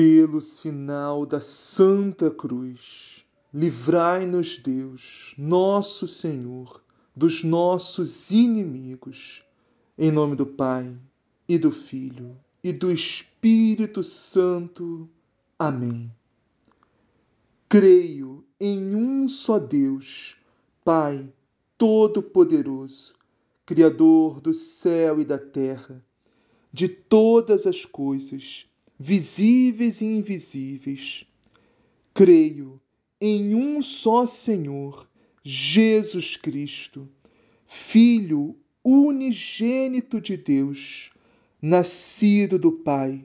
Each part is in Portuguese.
Pelo sinal da Santa Cruz, livrai-nos, Deus, nosso Senhor, dos nossos inimigos. Em nome do Pai, e do Filho, e do Espírito Santo. Amém. Creio em um só Deus, Pai Todo-Poderoso, Criador do céu e da terra, de todas as coisas visíveis e invisíveis. Creio em um só Senhor, Jesus Cristo, Filho unigênito de Deus, nascido do Pai,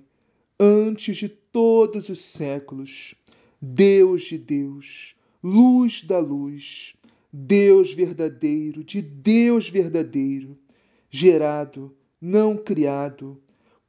antes de todos os séculos, Deus de Deus, luz da luz, Deus verdadeiro de Deus verdadeiro, gerado, não criado,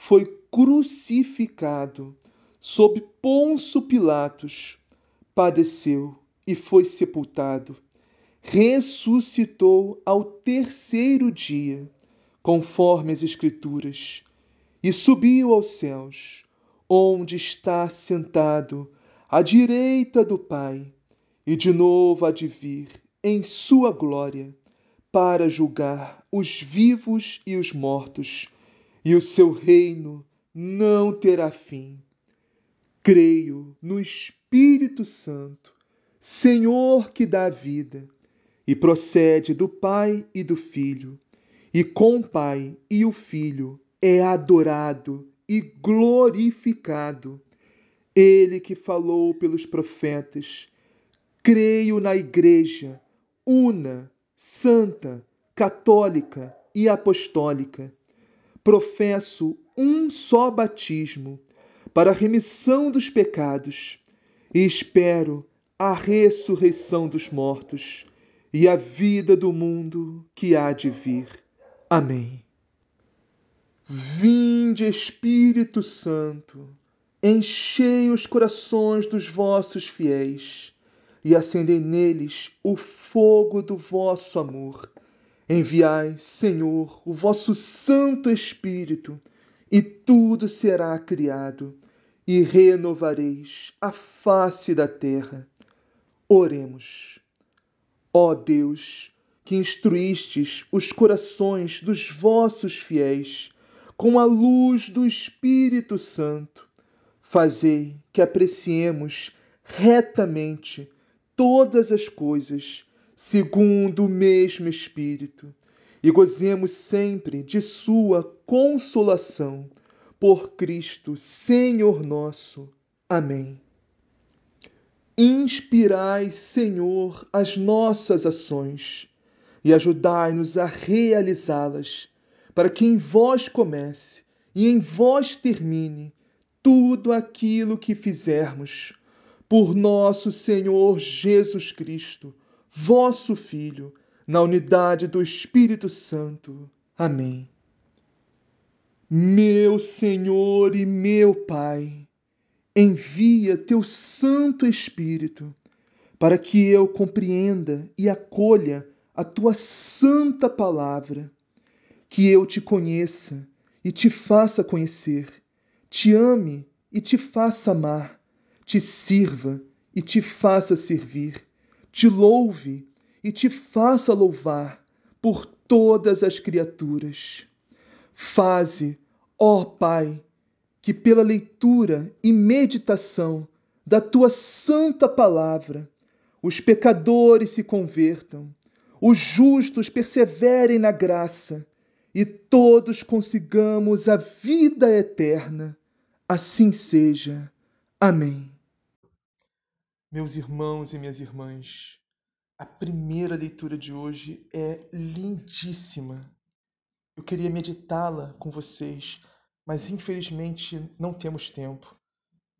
foi crucificado sob Ponço Pilatos, padeceu e foi sepultado, ressuscitou ao terceiro dia, conforme as Escrituras, e subiu aos céus, onde está sentado à direita do Pai, e de novo há de vir em sua glória para julgar os vivos e os mortos e o seu reino não terá fim. Creio no Espírito Santo, Senhor que dá vida, e procede do Pai e do Filho, e com o Pai e o Filho é adorado e glorificado. Ele que falou pelos profetas, creio na Igreja, una, santa, católica e apostólica professo um só batismo para a remissão dos pecados e espero a ressurreição dos mortos e a vida do mundo que há de vir. Amém. Vinde, Espírito Santo, enchei os corações dos vossos fiéis e acendei neles o fogo do vosso amor. Enviai, Senhor, o vosso Santo Espírito, e tudo será criado, e renovareis a face da terra. Oremos. Ó Deus, que instruístes os corações dos vossos fiéis com a luz do Espírito Santo, fazei que apreciemos retamente todas as coisas segundo o mesmo Espírito, e gozemos sempre de Sua consolação. Por Cristo, Senhor nosso. Amém. Inspirai, Senhor, as nossas ações e ajudai-nos a realizá-las, para que em vós comece e em vós termine tudo aquilo que fizermos. Por nosso Senhor Jesus Cristo vosso Filho, na unidade do Espírito Santo. Amém. Meu Senhor e meu Pai, envia teu Santo Espírito para que eu compreenda e acolha a tua santa palavra, que eu te conheça e te faça conhecer, te ame e te faça amar, te sirva e te faça servir te louve e te faça louvar por todas as criaturas. Faze, ó Pai, que pela leitura e meditação da tua santa palavra os pecadores se convertam, os justos perseverem na graça e todos consigamos a vida eterna. Assim seja. Amém. Meus irmãos e minhas irmãs, a primeira leitura de hoje é lindíssima. Eu queria meditá-la com vocês, mas infelizmente não temos tempo.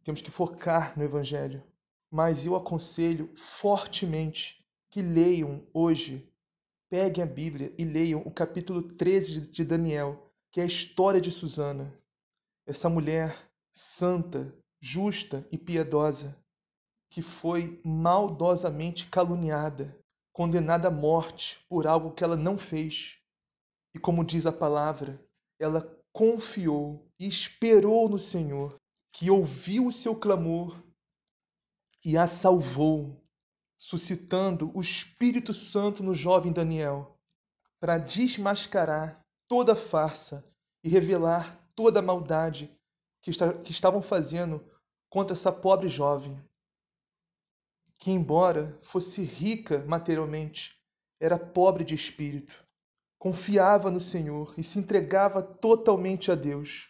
temos que focar no Evangelho. Mas eu aconselho fortemente que leiam hoje, peguem a Bíblia e leiam o capítulo 13 de Daniel, que é a história de Susana. Essa mulher santa, justa e piedosa, que foi maldosamente caluniada, condenada à morte por algo que ela não fez. E como diz a palavra, ela confiou e esperou no Senhor, que ouviu o seu clamor e a salvou, suscitando o Espírito Santo no jovem Daniel, para desmascarar toda farsa e revelar toda a maldade que, está, que estavam fazendo contra essa pobre jovem, que, embora fosse rica materialmente, era pobre de espírito confiava no Senhor e se entregava totalmente a Deus.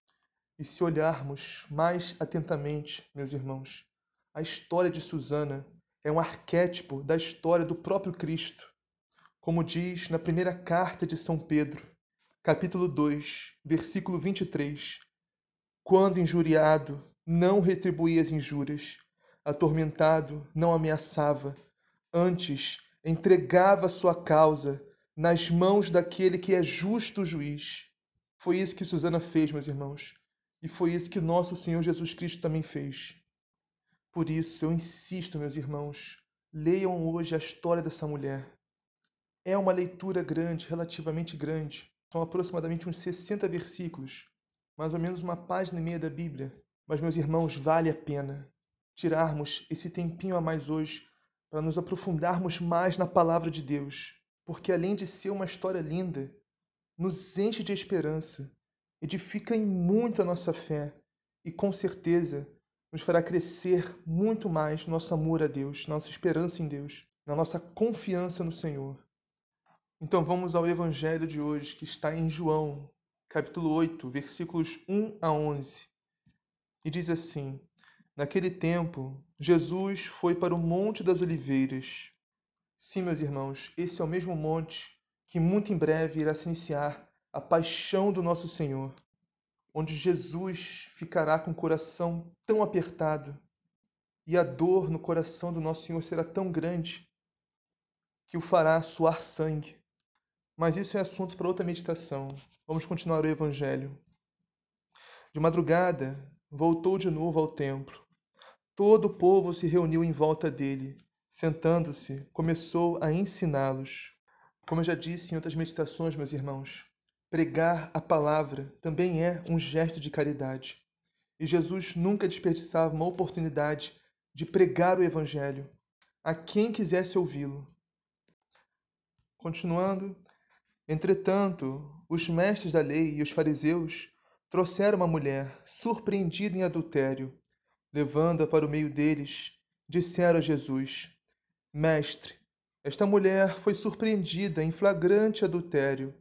E se olharmos mais atentamente, meus irmãos, a história de Susana é um arquétipo da história do próprio Cristo. Como diz na primeira carta de São Pedro, capítulo 2, versículo 23: Quando injuriado, não retribuía as injúrias, atormentado, não ameaçava, antes entregava sua causa nas mãos daquele que é justo juiz. Foi isso que Susana fez, meus irmãos, e foi isso que nosso Senhor Jesus Cristo também fez. Por isso, eu insisto, meus irmãos, leiam hoje a história dessa mulher. É uma leitura grande, relativamente grande. São aproximadamente uns 60 versículos, mais ou menos uma página e meia da Bíblia. Mas, meus irmãos, vale a pena tirarmos esse tempinho a mais hoje para nos aprofundarmos mais na palavra de Deus porque além de ser uma história linda, nos enche de esperança, edifica em muito a nossa fé e com certeza nos fará crescer muito mais nosso amor a Deus, nossa esperança em Deus, na nossa confiança no Senhor. Então vamos ao evangelho de hoje, que está em João, capítulo 8, versículos 1 a 11. E diz assim: Naquele tempo, Jesus foi para o Monte das Oliveiras. Sim, meus irmãos, esse é o mesmo monte que muito em breve irá se iniciar a paixão do nosso Senhor, onde Jesus ficará com o coração tão apertado e a dor no coração do nosso Senhor será tão grande que o fará suar sangue. Mas isso é assunto para outra meditação. Vamos continuar o Evangelho. De madrugada, voltou de novo ao templo. Todo o povo se reuniu em volta dele Sentando-se, começou a ensiná-los. Como eu já disse em outras meditações, meus irmãos, pregar a palavra também é um gesto de caridade. E Jesus nunca desperdiçava uma oportunidade de pregar o Evangelho a quem quisesse ouvi-lo. Continuando, entretanto, os mestres da lei e os fariseus trouxeram uma mulher surpreendida em adultério. Levando-a para o meio deles, disseram a Jesus: Mestre, esta mulher foi surpreendida em flagrante adultério.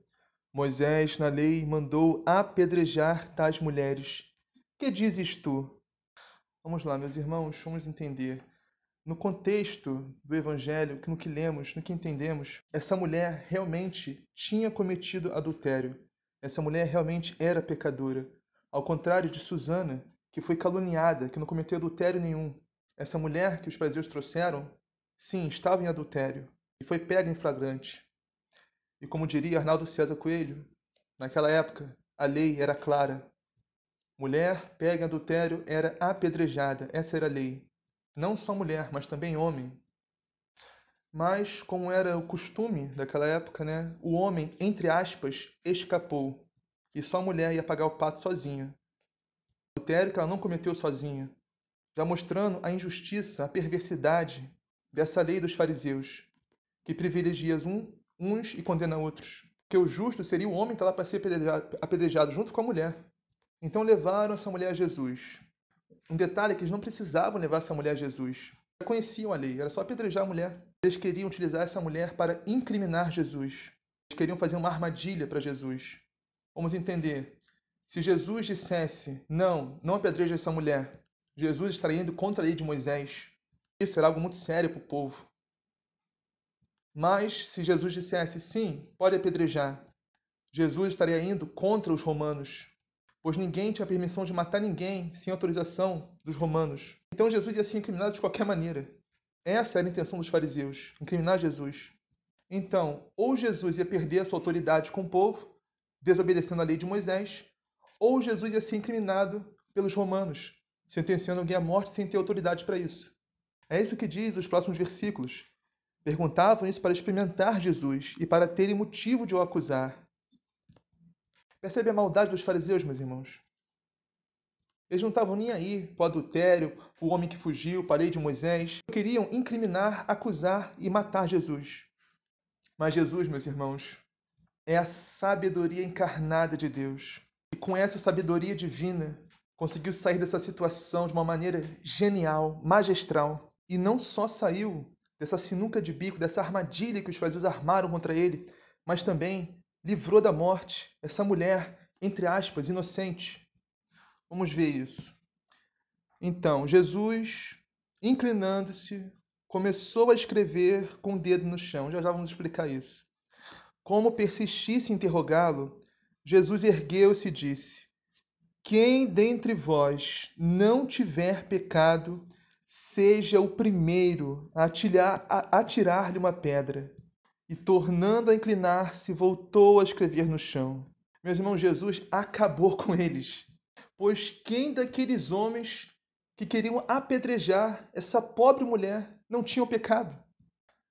Moisés, na lei, mandou apedrejar tais mulheres. Que dizes tu? Vamos lá, meus irmãos, vamos entender. No contexto do Evangelho, no que lemos, no que entendemos, essa mulher realmente tinha cometido adultério. Essa mulher realmente era pecadora. Ao contrário de Susana, que foi caluniada, que não cometeu adultério nenhum. Essa mulher que os fariseus trouxeram Sim, estava em adultério e foi pega em flagrante. E como diria Arnaldo César Coelho, naquela época a lei era clara. Mulher pega em adultério era apedrejada, essa era a lei. Não só mulher, mas também homem. Mas, como era o costume daquela época, né, o homem, entre aspas, escapou. E só a mulher ia pagar o pato sozinha. Adultério que ela não cometeu sozinha. Já mostrando a injustiça, a perversidade dessa lei dos fariseus, que privilegia uns e condena outros. Que o justo seria o homem que lá para ser apedrejado junto com a mulher. Então levaram essa mulher a Jesus. Um detalhe é que eles não precisavam levar essa mulher a Jesus. Já conheciam a lei, era só apedrejar a mulher. Eles queriam utilizar essa mulher para incriminar Jesus. Eles queriam fazer uma armadilha para Jesus. Vamos entender. Se Jesus dissesse, não, não apedreja essa mulher, Jesus estaria indo contra a lei de Moisés. Isso era algo muito sério para o povo. Mas se Jesus dissesse sim, pode apedrejar, Jesus estaria indo contra os romanos, pois ninguém tinha permissão de matar ninguém sem autorização dos romanos. Então Jesus ia ser incriminado de qualquer maneira. Essa era a intenção dos fariseus, incriminar Jesus. Então, ou Jesus ia perder a sua autoridade com o povo, desobedecendo a lei de Moisés, ou Jesus ia ser incriminado pelos romanos, sentenciando alguém à morte sem ter autoridade para isso. É isso que diz os próximos versículos. Perguntavam isso para experimentar Jesus e para terem motivo de o acusar. Percebe a maldade dos fariseus, meus irmãos? Eles não estavam nem aí para o adultério, o homem que fugiu, para a lei de Moisés. Queriam incriminar, acusar e matar Jesus. Mas Jesus, meus irmãos, é a sabedoria encarnada de Deus. Com essa sabedoria divina, conseguiu sair dessa situação de uma maneira genial, magistral. E não só saiu dessa sinuca de bico, dessa armadilha que os fariseus armaram contra ele, mas também livrou da morte essa mulher, entre aspas, inocente. Vamos ver isso. Então, Jesus, inclinando-se, começou a escrever com o dedo no chão. Já já vamos explicar isso. Como persistisse em interrogá-lo, Jesus ergueu-se e disse: Quem dentre vós não tiver pecado, seja o primeiro a atirar-lhe uma pedra. E, tornando a inclinar-se, voltou a escrever no chão. Meus irmãos, Jesus acabou com eles. Pois quem daqueles homens que queriam apedrejar essa pobre mulher não tinha pecado?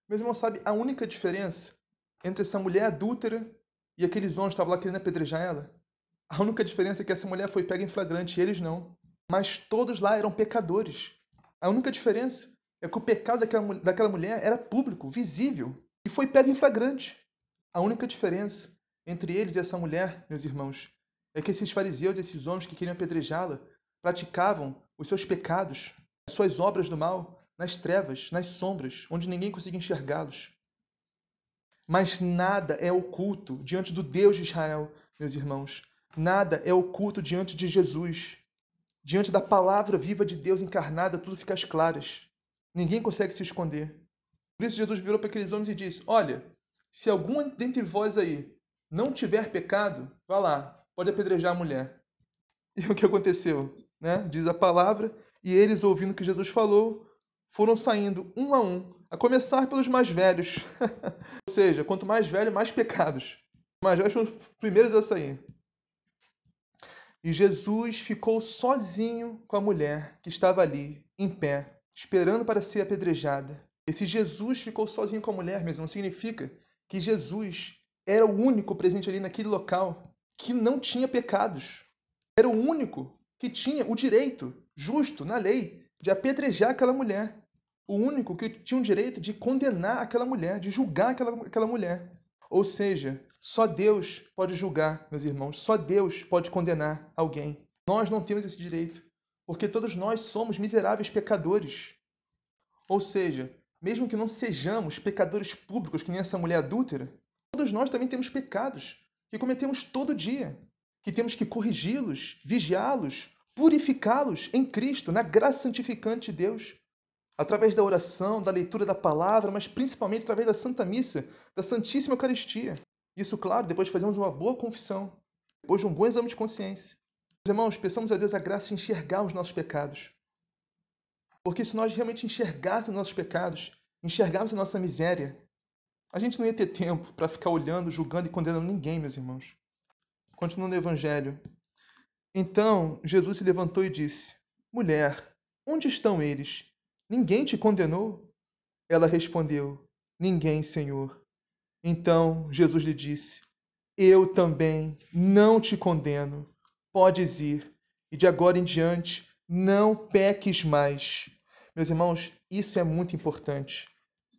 Meus irmãos, sabe a única diferença entre essa mulher adúltera e aqueles homens estavam lá querendo apedrejar ela? A única diferença é que essa mulher foi pega em flagrante e eles não. Mas todos lá eram pecadores. A única diferença é que o pecado daquela, daquela mulher era público, visível, e foi pego em flagrante. A única diferença entre eles e essa mulher, meus irmãos, é que esses fariseus, esses homens que queriam apedrejá-la, praticavam os seus pecados, as suas obras do mal, nas trevas, nas sombras, onde ninguém conseguia enxergá-los. Mas nada é oculto diante do Deus de Israel, meus irmãos. Nada é oculto diante de Jesus. Diante da palavra viva de Deus encarnada, tudo fica às claras. Ninguém consegue se esconder. Por isso, Jesus virou para aqueles homens e disse: Olha, se algum dentre vós aí não tiver pecado, vá lá, pode apedrejar a mulher. E o que aconteceu? Né? Diz a palavra, e eles, ouvindo o que Jesus falou, foram saindo um a um, a começar pelos mais velhos. Ou seja, quanto mais velho, mais pecados. Os mais velhos foram os primeiros a sair. E Jesus ficou sozinho com a mulher que estava ali, em pé, esperando para ser apedrejada. Esse Jesus ficou sozinho com a mulher mesmo, não significa que Jesus era o único presente ali naquele local que não tinha pecados. Era o único que tinha o direito, justo, na lei, de apedrejar aquela mulher. O único que tinha o direito de condenar aquela mulher, de julgar aquela, aquela mulher. Ou seja, só Deus pode julgar, meus irmãos, só Deus pode condenar alguém. Nós não temos esse direito, porque todos nós somos miseráveis pecadores. Ou seja, mesmo que não sejamos pecadores públicos, que nem essa mulher adúltera, todos nós também temos pecados que cometemos todo dia, que temos que corrigi-los, vigiá-los, purificá-los em Cristo, na graça santificante de Deus através da oração, da leitura da palavra, mas principalmente através da Santa Missa, da Santíssima Eucaristia. Isso, claro, depois de fazermos uma boa confissão, depois de um bom exame de consciência. Meus irmãos, peçamos a Deus a graça de enxergar os nossos pecados. Porque se nós realmente enxergássemos os nossos pecados, enxergarmos a nossa miséria, a gente não ia ter tempo para ficar olhando, julgando e condenando ninguém, meus irmãos. Continuando o Evangelho. Então Jesus se levantou e disse: Mulher, onde estão eles? Ninguém te condenou? Ela respondeu: Ninguém, Senhor. Então Jesus lhe disse: Eu também não te condeno. Podes ir, e de agora em diante não peques mais. Meus irmãos, isso é muito importante.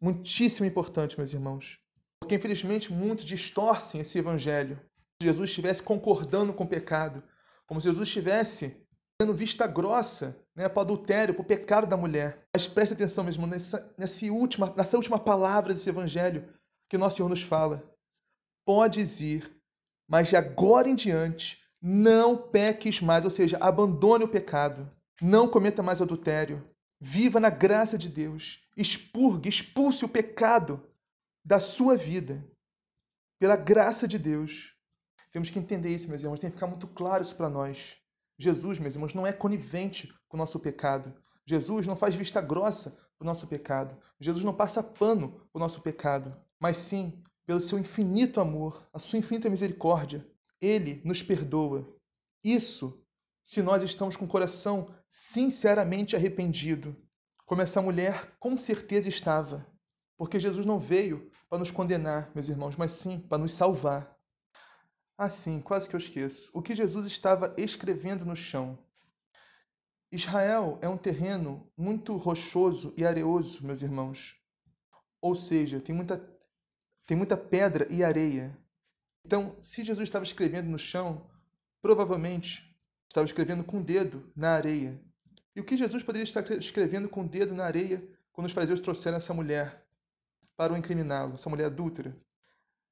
Muitíssimo importante, meus irmãos. Porque infelizmente muitos distorcem esse evangelho. Se Jesus estivesse concordando com o pecado, como se Jesus estivesse dando vista grossa né, para o adultério, para o pecado da mulher. Mas preste atenção mesmo nessa, nessa, última, nessa última palavra desse evangelho que nosso Senhor nos fala. Podes ir, mas de agora em diante não peques mais, ou seja, abandone o pecado, não cometa mais adultério, viva na graça de Deus, expurgue, expulse o pecado da sua vida, pela graça de Deus. Temos que entender isso, meus irmãos, tem que ficar muito claro isso para nós. Jesus, meus irmãos, não é conivente com o nosso pecado. Jesus não faz vista grossa para o nosso pecado. Jesus não passa pano para o nosso pecado, mas sim, pelo seu infinito amor, a sua infinita misericórdia, ele nos perdoa. Isso se nós estamos com o coração sinceramente arrependido, como essa mulher com certeza estava. Porque Jesus não veio para nos condenar, meus irmãos, mas sim para nos salvar. Assim, quase que eu esqueço. O que Jesus estava escrevendo no chão? Israel é um terreno muito rochoso e areoso, meus irmãos. Ou seja, tem muita, tem muita pedra e areia. Então, se Jesus estava escrevendo no chão, provavelmente estava escrevendo com o dedo na areia. E o que Jesus poderia estar escrevendo com o dedo na areia quando os fariseus trouxeram essa mulher para o incriminá-lo, essa mulher adúltera?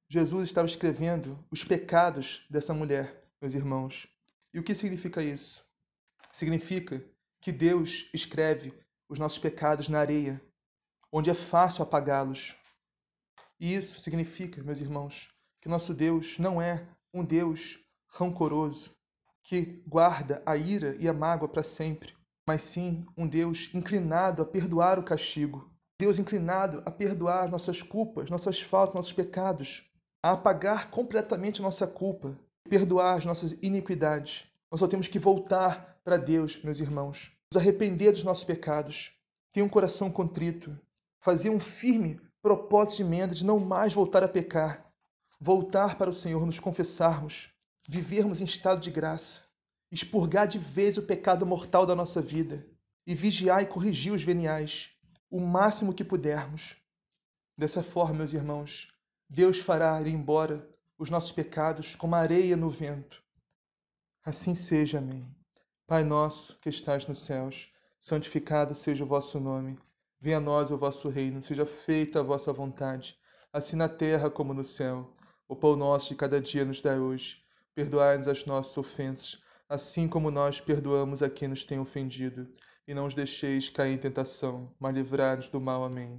Jesus estava escrevendo os pecados dessa mulher, meus irmãos. E o que significa isso? Significa que Deus escreve os nossos pecados na areia, onde é fácil apagá-los. E isso significa, meus irmãos, que nosso Deus não é um Deus rancoroso, que guarda a ira e a mágoa para sempre, mas sim um Deus inclinado a perdoar o castigo, Deus inclinado a perdoar nossas culpas, nossas faltas, nossos pecados, a apagar completamente nossa culpa, perdoar as nossas iniquidades. Nós só temos que voltar para Deus, meus irmãos, nos arrepender dos nossos pecados, ter um coração contrito, fazer um firme propósito de emenda de não mais voltar a pecar, voltar para o Senhor, nos confessarmos, vivermos em estado de graça, expurgar de vez o pecado mortal da nossa vida e vigiar e corrigir os veniais, o máximo que pudermos. Dessa forma, meus irmãos, Deus fará ir embora os nossos pecados como areia no vento. Assim seja, amém. Pai nosso que estás nos céus, santificado seja o vosso nome. Venha a nós o vosso reino, seja feita a vossa vontade, assim na terra como no céu. O pão nosso de cada dia nos dai hoje Perdoai-nos as nossas ofensas, assim como nós perdoamos a quem nos tem ofendido. E não os deixeis cair em tentação, mas livrai-nos do mal. Amém.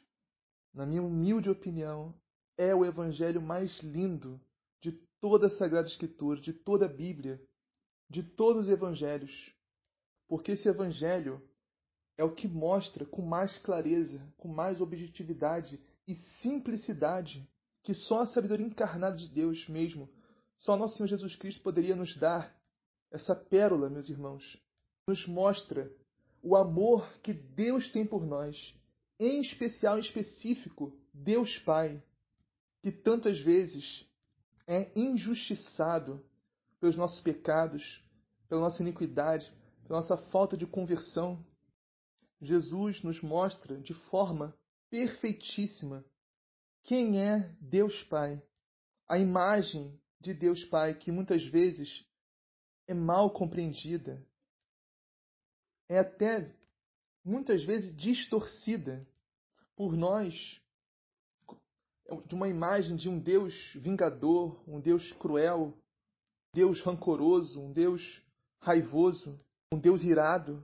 na minha humilde opinião, é o evangelho mais lindo de toda a Sagrada Escritura, de toda a Bíblia, de todos os evangelhos. Porque esse evangelho é o que mostra com mais clareza, com mais objetividade e simplicidade que só a sabedoria encarnada de Deus mesmo só nosso Senhor Jesus Cristo poderia nos dar essa pérola, meus irmãos. Nos mostra o amor que Deus tem por nós, em especial, em específico, Deus Pai, que tantas vezes é injustiçado pelos nossos pecados, pela nossa iniquidade, pela nossa falta de conversão. Jesus nos mostra de forma perfeitíssima quem é Deus Pai, a imagem de Deus Pai que muitas vezes é mal compreendida, é até muitas vezes distorcida por nós de uma imagem de um Deus vingador, um Deus cruel, Deus rancoroso, um Deus raivoso, um Deus irado.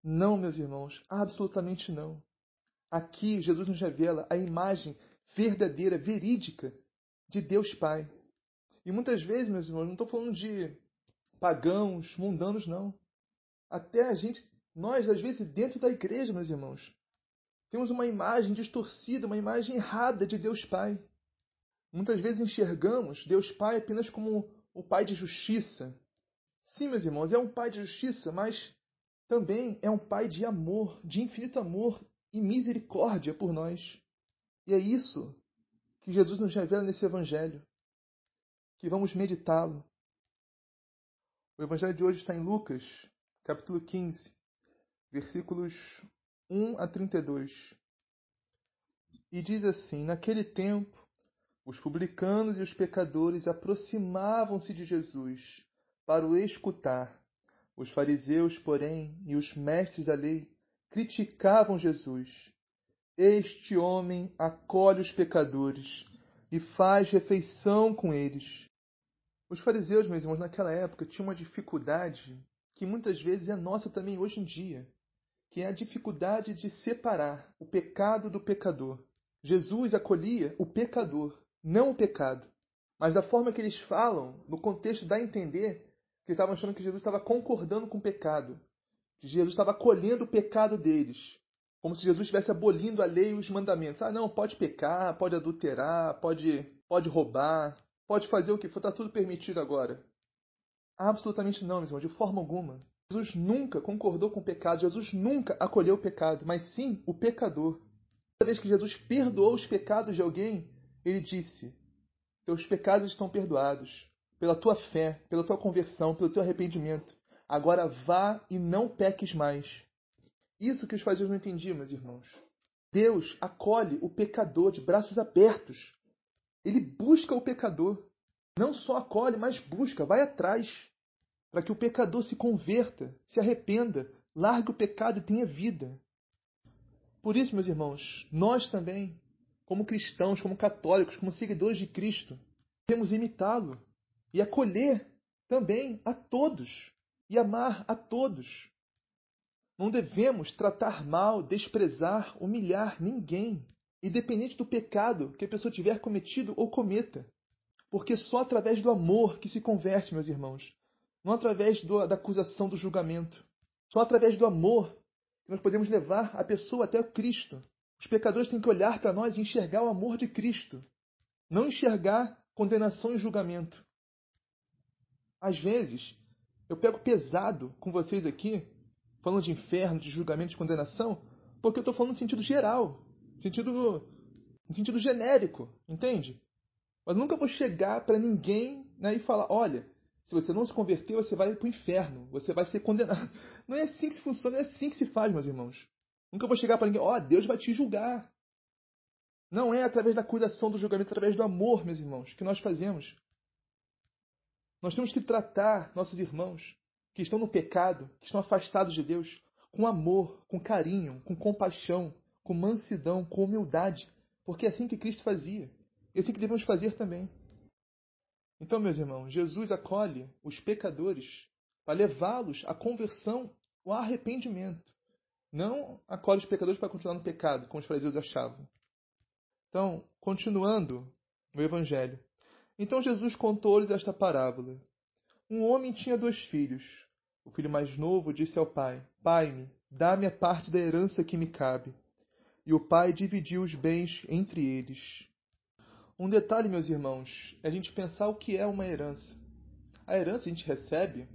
Não, meus irmãos, absolutamente não. Aqui Jesus nos revela a imagem verdadeira, verídica de Deus Pai. E muitas vezes, meus irmãos, não estou falando de pagãos, mundanos, não. Até a gente, nós, às vezes, dentro da igreja, meus irmãos, temos uma imagem distorcida, uma imagem errada de Deus Pai. Muitas vezes enxergamos Deus Pai apenas como o Pai de justiça. Sim, meus irmãos, é um Pai de justiça, mas também é um Pai de amor, de infinito amor e misericórdia por nós. E é isso que Jesus nos revela nesse Evangelho que vamos meditá-lo. O evangelho de hoje está em Lucas, capítulo 15, versículos 1 a 32. E diz assim: Naquele tempo, os publicanos e os pecadores aproximavam-se de Jesus para o escutar. Os fariseus, porém, e os mestres da lei criticavam Jesus. Este homem acolhe os pecadores e faz refeição com eles. Os fariseus, meus irmãos, naquela época tinham uma dificuldade que muitas vezes é nossa também hoje em dia, que é a dificuldade de separar o pecado do pecador. Jesus acolhia o pecador, não o pecado. Mas da forma que eles falam, no contexto dá a entender que estavam achando que Jesus estava concordando com o pecado, que Jesus estava acolhendo o pecado deles, como se Jesus estivesse abolindo a lei e os mandamentos. Ah, não, pode pecar, pode adulterar, pode, pode roubar, pode fazer o que for, está tudo permitido agora. Absolutamente não, meus irmãos, de forma alguma. Jesus nunca concordou com o pecado, Jesus nunca acolheu o pecado, mas sim o pecador. Toda vez que Jesus perdoou os pecados de alguém, ele disse: Teus pecados estão perdoados, pela tua fé, pela tua conversão, pelo teu arrependimento. Agora vá e não peques mais. Isso que os fariseus não entendiam, meus irmãos. Deus acolhe o pecador de braços abertos. Ele busca o pecador. Não só acolhe, mas busca, vai atrás. Para que o pecador se converta, se arrependa, largue o pecado e tenha vida. Por isso, meus irmãos, nós também, como cristãos, como católicos, como seguidores de Cristo, temos imitá-lo e acolher também a todos e amar a todos. Não devemos tratar mal, desprezar, humilhar ninguém, independente do pecado que a pessoa tiver cometido ou cometa. Porque só através do amor que se converte, meus irmãos, não através do, da acusação do julgamento. Só através do amor que nós podemos levar a pessoa até o Cristo. Os pecadores têm que olhar para nós e enxergar o amor de Cristo, não enxergar condenação e julgamento. Às vezes, eu pego pesado com vocês aqui, falando de inferno, de julgamento, de condenação, porque eu estou falando no sentido geral, sentido, no sentido genérico, entende? Mas nunca vou chegar para ninguém né, e falar: olha, se você não se converter, você vai para o inferno, você vai ser condenado. Não é assim que se funciona, não é assim que se faz, meus irmãos. Nunca vou chegar para ninguém: ó, oh, Deus vai te julgar. Não é através da acusação do julgamento, é através do amor, meus irmãos, que nós fazemos. Nós temos que tratar nossos irmãos que estão no pecado, que estão afastados de Deus, com amor, com carinho, com compaixão, com mansidão, com humildade, porque é assim que Cristo fazia. É assim que devemos fazer também. Então, meus irmãos, Jesus acolhe os pecadores para levá-los à conversão, ao arrependimento. Não acolhe os pecadores para continuar no pecado, como os fariseus achavam. Então, continuando o Evangelho. Então Jesus contou-lhes esta parábola. Um homem tinha dois filhos. O filho mais novo disse ao pai: Pai-me, dá-me a parte da herança que me cabe. E o pai dividiu os bens entre eles. Um detalhe, meus irmãos, é a gente pensar o que é uma herança. A herança a gente recebe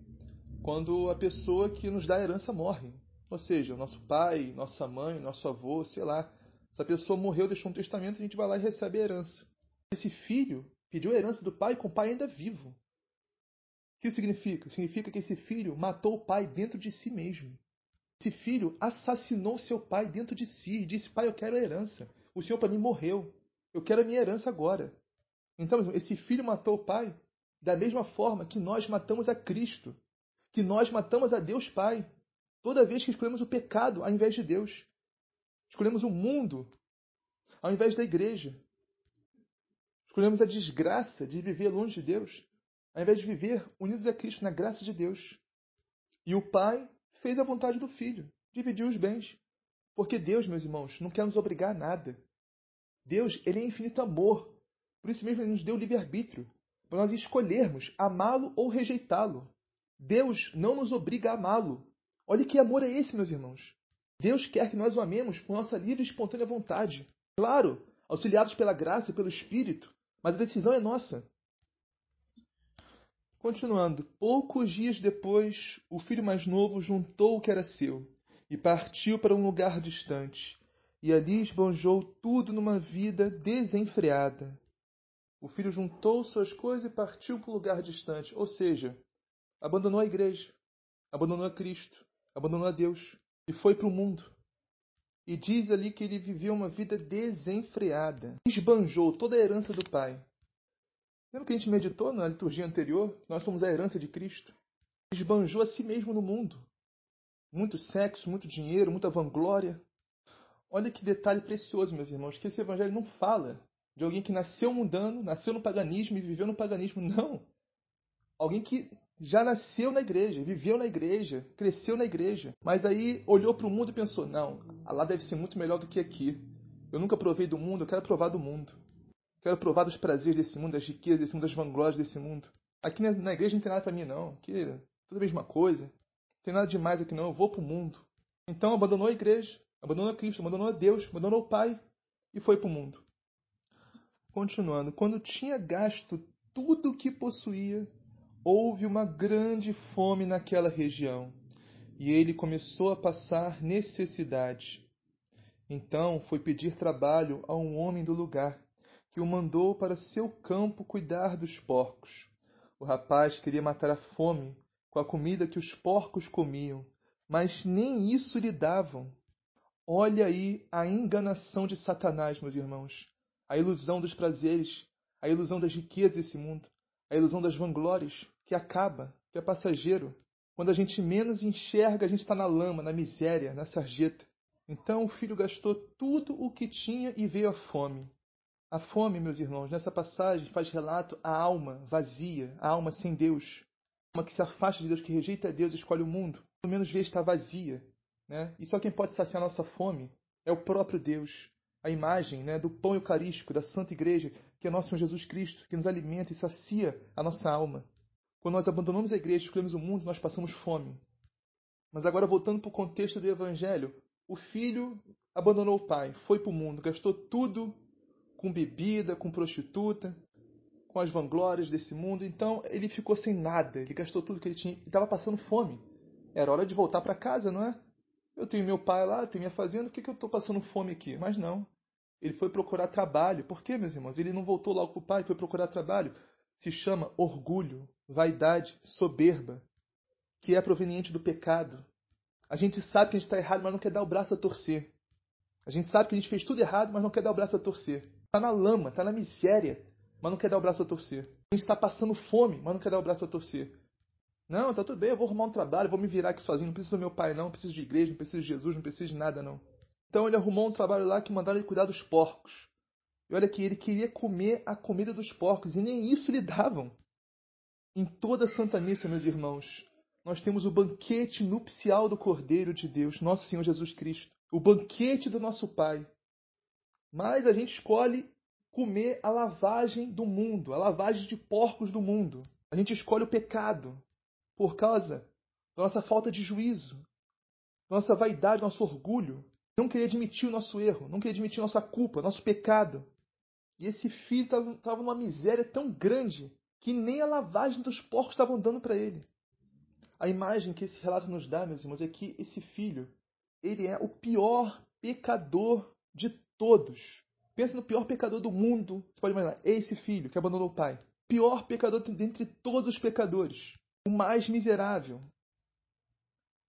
quando a pessoa que nos dá a herança morre. Ou seja, o nosso pai, nossa mãe, nosso avô, sei lá. Se a pessoa morreu, deixou um testamento, a gente vai lá e recebe a herança. Esse filho pediu a herança do pai com o pai ainda vivo. O que isso significa? Significa que esse filho matou o pai dentro de si mesmo. Esse filho assassinou seu pai dentro de si e disse: Pai, eu quero a herança. O senhor para mim morreu. Eu quero a minha herança agora. Então, esse filho matou o pai da mesma forma que nós matamos a Cristo, que nós matamos a Deus Pai, toda vez que escolhemos o pecado ao invés de Deus. Escolhemos o mundo ao invés da igreja. Escolhemos a desgraça de viver longe de Deus ao invés de viver unidos a Cristo na graça de Deus. E o Pai fez a vontade do Filho, dividiu os bens. Porque Deus, meus irmãos, não quer nos obrigar a nada. Deus, ele é infinito amor. Por isso mesmo ele nos deu livre-arbítrio, para nós escolhermos amá-lo ou rejeitá-lo. Deus não nos obriga a amá-lo. Olha que amor é esse, meus irmãos. Deus quer que nós o amemos por nossa livre e espontânea vontade. Claro, auxiliados pela graça e pelo Espírito, mas a decisão é nossa. Continuando, poucos dias depois, o filho mais novo juntou o que era seu e partiu para um lugar distante, e ali esbanjou tudo numa vida desenfreada. O filho juntou suas coisas e partiu para um lugar distante, ou seja, abandonou a igreja, abandonou a Cristo, abandonou a Deus e foi para o mundo. E diz ali que ele viveu uma vida desenfreada, esbanjou toda a herança do pai. Lembra que a gente meditou na liturgia anterior? Nós somos a herança de Cristo. Esbanjou a si mesmo no mundo. Muito sexo, muito dinheiro, muita vanglória. Olha que detalhe precioso, meus irmãos, que esse evangelho não fala de alguém que nasceu mundano, nasceu no paganismo e viveu no paganismo. Não. Alguém que já nasceu na igreja, viveu na igreja, cresceu na igreja, mas aí olhou para o mundo e pensou: não, lá deve ser muito melhor do que aqui. Eu nunca provei do mundo, eu quero provar do mundo. Quero provar dos prazeres desse mundo, das riquezas desse mundo, das vanglórias desse mundo. Aqui na igreja não tem nada para mim, não. Aqui é tudo a mesma coisa. Não tem nada demais aqui, não. Eu vou para o mundo. Então abandonou a igreja, abandonou Cristo, abandonou a Deus, abandonou o Pai e foi para o mundo. Continuando, quando tinha gasto tudo o que possuía, houve uma grande fome naquela região e ele começou a passar necessidade. Então foi pedir trabalho a um homem do lugar, que o mandou para seu campo cuidar dos porcos. O rapaz queria matar a fome com a comida que os porcos comiam, mas nem isso lhe davam. Olha aí a enganação de Satanás, meus irmãos, a ilusão dos prazeres, a ilusão das riquezas desse mundo, a ilusão das vanglórias, que acaba, que é passageiro. Quando a gente menos enxerga, a gente está na lama, na miséria, na sarjeta. Então o filho gastou tudo o que tinha e veio a fome. A fome, meus irmãos, nessa passagem faz relato à alma vazia, a alma sem Deus. A alma que se afasta de Deus, que rejeita Deus e escolhe o mundo. Pelo menos vê estar vazia. Né? E só quem pode saciar nossa fome é o próprio Deus. A imagem né, do pão eucarístico, da Santa Igreja, que é nosso Senhor Jesus Cristo, que nos alimenta e sacia a nossa alma. Quando nós abandonamos a igreja, escolhemos o mundo, nós passamos fome. Mas agora, voltando para o contexto do Evangelho, o filho abandonou o pai, foi para o mundo, gastou tudo com bebida, com prostituta, com as vanglórias desse mundo. Então ele ficou sem nada, ele gastou tudo que ele tinha, estava passando fome. Era hora de voltar para casa, não é? Eu tenho meu pai lá, tenho minha fazenda, por que, que eu estou passando fome aqui? Mas não. Ele foi procurar trabalho. Por quê, meus irmãos? Ele não voltou logo para o pai, foi procurar trabalho. Se chama orgulho, vaidade, soberba, que é proveniente do pecado. A gente sabe que a gente está errado, mas não quer dar o braço a torcer. A gente sabe que a gente fez tudo errado, mas não quer dar o braço a torcer. Está na lama, está na miséria, mas não quer dar o braço a torcer. A gente está passando fome, mas não quer dar o braço a torcer. Não, tá tudo bem, eu vou arrumar um trabalho, vou me virar aqui sozinho, não preciso do meu pai não, não preciso de igreja, não preciso de Jesus, não preciso de nada não. Então ele arrumou um trabalho lá que mandaram ele cuidar dos porcos. E olha que ele queria comer a comida dos porcos e nem isso lhe davam. Em toda a Santa Missa, meus irmãos, nós temos o banquete nupcial do Cordeiro de Deus, nosso Senhor Jesus Cristo, o banquete do nosso Pai. Mas a gente escolhe comer a lavagem do mundo, a lavagem de porcos do mundo. A gente escolhe o pecado por causa da nossa falta de juízo, nossa vaidade, nosso orgulho. Não queria admitir o nosso erro, não queria admitir nossa culpa, nosso pecado. E esse filho estava numa miséria tão grande que nem a lavagem dos porcos estavam dando para ele. A imagem que esse relato nos dá, meus irmãos, é que esse filho, ele é o pior pecador de todos. Pensa no pior pecador do mundo. Você pode imaginar, esse filho que abandonou o pai. Pior pecador dentre todos os pecadores. O mais miserável.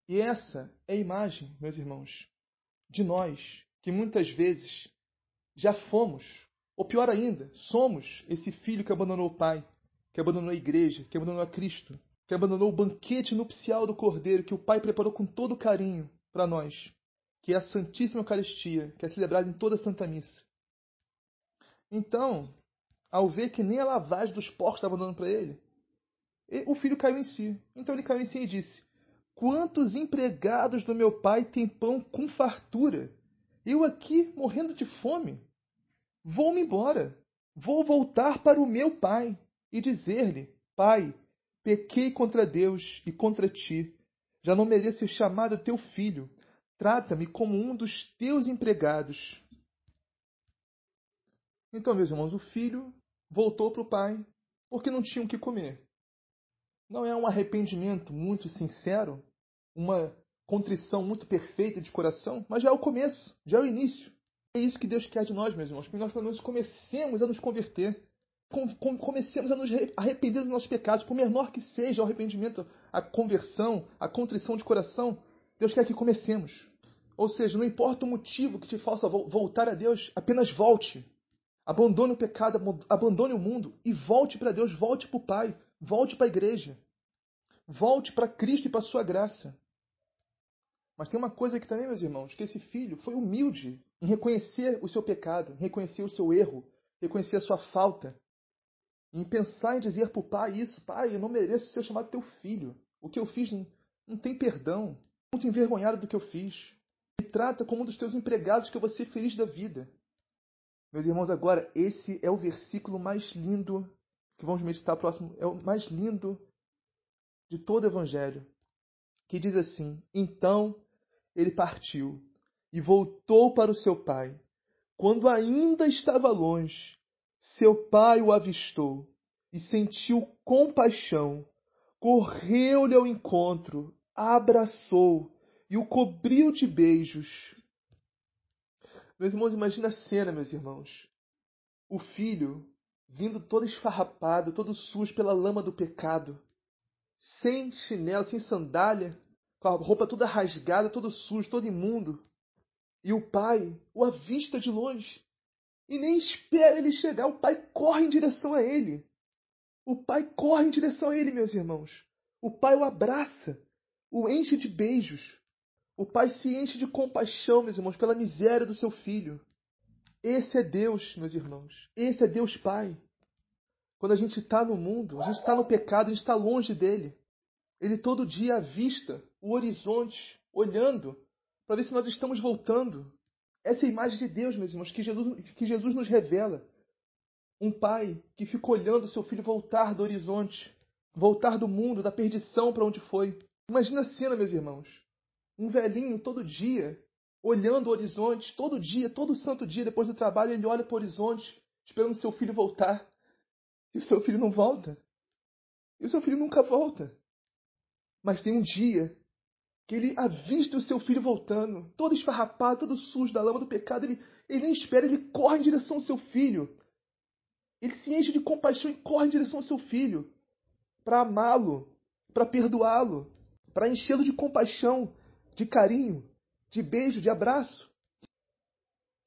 E essa é a imagem, meus irmãos, de nós, que muitas vezes já fomos ou pior ainda, somos esse filho que abandonou o pai, que abandonou a igreja, que abandonou a Cristo, que abandonou o banquete nupcial do Cordeiro que o Pai preparou com todo carinho para nós, que é a Santíssima Eucaristia, que é celebrada em toda a Santa Missa. Então, ao ver que nem a lavagem dos porcos estava dando para ele, o filho caiu em si. Então ele caiu em si e disse: Quantos empregados do meu pai têm pão com fartura? Eu aqui morrendo de fome. Vou-me embora. Vou voltar para o meu pai e dizer-lhe: Pai, pequei contra Deus e contra ti. Já não mereço ser chamado teu filho. Trata-me como um dos teus empregados. Então, meus irmãos, o filho voltou para o pai porque não tinha o que comer. Não é um arrependimento muito sincero, uma contrição muito perfeita de coração, mas já é o começo, já é o início. É isso que Deus quer de nós, meus irmãos, que nós pelo menos comecemos a nos converter. Comecemos a nos arrepender dos nossos pecados, por menor que seja o arrependimento, a conversão, a contrição de coração, Deus quer que comecemos. Ou seja, não importa o motivo que te faça voltar a Deus, apenas volte. Abandone o pecado, abandone o mundo e volte para Deus, volte para o Pai, volte para a igreja. Volte para Cristo e para a sua graça. Mas tem uma coisa aqui também, meus irmãos, que esse filho foi humilde em reconhecer o seu pecado, em reconhecer o seu erro, reconhecer a sua falta, em pensar em dizer para o pai isso, pai, eu não mereço ser chamado teu filho. O que eu fiz não, tem perdão. Muito envergonhado do que eu fiz. Me trata como um dos teus empregados que eu vou ser feliz da vida. Meus irmãos, agora, esse é o versículo mais lindo que vamos meditar próximo. É o mais lindo de todo o Evangelho. Que diz assim: Então ele partiu e voltou para o seu pai. Quando ainda estava longe, seu pai o avistou e sentiu compaixão. Correu-lhe ao encontro, abraçou e o cobriu de beijos. Meus irmãos, imagina a cena, meus irmãos. O filho vindo todo esfarrapado, todo sujo pela lama do pecado, sem chinelo, sem sandália, com a roupa toda rasgada, todo sujo, todo imundo. E o pai o avista de longe e nem espera ele chegar. O pai corre em direção a ele. O pai corre em direção a ele, meus irmãos. O pai o abraça, o enche de beijos. O pai se enche de compaixão, meus irmãos, pela miséria do seu filho. Esse é Deus, meus irmãos. Esse é Deus Pai. Quando a gente está no mundo, a gente está no pecado, a gente está longe dele. Ele todo dia avista o horizonte, olhando para ver se nós estamos voltando. Essa é a imagem de Deus, meus irmãos, que Jesus, que Jesus nos revela. Um pai que fica olhando seu filho voltar do horizonte, voltar do mundo, da perdição para onde foi. Imagina a cena, meus irmãos. Um velhinho todo dia, olhando o horizonte, todo dia, todo santo dia, depois do trabalho, ele olha para o horizonte, esperando seu filho voltar. E o seu filho não volta. E o seu filho nunca volta. Mas tem um dia que ele avista o seu filho voltando, todo esfarrapado, todo sujo da lama do pecado. Ele, ele nem espera, ele corre em direção ao seu filho. Ele se enche de compaixão e corre em direção ao seu filho para amá-lo, para perdoá-lo, para enchê-lo de compaixão, de carinho, de beijo, de abraço.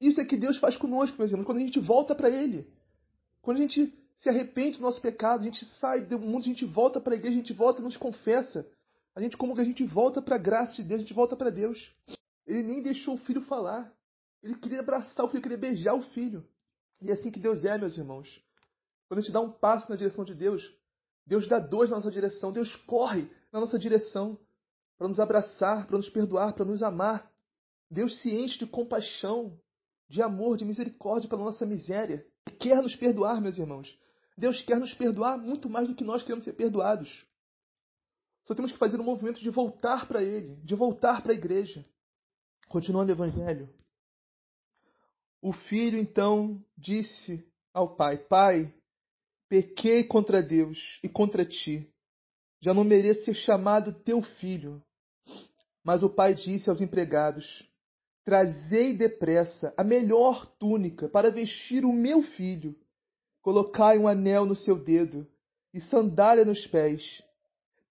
Isso é que Deus faz conosco, meus irmãos, quando a gente volta para Ele. Quando a gente se arrepende do nosso pecado, a gente sai do mundo, a gente volta para a igreja, a gente volta, nos confessa. A gente como que a gente volta para a graça de Deus, a gente volta para Deus. Ele nem deixou o filho falar. Ele queria abraçar o filho, queria beijar o filho. E é assim que Deus é, meus irmãos. Quando a gente dá um passo na direção de Deus, Deus dá dois na nossa direção. Deus corre na nossa direção para nos abraçar, para nos perdoar, para nos amar. Deus se enche de compaixão, de amor, de misericórdia pela nossa miséria. Quer nos perdoar, meus irmãos. Deus quer nos perdoar muito mais do que nós queremos ser perdoados. Só temos que fazer um movimento de voltar para Ele, de voltar para a igreja. Continuando o Evangelho. O filho então disse ao pai: Pai, pequei contra Deus e contra ti. Já não mereço ser chamado teu filho. Mas o pai disse aos empregados: Trazei depressa a melhor túnica para vestir o meu filho. Colocai um anel no seu dedo e sandália nos pés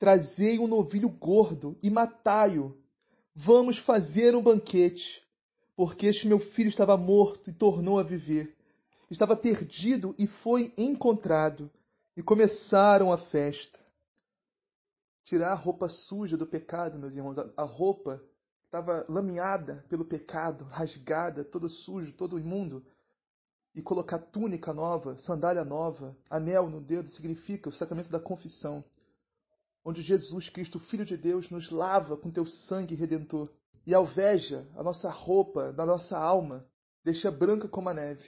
Trazei um novilho gordo e matai-o. Vamos fazer um banquete, porque este meu filho estava morto e tornou a viver. Estava perdido e foi encontrado. E começaram a festa. Tirar a roupa suja do pecado, meus irmãos, a roupa estava lameada pelo pecado, rasgada, todo sujo, todo imundo, e colocar túnica nova, sandália nova, anel no dedo, significa o sacramento da confissão onde Jesus Cristo, Filho de Deus, nos lava com teu sangue redentor e alveja a nossa roupa da nossa alma, deixa branca como a neve.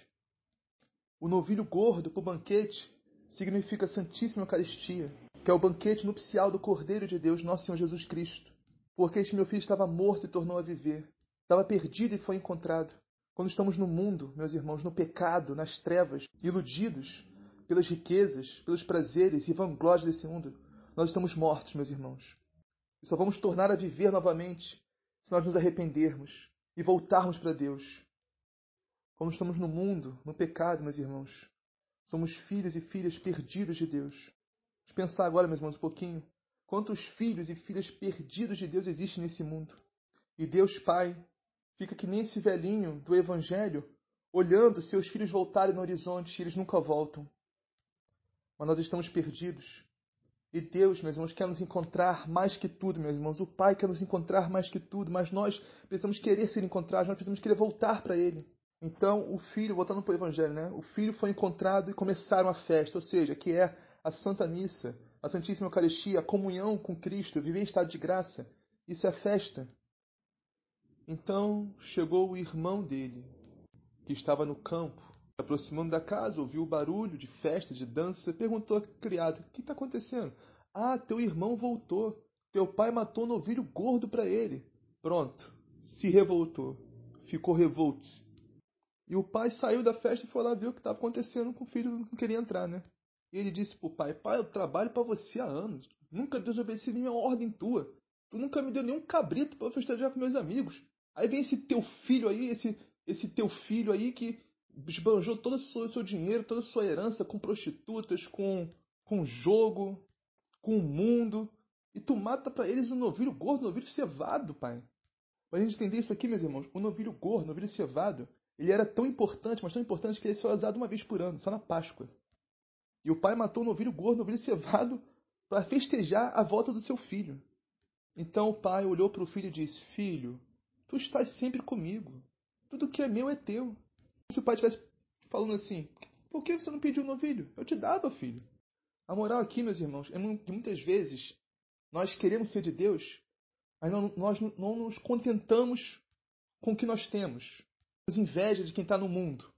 O novilho gordo para o banquete significa a Santíssima Eucaristia, que é o banquete nupcial do Cordeiro de Deus, nosso Senhor Jesus Cristo. Porque este meu filho estava morto e tornou a viver, estava perdido e foi encontrado. Quando estamos no mundo, meus irmãos, no pecado, nas trevas, iludidos pelas riquezas, pelos prazeres e vanglórias desse mundo, nós estamos mortos, meus irmãos. E só vamos tornar a viver novamente se nós nos arrependermos e voltarmos para Deus. Quando estamos no mundo, no pecado, meus irmãos, somos filhos e filhas perdidos de Deus. Vamos pensar agora, meus irmãos, um pouquinho. Quantos filhos e filhas perdidos de Deus existem nesse mundo? E Deus Pai fica que nem esse velhinho do Evangelho, olhando seus filhos voltarem no horizonte e eles nunca voltam. Mas nós estamos perdidos. E Deus, meus irmãos, quer nos encontrar mais que tudo, meus irmãos. O Pai quer nos encontrar mais que tudo, mas nós precisamos querer ser encontrados, nós precisamos querer voltar para Ele. Então, o filho, voltando para o Evangelho, né? O filho foi encontrado e começaram a festa, ou seja, que é a Santa Missa, a Santíssima Eucaristia, a comunhão com Cristo, viver em estado de graça. Isso é festa. Então chegou o irmão dele, que estava no campo, aproximando da casa, ouviu o barulho de festa, de dança, perguntou ao criado: O que está acontecendo? Ah, teu irmão voltou. Teu pai matou um novilho gordo para ele. Pronto, se revoltou. Ficou revolto. E o pai saiu da festa e foi lá ver o que estava acontecendo com o filho, não queria entrar, né? E ele disse pro pai: Pai, eu trabalho para você há anos. Nunca desobedeci nenhuma ordem tua. Tu nunca me deu nenhum cabrito para festejar com meus amigos. Aí vem esse teu filho aí, esse, esse teu filho aí que esbanjou todo o seu dinheiro, toda a sua herança com prostitutas, com, com jogo, com o mundo. E tu mata para eles um novilho gordo, um novilho cevado, pai. Pra gente entender isso aqui, meus irmãos, o novilho gordo, o novilho cevado, ele era tão importante, mas tão importante que ele só era usado uma vez por ano, só na Páscoa. E o pai matou o novilho gordo, o novilho cevado, para festejar a volta do seu filho. Então o pai olhou para o filho e disse: Filho, tu estás sempre comigo. Tudo que é meu é teu. Se o pai estivesse falando assim: Por que você não pediu o novilho? Eu te dava, filho. A moral aqui, meus irmãos, é que muitas vezes nós queremos ser de Deus, mas não, nós não nos contentamos com o que nós temos. Temos inveja de quem está no mundo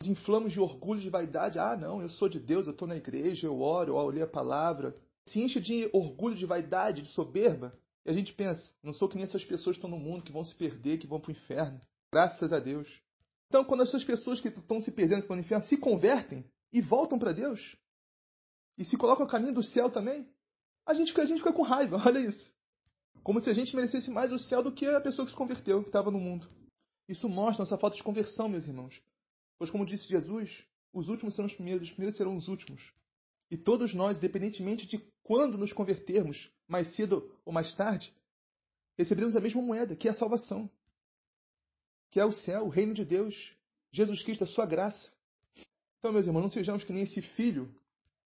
nos inflamos de orgulho, de vaidade. Ah, não, eu sou de Deus, eu estou na igreja, eu oro, eu leio a palavra. Se enche de orgulho, de vaidade, de soberba. E a gente pensa, não sou que nem essas pessoas que estão no mundo, que vão se perder, que vão para o inferno. Graças a Deus. Então, quando essas pessoas que estão se perdendo para o inferno se convertem e voltam para Deus, e se colocam no caminho do céu também, a gente, a gente fica com raiva, olha isso. Como se a gente merecesse mais o céu do que a pessoa que se converteu, que estava no mundo. Isso mostra nossa falta de conversão, meus irmãos. Pois, como disse Jesus, os últimos serão os primeiros, os primeiros serão os últimos. E todos nós, independentemente de quando nos convertermos, mais cedo ou mais tarde, receberemos a mesma moeda, que é a salvação, que é o céu, o reino de Deus, Jesus Cristo, a sua graça. Então, meus irmãos, não sejamos que nem esse filho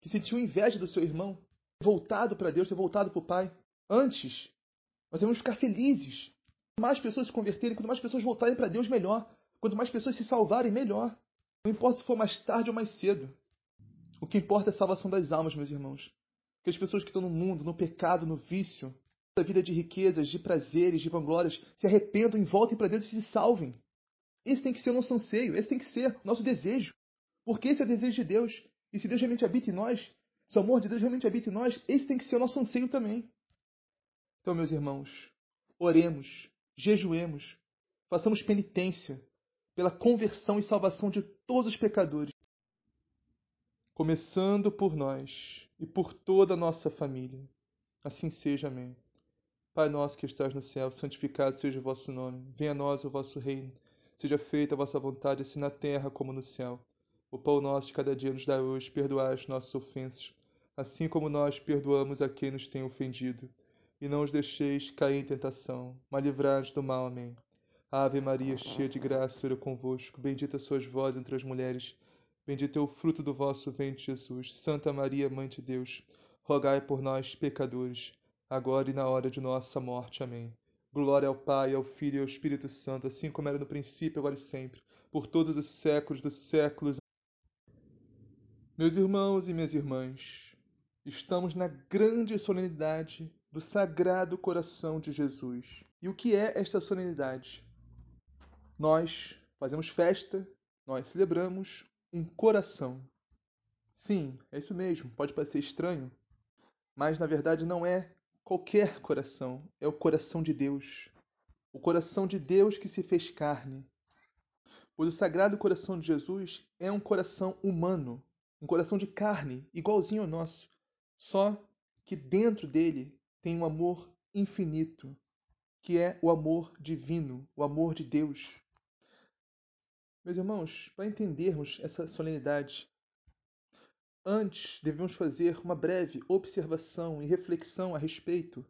que sentiu inveja do seu irmão, voltado para Deus, ter voltado para o Pai. Antes, nós devemos ficar felizes. Quanto mais pessoas se converterem, quanto mais pessoas voltarem para Deus, melhor. Quanto mais pessoas se salvarem, melhor. Não importa se for mais tarde ou mais cedo. O que importa é a salvação das almas, meus irmãos. Que as pessoas que estão no mundo, no pecado, no vício, da vida de riquezas, de prazeres, de vanglórias, se arrependam e voltem para Deus e se salvem. Esse tem que ser o nosso anseio, esse tem que ser o nosso desejo. Porque esse é o desejo de Deus. E se Deus realmente habita em nós, se o amor de Deus realmente habita em nós, esse tem que ser o nosso anseio também. Então, meus irmãos, oremos, jejuemos, façamos penitência, pela conversão e salvação de todos os pecadores. Começando por nós e por toda a nossa família. Assim seja, amém. Pai nosso que estás no céu, santificado seja o vosso nome. Venha a nós o vosso reino. Seja feita a vossa vontade, assim na terra como no céu. O pão nosso de cada dia nos dá hoje, perdoai as nossas ofensas, assim como nós perdoamos a quem nos tem ofendido. E não os deixeis cair em tentação, mas livrai-nos do mal. Amém. Ave Maria, cheia de graça, Senhor convosco. Bendita sois vós entre as mulheres. Bendito é o fruto do vosso ventre, Jesus. Santa Maria, Mãe de Deus, rogai por nós, pecadores, agora e na hora de nossa morte. Amém. Glória ao Pai, ao Filho e ao Espírito Santo, assim como era no princípio, agora e sempre, por todos os séculos dos séculos. Meus irmãos e minhas irmãs, estamos na grande solenidade do Sagrado Coração de Jesus. E o que é esta solenidade? Nós fazemos festa, nós celebramos um coração. Sim, é isso mesmo, pode parecer estranho, mas na verdade não é qualquer coração, é o coração de Deus. O coração de Deus que se fez carne. Pois o Sagrado Coração de Jesus é um coração humano, um coração de carne, igualzinho ao nosso, só que dentro dele tem um amor infinito, que é o amor divino, o amor de Deus. Meus irmãos, para entendermos essa solenidade, antes devemos fazer uma breve observação e reflexão a respeito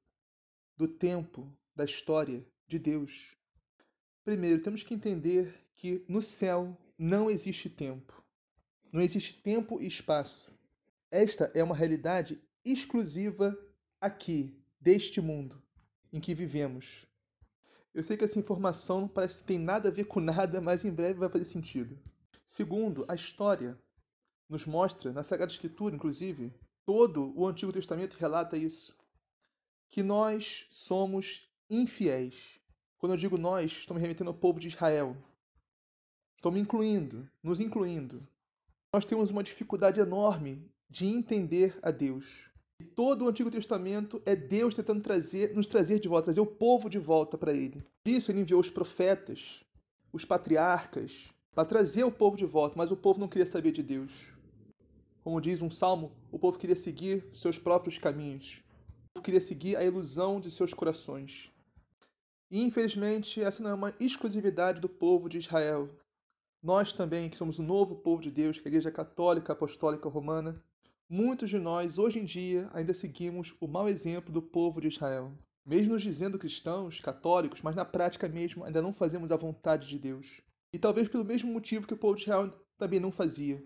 do tempo, da história de Deus. Primeiro, temos que entender que no céu não existe tempo. Não existe tempo e espaço. Esta é uma realidade exclusiva aqui, deste mundo em que vivemos. Eu sei que essa informação parece que tem nada a ver com nada, mas em breve vai fazer sentido. Segundo, a história nos mostra, na Sagrada Escritura, inclusive, todo o Antigo Testamento relata isso, que nós somos infiéis. Quando eu digo nós, estou me remetendo ao povo de Israel. Estou me incluindo, nos incluindo. Nós temos uma dificuldade enorme de entender a Deus. Todo o Antigo Testamento é Deus tentando trazer, nos trazer de volta, trazer o povo de volta para Ele. Por isso ele enviou os profetas, os patriarcas, para trazer o povo de volta, mas o povo não queria saber de Deus. Como diz um salmo, o povo queria seguir seus próprios caminhos. O povo queria seguir a ilusão de seus corações. E infelizmente, essa não é uma exclusividade do povo de Israel. Nós também, que somos o novo povo de Deus, que é a Igreja Católica Apostólica Romana, muitos de nós, hoje em dia, ainda seguimos o mau exemplo do povo de Israel. Mesmo nos dizendo cristãos, católicos, mas na prática mesmo ainda não fazemos a vontade de Deus. E talvez pelo mesmo motivo que o povo de Israel também não fazia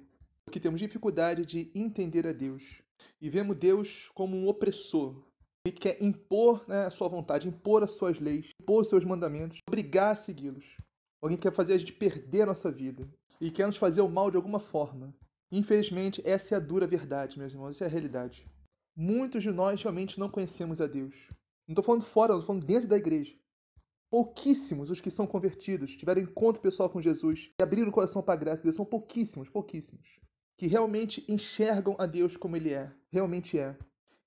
porque temos dificuldade de entender a Deus. E vemos Deus como um opressor. Ele quer impor né, a sua vontade, impor as suas leis, impor os seus mandamentos, obrigar a segui-los. Alguém quer fazer a gente perder a nossa vida e quer nos fazer o mal de alguma forma. Infelizmente, essa é a dura verdade, meus irmãos, essa é a realidade. Muitos de nós realmente não conhecemos a Deus. Não estou falando fora, estou falando dentro da igreja. Pouquíssimos os que são convertidos, tiveram encontro pessoal com Jesus e abriram o coração para a graça de Deus. São pouquíssimos, pouquíssimos que realmente enxergam a Deus como Ele é, realmente é.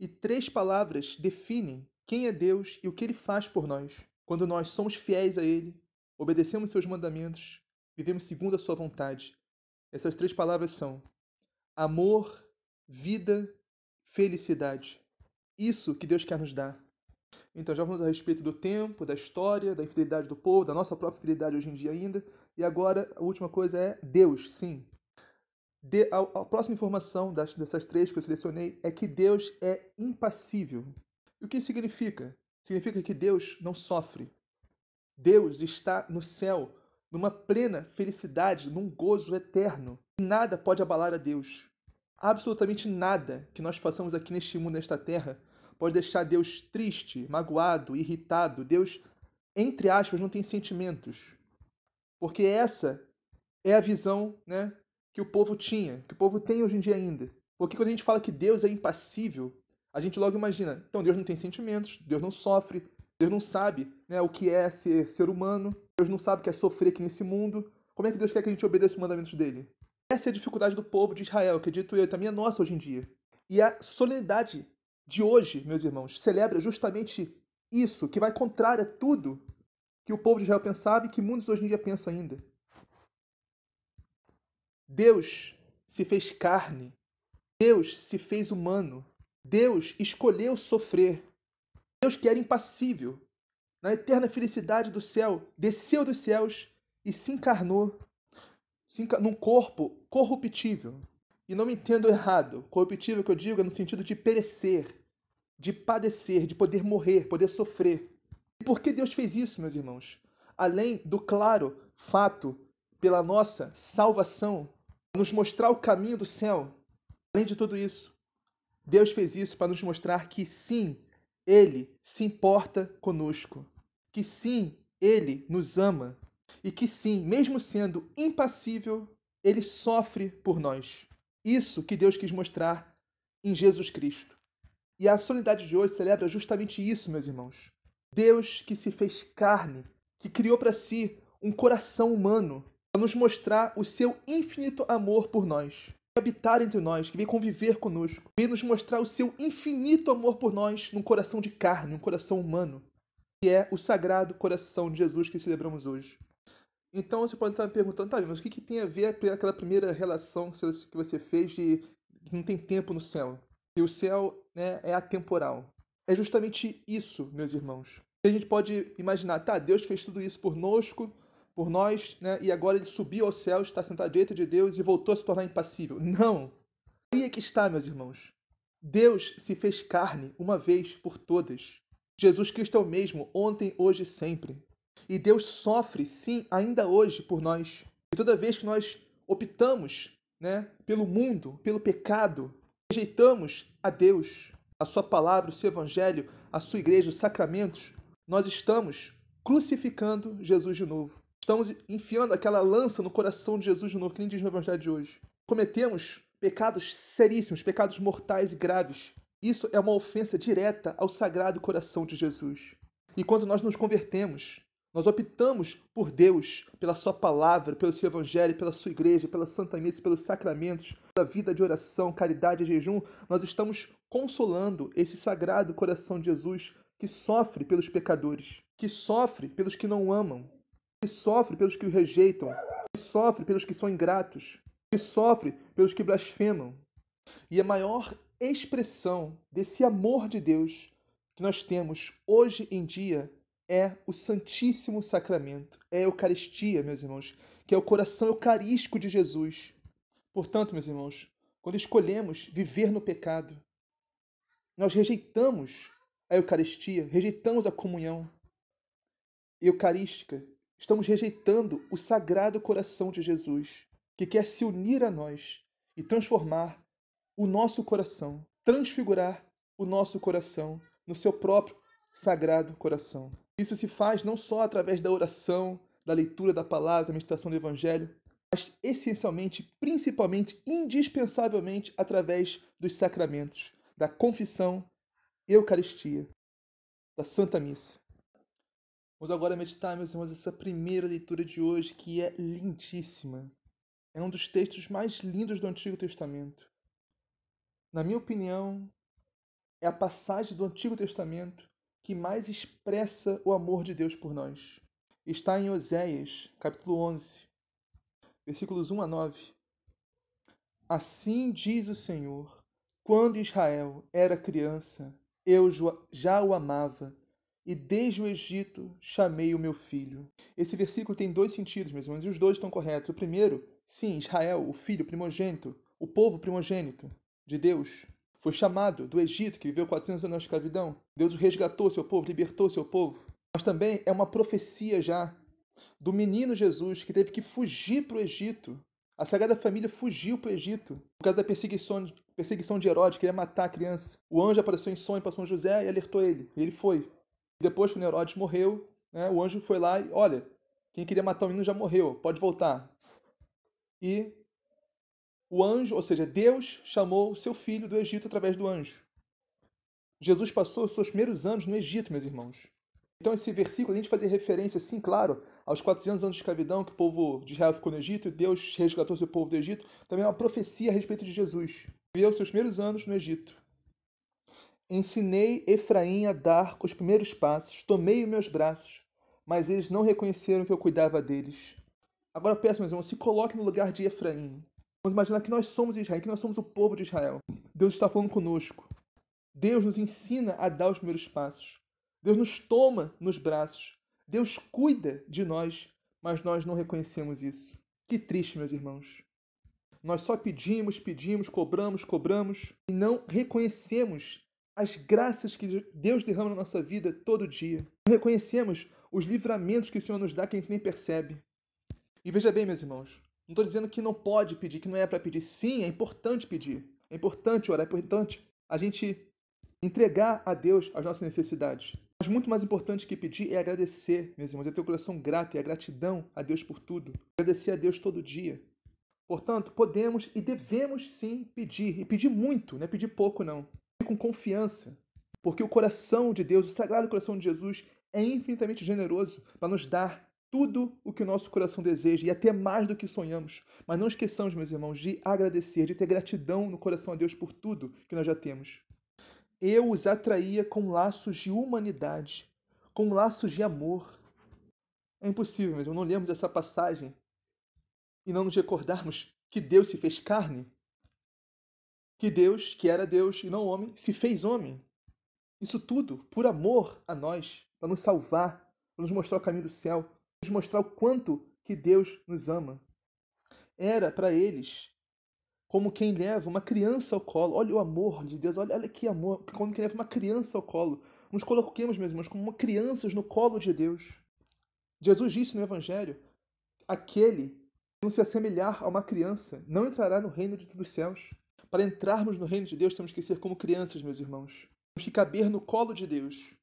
E três palavras definem quem é Deus e o que Ele faz por nós. Quando nós somos fiéis a Ele, obedecemos seus mandamentos, vivemos segundo a Sua vontade. Essas três palavras são amor, vida, felicidade. Isso que Deus quer nos dar. Então, já vamos a respeito do tempo, da história, da infidelidade do povo, da nossa própria fidelidade hoje em dia ainda. E agora, a última coisa é Deus, sim. De, a, a, próxima informação das, dessas três que eu selecionei é que Deus é impassível. E o que significa? Significa que Deus não sofre. Deus está no céu, numa plena felicidade, num gozo eterno. Nada pode abalar a Deus. Absolutamente nada que nós façamos aqui neste mundo, nesta terra, pode deixar Deus triste, magoado, irritado. Deus, entre aspas, não tem sentimentos. Porque essa é a visão né, que o povo tinha, que o povo tem hoje em dia ainda. Porque quando a gente fala que Deus é impassível, a gente logo imagina, então Deus não tem sentimentos, Deus não sofre, Deus não sabe né, o que é ser ser humano, Deus não sabe o que é sofrer aqui nesse mundo. Como é que Deus quer que a gente obedeça os mandamentos dele? Essa é a dificuldade do povo de Israel, acredito eu, também é nossa hoje em dia. E a solenidade de hoje, meus irmãos, celebra justamente isso, que vai contrário a tudo que o povo de Israel pensava e que muitos hoje em dia pensam ainda. Deus se fez carne. Deus se fez humano. Deus escolheu sofrer. Deus que era impassível, na eterna felicidade do céu, desceu dos céus e se encarnou num corpo corruptível. E não me entendo errado. Corruptível que eu digo é no sentido de perecer, de padecer, de poder morrer, poder sofrer. E por que Deus fez isso, meus irmãos? Além do claro fato pela nossa salvação, nos mostrar o caminho do céu. Além de tudo isso, Deus fez isso para nos mostrar que sim, Ele se importa conosco, que sim, Ele nos ama e que sim, mesmo sendo impassível, Ele sofre por nós. Isso que Deus quis mostrar em Jesus Cristo. E a solenidade de hoje celebra justamente isso, meus irmãos. Deus que se fez carne, que criou para si um coração humano, a nos mostrar o seu infinito amor por nós, que habitar entre nós, que vem conviver conosco, vem nos mostrar o seu infinito amor por nós num coração de carne, um coração humano, que é o sagrado coração de Jesus que celebramos hoje. Então você pode estar me perguntando, tá, mas o que, que tem a ver aquela primeira relação que você fez de que não tem tempo no céu? E o céu né, é atemporal. É justamente isso, meus irmãos. A gente pode imaginar, tá, Deus fez tudo isso por nosco, por nós, né? e agora ele subiu ao céu, está sentado à direita de Deus e voltou a se tornar impassível. Não! Aí é que está, meus irmãos. Deus se fez carne uma vez por todas. Jesus Cristo é o mesmo, ontem, hoje e sempre. E Deus sofre, sim, ainda hoje por nós. E toda vez que nós optamos né, pelo mundo, pelo pecado, rejeitamos a Deus, a Sua palavra, o seu Evangelho, a Sua igreja, os sacramentos, nós estamos crucificando Jesus de novo. Estamos enfiando aquela lança no coração de Jesus de novo, que nem diz no Evangelho de hoje. Cometemos pecados seríssimos, pecados mortais e graves. Isso é uma ofensa direta ao sagrado coração de Jesus. E quando nós nos convertemos, nós optamos por Deus, pela Sua palavra, pelo Seu Evangelho, pela Sua igreja, pela Santa Missa, pelos sacramentos, pela vida de oração, caridade e jejum. Nós estamos consolando esse sagrado coração de Jesus que sofre pelos pecadores, que sofre pelos que não amam, que sofre pelos que o rejeitam, que sofre pelos que são ingratos, que sofre pelos que blasfemam. E a maior expressão desse amor de Deus que nós temos hoje em dia é o Santíssimo Sacramento, é a Eucaristia, meus irmãos, que é o coração eucarístico de Jesus. Portanto, meus irmãos, quando escolhemos viver no pecado, nós rejeitamos a Eucaristia, rejeitamos a comunhão eucarística, estamos rejeitando o sagrado coração de Jesus, que quer se unir a nós e transformar o nosso coração, transfigurar o nosso coração no seu próprio sagrado coração. Isso se faz não só através da oração, da leitura da palavra, da meditação do evangelho, mas essencialmente, principalmente, indispensavelmente através dos sacramentos, da confissão, Eucaristia, da Santa Missa. Vamos agora meditar, meus irmãos, essa primeira leitura de hoje que é lindíssima. É um dos textos mais lindos do Antigo Testamento. Na minha opinião, é a passagem do Antigo Testamento que mais expressa o amor de Deus por nós. Está em Oséias, capítulo 11, versículos 1 a 9. Assim diz o Senhor: quando Israel era criança, eu já o amava, e desde o Egito chamei o meu filho. Esse versículo tem dois sentidos, meus irmãos, e os dois estão corretos. O primeiro, sim, Israel, o filho primogênito, o povo primogênito de Deus. Foi chamado do Egito, que viveu 400 anos na escravidão. Deus resgatou seu povo, libertou seu povo. Mas também é uma profecia já do menino Jesus que teve que fugir para o Egito. A Sagrada Família fugiu para o Egito por causa da perseguição, perseguição de Herodes, queria matar a criança. O anjo apareceu em sonho para São José e alertou ele. E ele foi. Depois, quando Herodes morreu, né, o anjo foi lá e, olha, quem queria matar o menino já morreu, pode voltar. E o anjo, ou seja, Deus chamou seu filho do Egito através do anjo. Jesus passou os seus primeiros anos no Egito, meus irmãos. Então, esse versículo, além de fazer referência, sim, claro, aos 400 anos de escravidão que o povo de Israel ficou no Egito, e Deus resgatou seu povo do Egito, também é uma profecia a respeito de Jesus. Viveu seus primeiros anos no Egito. Ensinei Efraim a dar os primeiros passos, tomei os meus braços, mas eles não reconheceram que eu cuidava deles. Agora peço, meus irmãos, se coloque no lugar de Efraim. Vamos imaginar que nós somos Israel, que nós somos o povo de Israel. Deus está falando conosco. Deus nos ensina a dar os primeiros passos. Deus nos toma nos braços. Deus cuida de nós, mas nós não reconhecemos isso. Que triste, meus irmãos. Nós só pedimos, pedimos, cobramos, cobramos e não reconhecemos as graças que Deus derrama na nossa vida todo dia. Não reconhecemos os livramentos que o Senhor nos dá que a gente nem percebe. E veja bem, meus irmãos, não estou dizendo que não pode pedir, que não é para pedir. Sim, é importante pedir. É importante orar, é importante a gente entregar a Deus as nossas necessidades. Mas muito mais importante que pedir é agradecer, meus irmãos, é ter o coração grato, é a gratidão a Deus por tudo. Agradecer a Deus todo dia. Portanto, podemos e devemos sim pedir, e pedir muito, não é pedir pouco não. Com confiança, porque o coração de Deus, o sagrado coração de Jesus, é infinitamente generoso para nos dar tudo o que o nosso coração deseja e até mais do que sonhamos. Mas não esqueçamos, meus irmãos, de agradecer, de ter gratidão no coração a Deus por tudo que nós já temos. Eu os atraía com laços de humanidade, com laços de amor. É impossível, mesmo, não lemos essa passagem e não nos recordarmos que Deus se fez carne. Que Deus, que era Deus e não homem, se fez homem. Isso tudo por amor a nós, para nos salvar, para nos mostrar o caminho do céu, nos mostrar o quanto que Deus nos ama. Era para eles como quem leva uma criança ao colo. Olha o amor de Deus, olha, olha que amor, como quem leva uma criança ao colo. Nos coloquemos, meus irmãos, como crianças no colo de Deus. Jesus disse no Evangelho: aquele Devemos se assemelhar a uma criança, não entrará no reino de dos céus. Para entrarmos no reino de Deus, temos que ser como crianças, meus irmãos. Temos que caber no colo de Deus.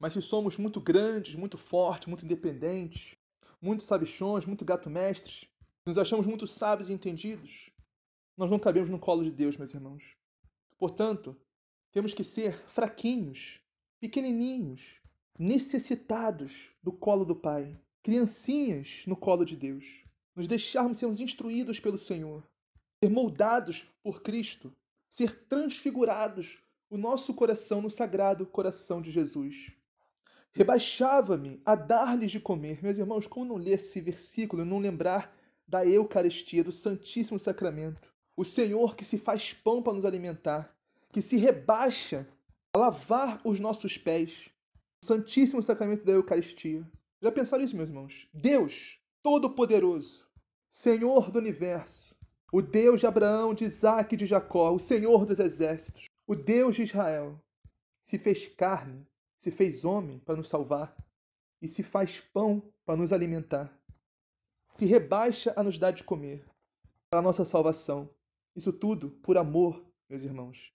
Mas se somos muito grandes, muito fortes, muito independentes, muito sabichões, muito gato-mestres, nos achamos muito sábios e entendidos, nós não cabemos no colo de Deus, meus irmãos. Portanto, temos que ser fraquinhos, pequenininhos, necessitados do colo do Pai, criancinhas no colo de Deus. Nos deixarmos sermos instruídos pelo Senhor, ser moldados por Cristo, ser transfigurados o nosso coração no sagrado coração de Jesus. Rebaixava-me a dar-lhes de comer. Meus irmãos, como não ler esse versículo não lembrar da Eucaristia, do Santíssimo Sacramento? O Senhor que se faz pão para nos alimentar, que se rebaixa a lavar os nossos pés. O Santíssimo Sacramento da Eucaristia. Já pensaram isso, meus irmãos? Deus Todo-Poderoso, Senhor do Universo, o Deus de Abraão, de Isaac e de Jacó, o Senhor dos Exércitos, o Deus de Israel, se fez carne, se fez homem para nos salvar e se faz pão para nos alimentar. Se rebaixa a nos dar de comer para nossa salvação. Isso tudo por amor, meus irmãos.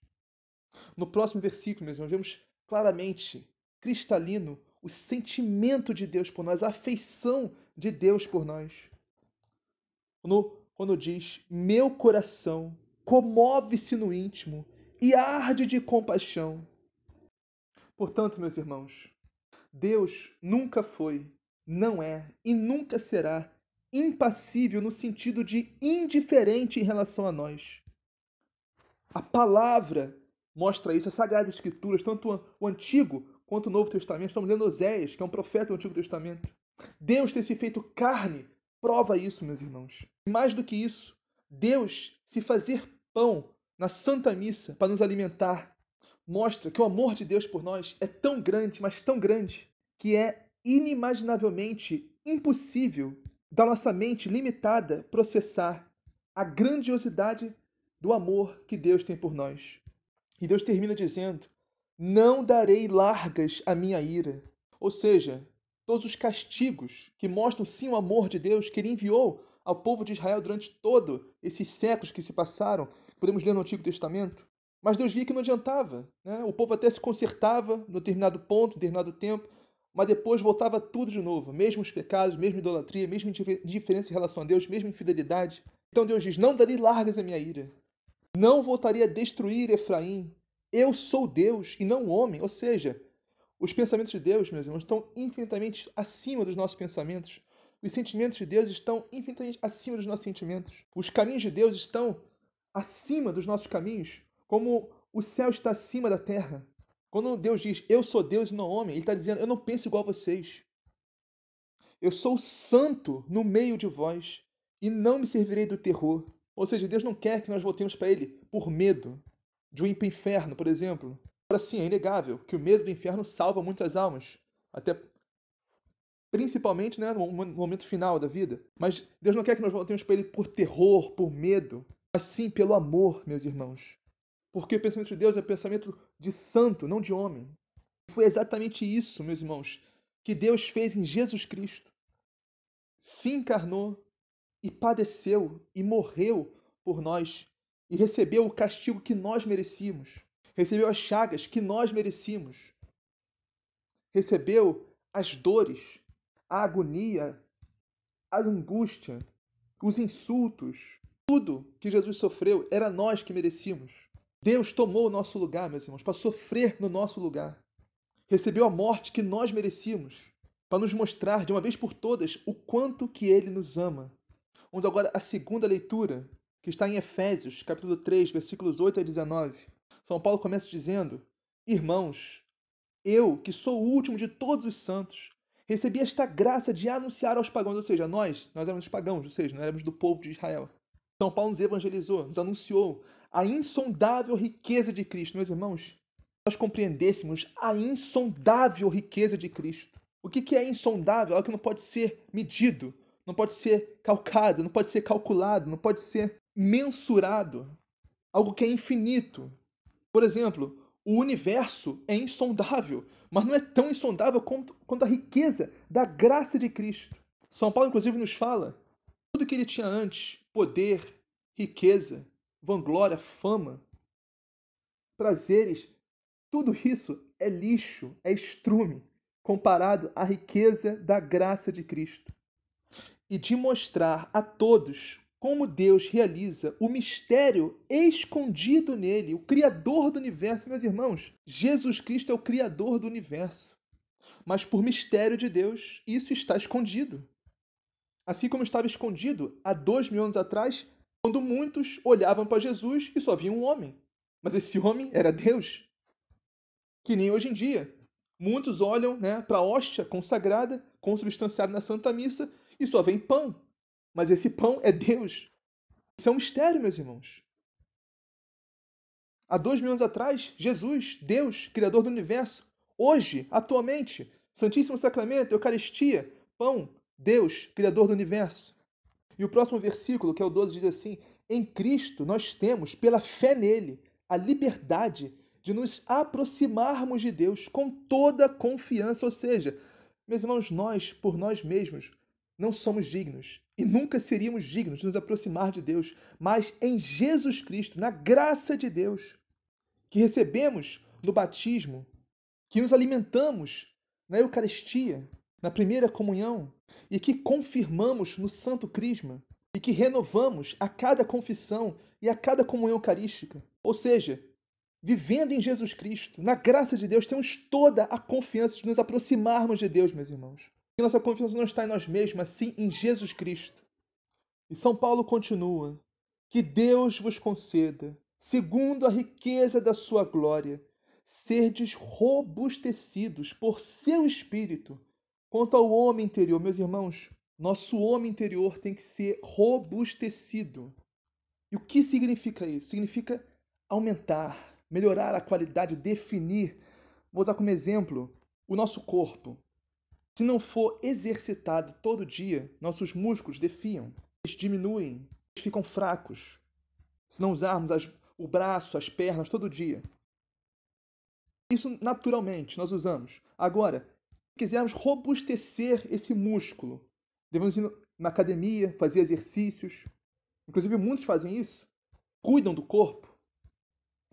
No próximo versículo, meus irmãos, vemos claramente, cristalino, o sentimento de Deus por nós, a afeição de Deus por nós. No, quando diz: Meu coração comove-se no íntimo e arde de compaixão. Portanto, meus irmãos, Deus nunca foi, não é e nunca será impassível no sentido de indiferente em relação a nós. A palavra mostra isso, as Sagradas Escrituras, tanto o Antigo quanto o Novo Testamento. Estamos lendo Oséias, que é um profeta do Antigo Testamento. Deus ter se feito carne prova isso, meus irmãos. Mais do que isso, Deus se fazer pão na Santa Missa para nos alimentar mostra que o amor de Deus por nós é tão grande, mas tão grande, que é inimaginavelmente impossível da nossa mente limitada processar a grandiosidade do amor que Deus tem por nós. E Deus termina dizendo: Não darei largas a minha ira. Ou seja, todos os castigos que mostram sim o amor de Deus que ele enviou ao povo de Israel durante todos esses séculos que se passaram, podemos ler no Antigo Testamento. Mas Deus via que não adiantava. Né? O povo até se consertava no determinado ponto, determinado tempo, mas depois voltava tudo de novo. Mesmo os pecados, mesmo idolatria, mesmo indiferença em relação a Deus, mesmo infidelidade. Então Deus diz: Não darei largas a minha ira. Não voltaria a destruir Efraim. Eu sou Deus e não homem. Ou seja, os pensamentos de Deus, meus irmãos, estão infinitamente acima dos nossos pensamentos. Os sentimentos de Deus estão infinitamente acima dos nossos sentimentos. Os caminhos de Deus estão acima dos nossos caminhos, como o céu está acima da terra. Quando Deus diz, eu sou Deus e não homem, Ele está dizendo, eu não penso igual a vocês. Eu sou santo no meio de vós e não me servirei do terror. Ou seja, Deus não quer que nós voltemos para Ele por medo de um ir para o inferno, por exemplo. Agora sim, é inegável que o medo do inferno salva muitas almas. Até principalmente né, no momento final da vida. Mas Deus não quer que nós voltemos para Ele por terror, por medo, mas sim pelo amor, meus irmãos. Porque o pensamento de Deus é pensamento de santo, não de homem. Foi exatamente isso, meus irmãos, que Deus fez em Jesus Cristo. Se encarnou e padeceu e morreu por nós e recebeu o castigo que nós merecíamos. Recebeu as chagas que nós merecíamos. Recebeu as dores, a agonia, a angústia, os insultos, tudo que Jesus sofreu era nós que merecíamos. Deus tomou o nosso lugar, meus irmãos, para sofrer no nosso lugar. Recebeu a morte que nós merecíamos, para nos mostrar de uma vez por todas o quanto que ele nos ama. Vamos agora à segunda leitura, que está em Efésios, capítulo 3, versículos 8 a 19. São Paulo começa dizendo: Irmãos, eu, que sou o último de todos os santos, recebi esta graça de anunciar aos pagãos, ou seja, nós, nós éramos pagãos, ou seja, nós éramos do povo de Israel. São Paulo nos evangelizou, nos anunciou a insondável riqueza de Cristo. Meus irmãos, nós compreendêssemos a insondável riqueza de Cristo. O que é insondável? Algo que não pode ser medido, não pode ser calcado, não pode ser calculado, não pode ser mensurado. Algo que é infinito. Por exemplo, o universo é insondável, mas não é tão insondável quanto, quanto a riqueza da graça de Cristo. São Paulo, inclusive, nos fala Tudo que ele tinha antes, poder, riqueza, vanglória, fama, prazeres, tudo isso é lixo, é estrume, comparado à riqueza da graça de Cristo. E de mostrar a todos como Deus realiza o mistério escondido nele, o Criador do universo. Meus irmãos, Jesus Cristo é o Criador do universo. Mas por mistério de Deus, isso está escondido. Assim como estava escondido há dois mil anos atrás, quando muitos olhavam para Jesus e só viam um homem. Mas esse homem era Deus. Que nem hoje em dia. Muitos olham né, para a hóstia consagrada, consubstanciada na Santa Missa, e só vem pão. Mas esse pão é Deus. Isso é um mistério, meus irmãos. Há dois mil anos atrás, Jesus, Deus, Criador do universo. Hoje, atualmente, Santíssimo Sacramento, Eucaristia, pão, Deus, Criador do universo. E o próximo versículo, que é o 12, diz assim: Em Cristo nós temos, pela fé nele, a liberdade de nos aproximarmos de Deus com toda confiança. Ou seja, meus irmãos, nós, por nós mesmos, não somos dignos e nunca seríamos dignos de nos aproximar de Deus, mas em Jesus Cristo, na graça de Deus, que recebemos no batismo, que nos alimentamos na Eucaristia, na primeira comunhão e que confirmamos no Santo Crisma e que renovamos a cada confissão e a cada comunhão eucarística. Ou seja, vivendo em Jesus Cristo, na graça de Deus, temos toda a confiança de nos aproximarmos de Deus, meus irmãos. E nossa confiança não está em nós mesmos, mas sim em Jesus Cristo. E São Paulo continua: Que Deus vos conceda, segundo a riqueza da sua glória, serdes robustecidos por seu espírito quanto ao homem interior. Meus irmãos, nosso homem interior tem que ser robustecido. E o que significa isso? Significa aumentar, melhorar a qualidade, definir. Vou usar como exemplo o nosso corpo. Se não for exercitado todo dia, nossos músculos defiam, eles diminuem, eles ficam fracos. Se não usarmos as, o braço, as pernas todo dia. Isso naturalmente nós usamos. Agora, quisermos robustecer esse músculo, devemos ir na academia, fazer exercícios. Inclusive, muitos fazem isso, cuidam do corpo,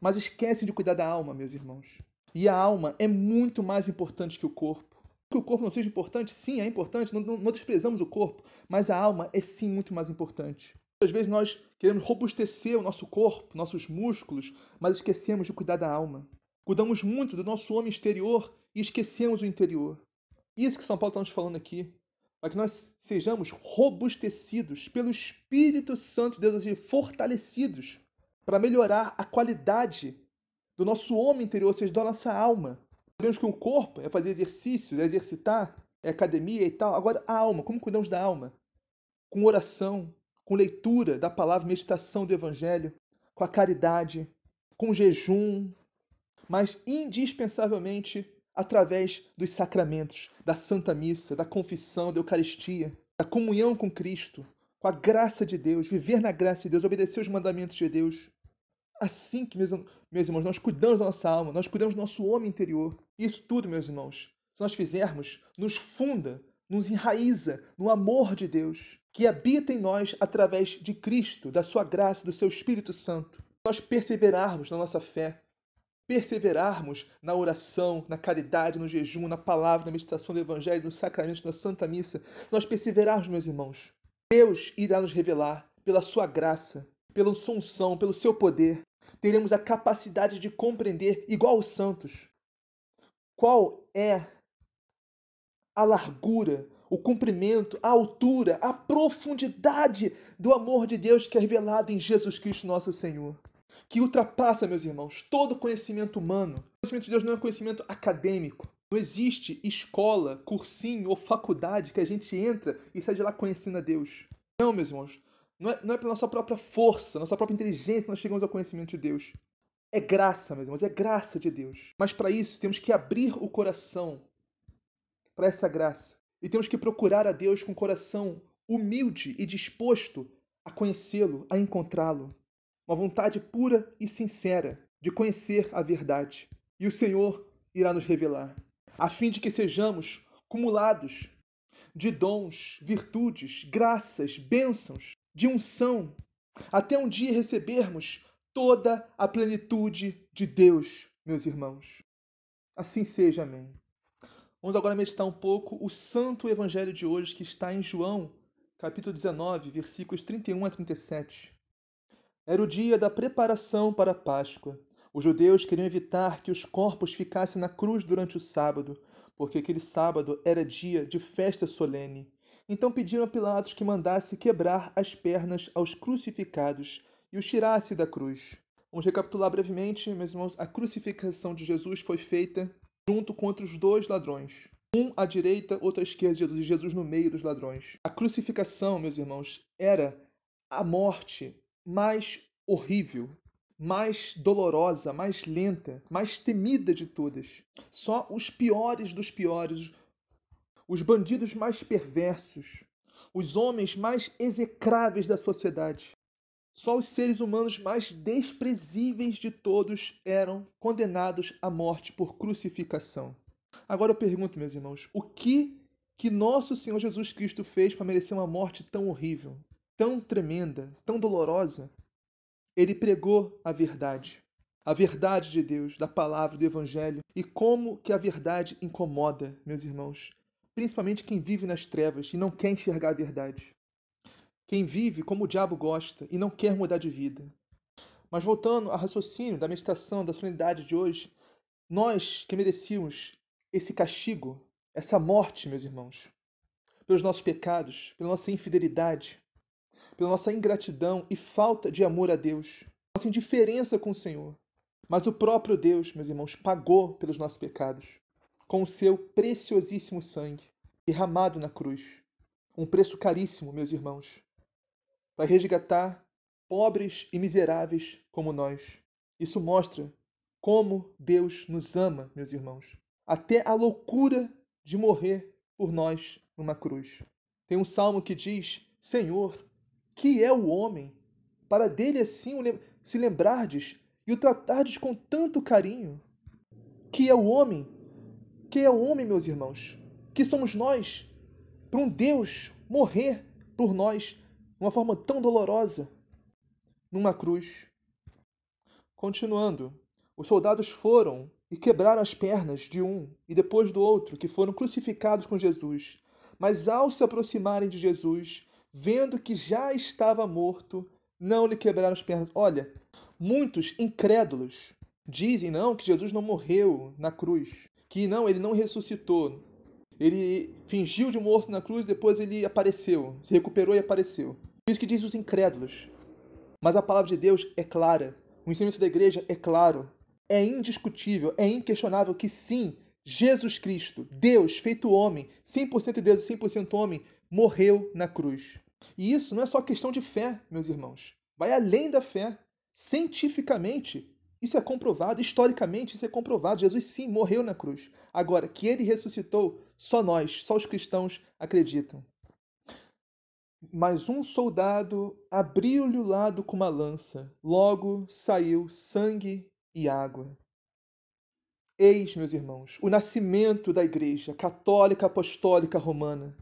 mas esquecem de cuidar da alma, meus irmãos. E a alma é muito mais importante que o corpo que o corpo não seja importante? Sim, é importante, não, não, desprezamos o corpo, mas a alma é sim muito mais importante. Às vezes nós queremos robustecer o nosso corpo, nossos músculos, mas esquecemos de cuidar da alma. Cuidamos muito do nosso homem exterior e esquecemos o interior. Isso que São Paulo está nos falando aqui. Para que nós sejamos robustecidos pelo Espírito Santo de Deus, fortalecidos para melhorar a qualidade do nosso homem interior, ou seja, da nossa alma. Sabemos que o corpo é fazer exercícios, é exercitar, é academia e tal. Agora, a alma, como cuidamos da alma? Com oração, com leitura da palavra, meditação do Evangelho, com a caridade, com jejum, mas indispensavelmente através dos sacramentos, da Santa Missa, da confissão, da Eucaristia, da comunhão com Cristo, com a graça de Deus, viver na graça de Deus, obedecer os mandamentos de Deus. Assim que, meus, meus irmãos, nós cuidamos da nossa alma, nós cuidamos do nosso homem interior. Isso tudo, meus irmãos, se nós fizermos, nos funda, nos enraiza no amor de Deus, que habita em nós através de Cristo, da sua graça, do seu Espírito Santo. Nós perseverarmos na nossa fé, perseverarmos na oração, na caridade, no jejum, na palavra, na meditação do Evangelho, nos sacramentos, na Santa Missa, nós perseverarmos, meus irmãos, Deus irá nos revelar pela sua graça, pela unção, pelo seu poder, teremos a capacidade de compreender, igual os santos, qual é a largura, o comprimento, a altura, a profundidade do amor de Deus que é revelado em Jesus Cristo, nosso Senhor. Que ultrapassa, meus irmãos, todo conhecimento humano. O conhecimento de Deus não é um conhecimento acadêmico. Não existe escola, cursinho ou faculdade que a gente entra e sai de lá conhecendo a Deus. Não, meus irmãos. Não é, não é pela nossa própria força, nossa própria inteligência que nós chegamos ao conhecimento de Deus. É graça, meus irmãos, é graça de Deus. Mas para isso temos que abrir o coração para essa graça. E temos que procurar a Deus com o coração humilde e disposto a conhecê-lo, a encontrá-lo. Uma vontade pura e sincera de conhecer a verdade. E o Senhor irá nos revelar, a fim de que sejamos cumulados de dons, virtudes, graças, bênçãos, de unção, até um dia recebermos toda a plenitude de Deus, meus irmãos. Assim seja, amém. Vamos agora meditar um pouco o santo evangelho de hoje que está em João, capítulo 19, versículos 31 a 37. Era o dia da preparação para a Páscoa. Os judeus queriam evitar que os corpos ficassem na cruz durante o sábado, porque aquele sábado era dia de festa solene. Então pediram a Pilatos que mandasse quebrar as pernas aos crucificados e os tirasse da cruz. Vamos recapitular brevemente, meus irmãos. A crucificação de Jesus foi feita junto com outros dois ladrões. Um à direita, outro à esquerda de Jesus, e Jesus no meio dos ladrões. A crucificação, meus irmãos, era a morte mais horrível, mais dolorosa, mais lenta, mais temida de todas. Só os piores dos piores, os bandidos mais perversos, os homens mais execráveis da sociedade, só os seres humanos mais desprezíveis de todos eram condenados à morte por crucificação. Agora eu pergunto, meus irmãos, o que que nosso Senhor Jesus Cristo fez para merecer uma morte tão horrível, tão tremenda, tão dolorosa? Ele pregou a verdade, a verdade de Deus, da palavra do evangelho, e como que a verdade incomoda, meus irmãos, principalmente quem vive nas trevas e não quer enxergar a verdade. Quem vive como o diabo gosta e não quer mudar de vida. Mas voltando ao raciocínio da meditação, da solenidade de hoje, nós que merecíamos esse castigo, essa morte, meus irmãos, pelos nossos pecados, pela nossa infidelidade, pela nossa ingratidão e falta de amor a Deus, nossa indiferença com o Senhor. Mas o próprio Deus, meus irmãos, pagou pelos nossos pecados com o seu preciosíssimo sangue derramado na cruz. Um preço caríssimo, meus irmãos, para resgatar pobres e miseráveis como nós. Isso mostra como Deus nos ama, meus irmãos, até a loucura de morrer por nós numa cruz. Tem um salmo que diz: Senhor, que é o homem, para dele assim se lembrardes e o tratardes com tanto carinho? Que é o homem? Que é o homem, meus irmãos? Que somos nós para um Deus morrer por nós uma forma tão dolorosa numa cruz. Continuando, os soldados foram e quebraram as pernas de um e depois do outro, que foram crucificados com Jesus. Mas ao se aproximarem de Jesus, vendo que já estava morto, não lhe quebraram as pernas. Olha, muitos incrédulos dizem não que Jesus não morreu na cruz, que não, ele não ressuscitou. Ele fingiu de morto na cruz, depois ele apareceu, se recuperou e apareceu. Isso que diz os incrédulos. Mas a palavra de Deus é clara. O ensinamento da igreja é claro. É indiscutível, é inquestionável que sim, Jesus Cristo, Deus feito homem, 100% Deus e 100% homem, morreu na cruz. E isso não é só questão de fé, meus irmãos. Vai além da fé. Cientificamente, isso é comprovado, historicamente, isso é comprovado. Jesus sim morreu na cruz. Agora, que ele ressuscitou, só nós, só os cristãos acreditam. Mas um soldado abriu-lhe o lado com uma lança. Logo saiu sangue e água. Eis, meus irmãos, o nascimento da Igreja Católica Apostólica Romana.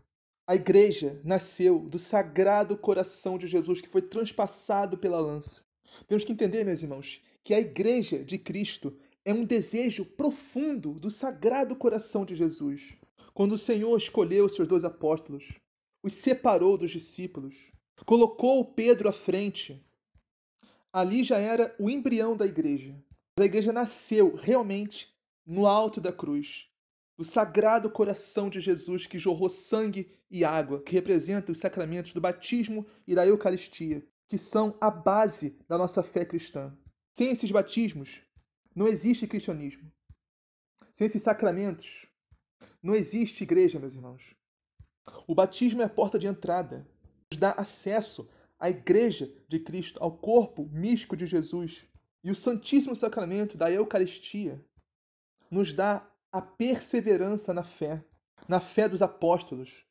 A Igreja nasceu do sagrado coração de Jesus que foi transpassado pela lança. Temos que entender, meus irmãos, que a Igreja de Cristo é um desejo profundo do sagrado coração de Jesus. Quando o Senhor escolheu os seus dois apóstolos, os separou dos discípulos, colocou Pedro à frente. Ali já era o embrião da igreja. A igreja nasceu realmente no alto da cruz, do sagrado coração de Jesus que jorrou sangue e água, que representa os sacramentos do batismo e da Eucaristia, que são a base da nossa fé cristã. Sem esses batismos, não existe cristianismo. Sem esses sacramentos, não existe igreja, meus irmãos. O batismo é a porta de entrada, nos dá acesso à igreja de Cristo, ao corpo místico de Jesus. E o Santíssimo Sacramento da Eucaristia nos dá a perseverança na fé, na fé dos apóstolos,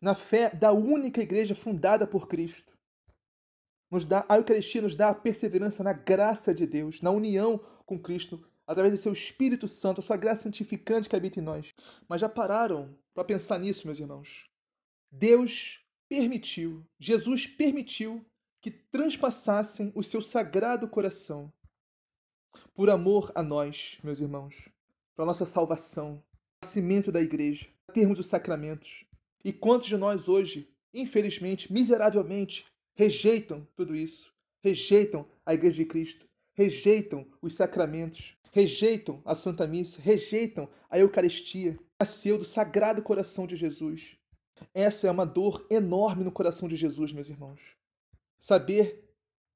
na fé da única igreja fundada por Cristo. Nos dá, a Eucaristia nos dá a perseverança na graça de Deus, na união com Cristo, através do seu Espírito Santo, a sua graça santificante que habita em nós. Mas já pararam para pensar nisso, meus irmãos? Deus permitiu, Jesus permitiu que transpassassem o seu sagrado coração por amor a nós, meus irmãos, para nossa salvação, nascimento da igreja, termos os sacramentos. E quantos de nós hoje, infelizmente, miseravelmente, rejeitam tudo isso? Rejeitam a igreja de Cristo, rejeitam os sacramentos, rejeitam a Santa Missa, rejeitam a Eucaristia. Nasceu do sagrado coração de Jesus. Essa é uma dor enorme no coração de Jesus, meus irmãos. Saber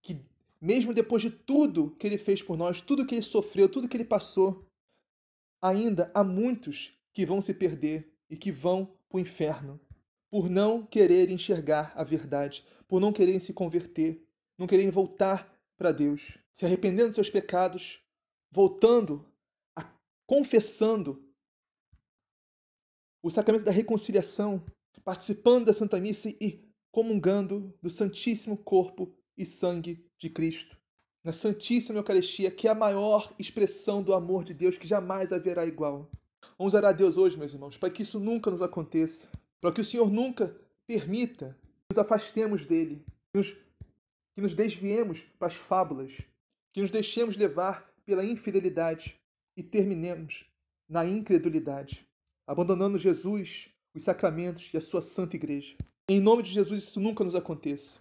que, mesmo depois de tudo que ele fez por nós, tudo que ele sofreu, tudo que ele passou, ainda há muitos que vão se perder e que vão para o inferno por não querer enxergar a verdade, por não quererem se converter, não quererem voltar para Deus, se arrependendo dos seus pecados, voltando, a, confessando o sacramento da reconciliação, participando da Santa Missa e comungando do Santíssimo Corpo e Sangue de Cristo. Na Santíssima Eucaristia, que é a maior expressão do amor de Deus que jamais haverá igual. Vamos orar a Deus hoje, meus irmãos, para que isso nunca nos aconteça, para que o Senhor nunca permita que nos afastemos dele, que nos, que nos desviemos para as fábulas, que nos deixemos levar pela infidelidade e terminemos na incredulidade, abandonando Jesus, os sacramentos e a sua santa igreja. Em nome de Jesus, isso nunca nos aconteça.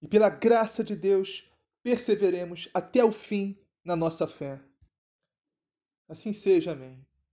E pela graça de Deus, perseveremos até o fim na nossa fé. Assim seja, amém.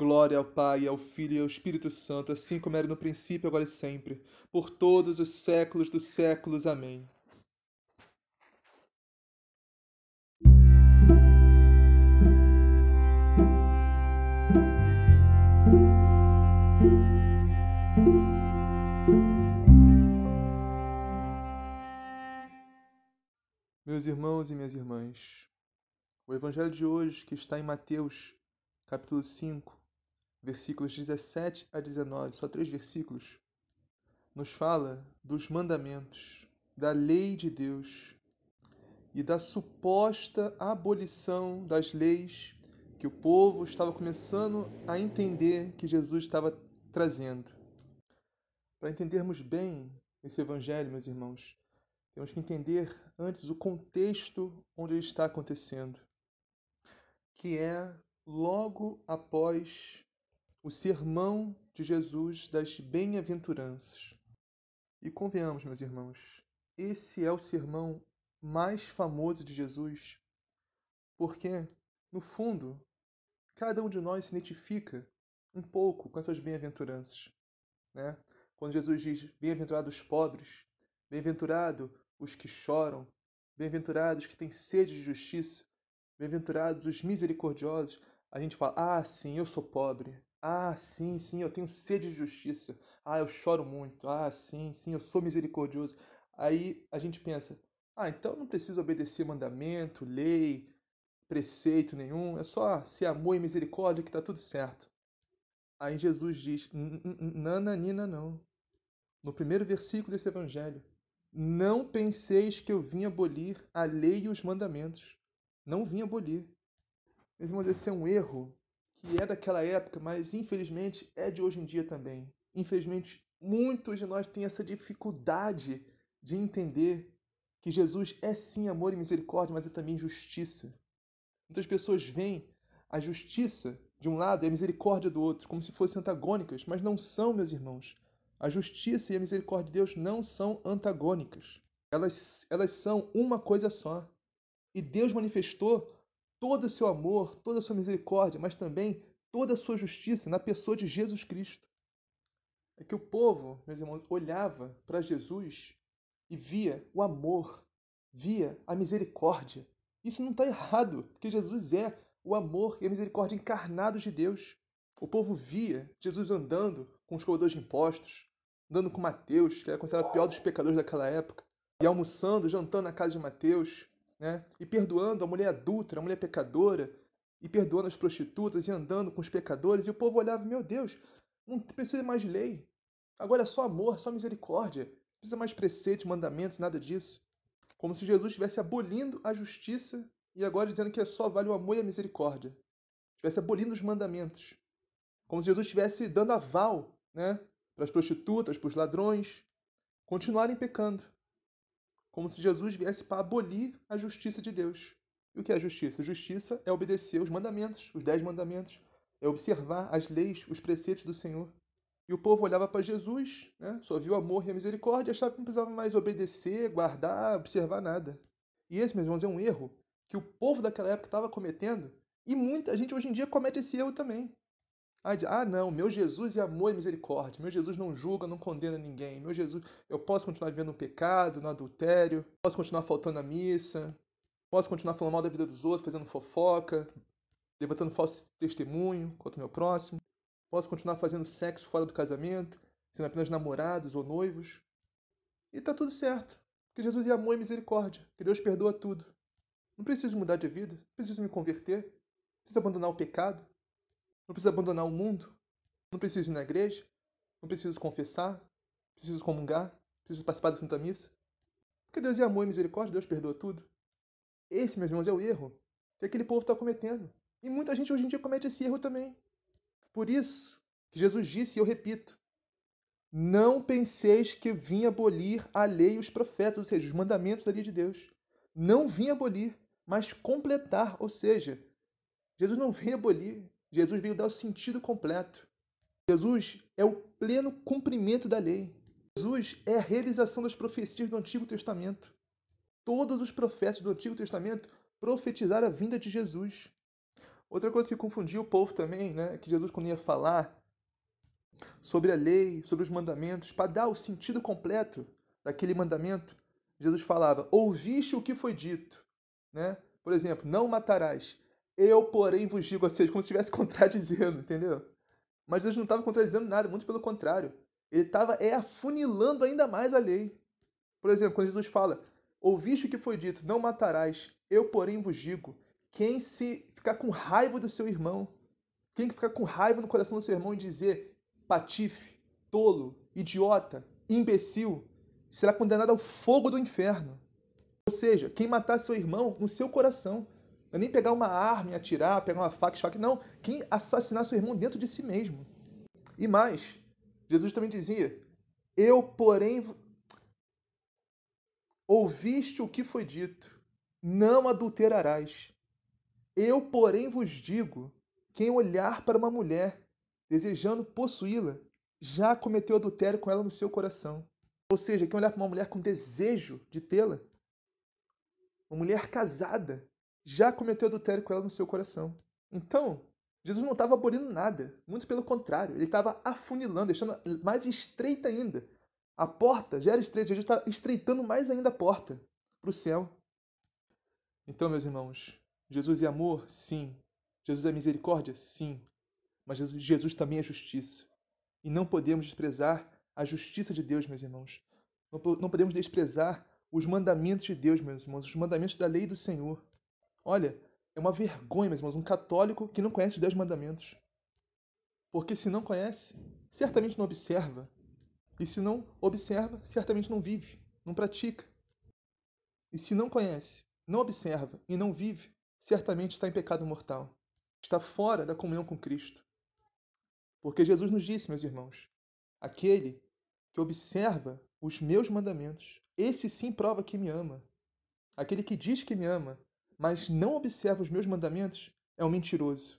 Glória ao Pai, ao Filho e ao Espírito Santo, assim como era no princípio, agora e sempre, por todos os séculos dos séculos. Amém. Meus irmãos e minhas irmãs, o evangelho de hoje, que está em Mateus, capítulo 5, versículos 17 a 19, só três versículos, nos fala dos mandamentos, da lei de Deus e da suposta abolição das leis que o povo estava começando a entender que Jesus estava trazendo. Para entendermos bem esse evangelho, meus irmãos, temos que entender antes o contexto onde ele está acontecendo, que é logo após o sermão de Jesus das bem-aventuranças. E convenhamos, meus irmãos, esse é o sermão mais famoso de Jesus, porque, no fundo, cada um de nós se identifica um pouco com essas bem-aventuranças. Né? Quando Jesus diz: Bem-aventurados os pobres, bem-aventurado os que choram, bem-aventurados que têm sede de justiça, bem-aventurados os misericordiosos, a gente fala: Ah, sim, eu sou pobre. Ah, sim, sim, eu tenho sede de justiça. Ah, eu choro muito. Ah, sim, sim, eu sou misericordioso. Aí a gente pensa: Ah, então não preciso obedecer mandamento, lei, preceito nenhum. É só ser amor e misericórdia que está tudo certo. Aí Jesus diz: Nananina, não. No primeiro versículo desse evangelho: Não penseis que eu vim abolir a lei e os mandamentos. Não vim abolir. Meus irmãos, esse é um erro que é daquela época, mas infelizmente é de hoje em dia também. Infelizmente, muitos de nós têm essa dificuldade de entender que Jesus é sim amor e misericórdia, mas é também justiça. Muitas pessoas veem a justiça de um lado e a misericórdia do outro, como se fossem antagônicas, mas não são, meus irmãos. A justiça e a misericórdia de Deus não são antagônicas. Elas, elas são uma coisa só. E Deus manifestou todo o seu amor, toda a sua misericórdia, mas também toda a sua justiça na pessoa de Jesus Cristo. É que o povo, meus irmãos, olhava para Jesus e via o amor, via a misericórdia. Isso não está errado, porque Jesus é o amor e a misericórdia encarnados de Deus. O povo via Jesus andando com os cobradores de impostos, andando com Mateus, que era considerado o pior dos pecadores daquela época, e almoçando, jantando na casa de Mateus, né? e perdoando a mulher adulta, a mulher pecadora, e perdoando as prostitutas e andando com os pecadores, e o povo olhava, meu Deus, não precisa mais de lei. Agora é só amor, só misericórdia. Não precisa mais preceitos, mandamentos, nada disso. Como se Jesus estivesse abolindo a justiça e agora dizendo que é só vale o amor e a misericórdia. Estivesse abolindo os mandamentos. Como se Jesus estivesse dando aval né, para as prostitutas, para os ladrões, continuarem pecando. Como se Jesus viesse para abolir a justiça de Deus. E o que é justiça? Justiça é obedecer os mandamentos, os dez mandamentos, é observar as leis, os preceitos do Senhor. E o povo olhava para Jesus, né? só viu amor e a misericórdia, achava que não precisava mais obedecer, guardar, observar nada. E esse, meus irmãos, é um erro que o povo daquela época estava cometendo e muita gente hoje em dia comete esse erro também. Ah, não, meu Jesus é amor e misericórdia. Meu Jesus não julga, não condena ninguém. Meu Jesus, eu posso continuar vivendo no pecado, no adultério, posso continuar faltando à missa, Posso continuar falando mal da vida dos outros, fazendo fofoca, levantando falso testemunho contra o meu próximo. Posso continuar fazendo sexo fora do casamento, sendo apenas namorados ou noivos. E tá tudo certo, porque Jesus é amor e misericórdia, que Deus perdoa tudo. Não preciso mudar de vida, não preciso me converter, não preciso abandonar o pecado, não preciso abandonar o mundo, não preciso ir na igreja, não preciso confessar, preciso comungar, preciso participar da Santa Missa. Porque Deus é amor e misericórdia, Deus perdoa tudo. Esse, meus irmãos, é o erro que aquele povo está cometendo. E muita gente hoje em dia comete esse erro também. Por isso que Jesus disse, e eu repito, não penseis que vim abolir a lei e os profetas, ou seja, os mandamentos da lei de Deus. Não vim abolir, mas completar, ou seja, Jesus não veio abolir, Jesus veio dar o sentido completo. Jesus é o pleno cumprimento da lei. Jesus é a realização das profecias do Antigo Testamento. Todos os profetas do Antigo Testamento profetizaram a vinda de Jesus. Outra coisa que confundia o povo também, né, que Jesus quando ia falar sobre a lei, sobre os mandamentos, para dar o sentido completo daquele mandamento, Jesus falava: "Ouviste o que foi dito", né? Por exemplo, não matarás. Eu, porém, vos digo, ou seja, como se estivesse contradizendo, entendeu? Mas Jesus não estava contradizendo nada, muito pelo contrário. Ele estava é, afunilando ainda mais a lei. Por exemplo, quando Jesus fala: Ouviste o que foi dito: Não matarás. Eu, porém, vos digo: quem se ficar com raiva do seu irmão, quem ficar com raiva no coração do seu irmão e dizer patife, tolo, idiota, imbecil, será condenado ao fogo do inferno. Ou seja, quem matar seu irmão no seu coração. Não é nem pegar uma arma e atirar, pegar uma faca e choque, não. Quem assassinar seu irmão dentro de si mesmo. E mais, Jesus também dizia: Eu, porém, Ouviste o que foi dito: não adulterarás. Eu, porém, vos digo: quem olhar para uma mulher, desejando possuí-la, já cometeu adultério com ela no seu coração. Ou seja, quem olhar para uma mulher com desejo de tê-la, uma mulher casada, já cometeu adultério com ela no seu coração. Então, Jesus não estava abolindo nada, muito pelo contrário, ele estava afunilando, deixando mais estreita ainda a porta já era estreita, Jesus está estreitando mais ainda a porta para o céu. Então, meus irmãos, Jesus é amor? Sim. Jesus é misericórdia? Sim. Mas Jesus, Jesus também é justiça. E não podemos desprezar a justiça de Deus, meus irmãos. Não, não podemos desprezar os mandamentos de Deus, meus irmãos, os mandamentos da lei do Senhor. Olha, é uma vergonha, meus irmãos, um católico que não conhece os dez mandamentos. Porque se não conhece, certamente não observa, e se não observa, certamente não vive, não pratica. E se não conhece, não observa e não vive, certamente está em pecado mortal. Está fora da comunhão com Cristo. Porque Jesus nos disse, meus irmãos, aquele que observa os meus mandamentos, esse sim prova que me ama. Aquele que diz que me ama, mas não observa os meus mandamentos, é um mentiroso.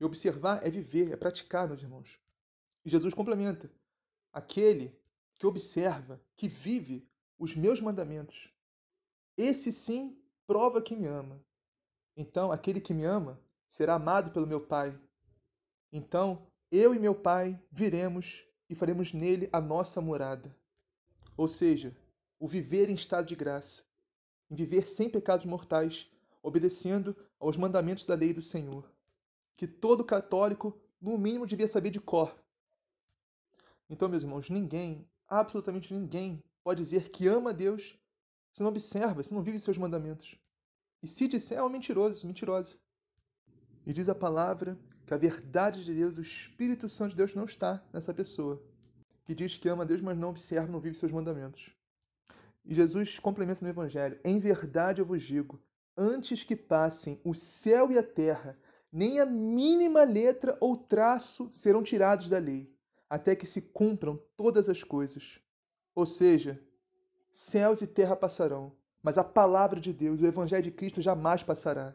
E observar é viver, é praticar, meus irmãos. E Jesus complementa: aquele que observa, que vive os meus mandamentos. Esse sim prova que me ama. Então, aquele que me ama será amado pelo meu Pai. Então, eu e meu Pai viremos e faremos nele a nossa morada. Ou seja, o viver em estado de graça, em viver sem pecados mortais, obedecendo aos mandamentos da lei do Senhor, que todo católico, no mínimo, devia saber de cor, então, meus irmãos, ninguém, absolutamente ninguém pode dizer que ama a Deus se não observa, se não vive seus mandamentos. E se disser, é um mentiroso, mentirosa. E diz a palavra que a verdade de Deus, o Espírito Santo de Deus não está nessa pessoa, que diz que ama a Deus, mas não observa, não vive seus mandamentos. E Jesus complementa no Evangelho: Em verdade eu vos digo, antes que passem o céu e a terra, nem a mínima letra ou traço serão tirados da lei, até que se cumpram todas as coisas. Ou seja, céus e terra passarão, mas a palavra de Deus, o Evangelho de Cristo jamais passará.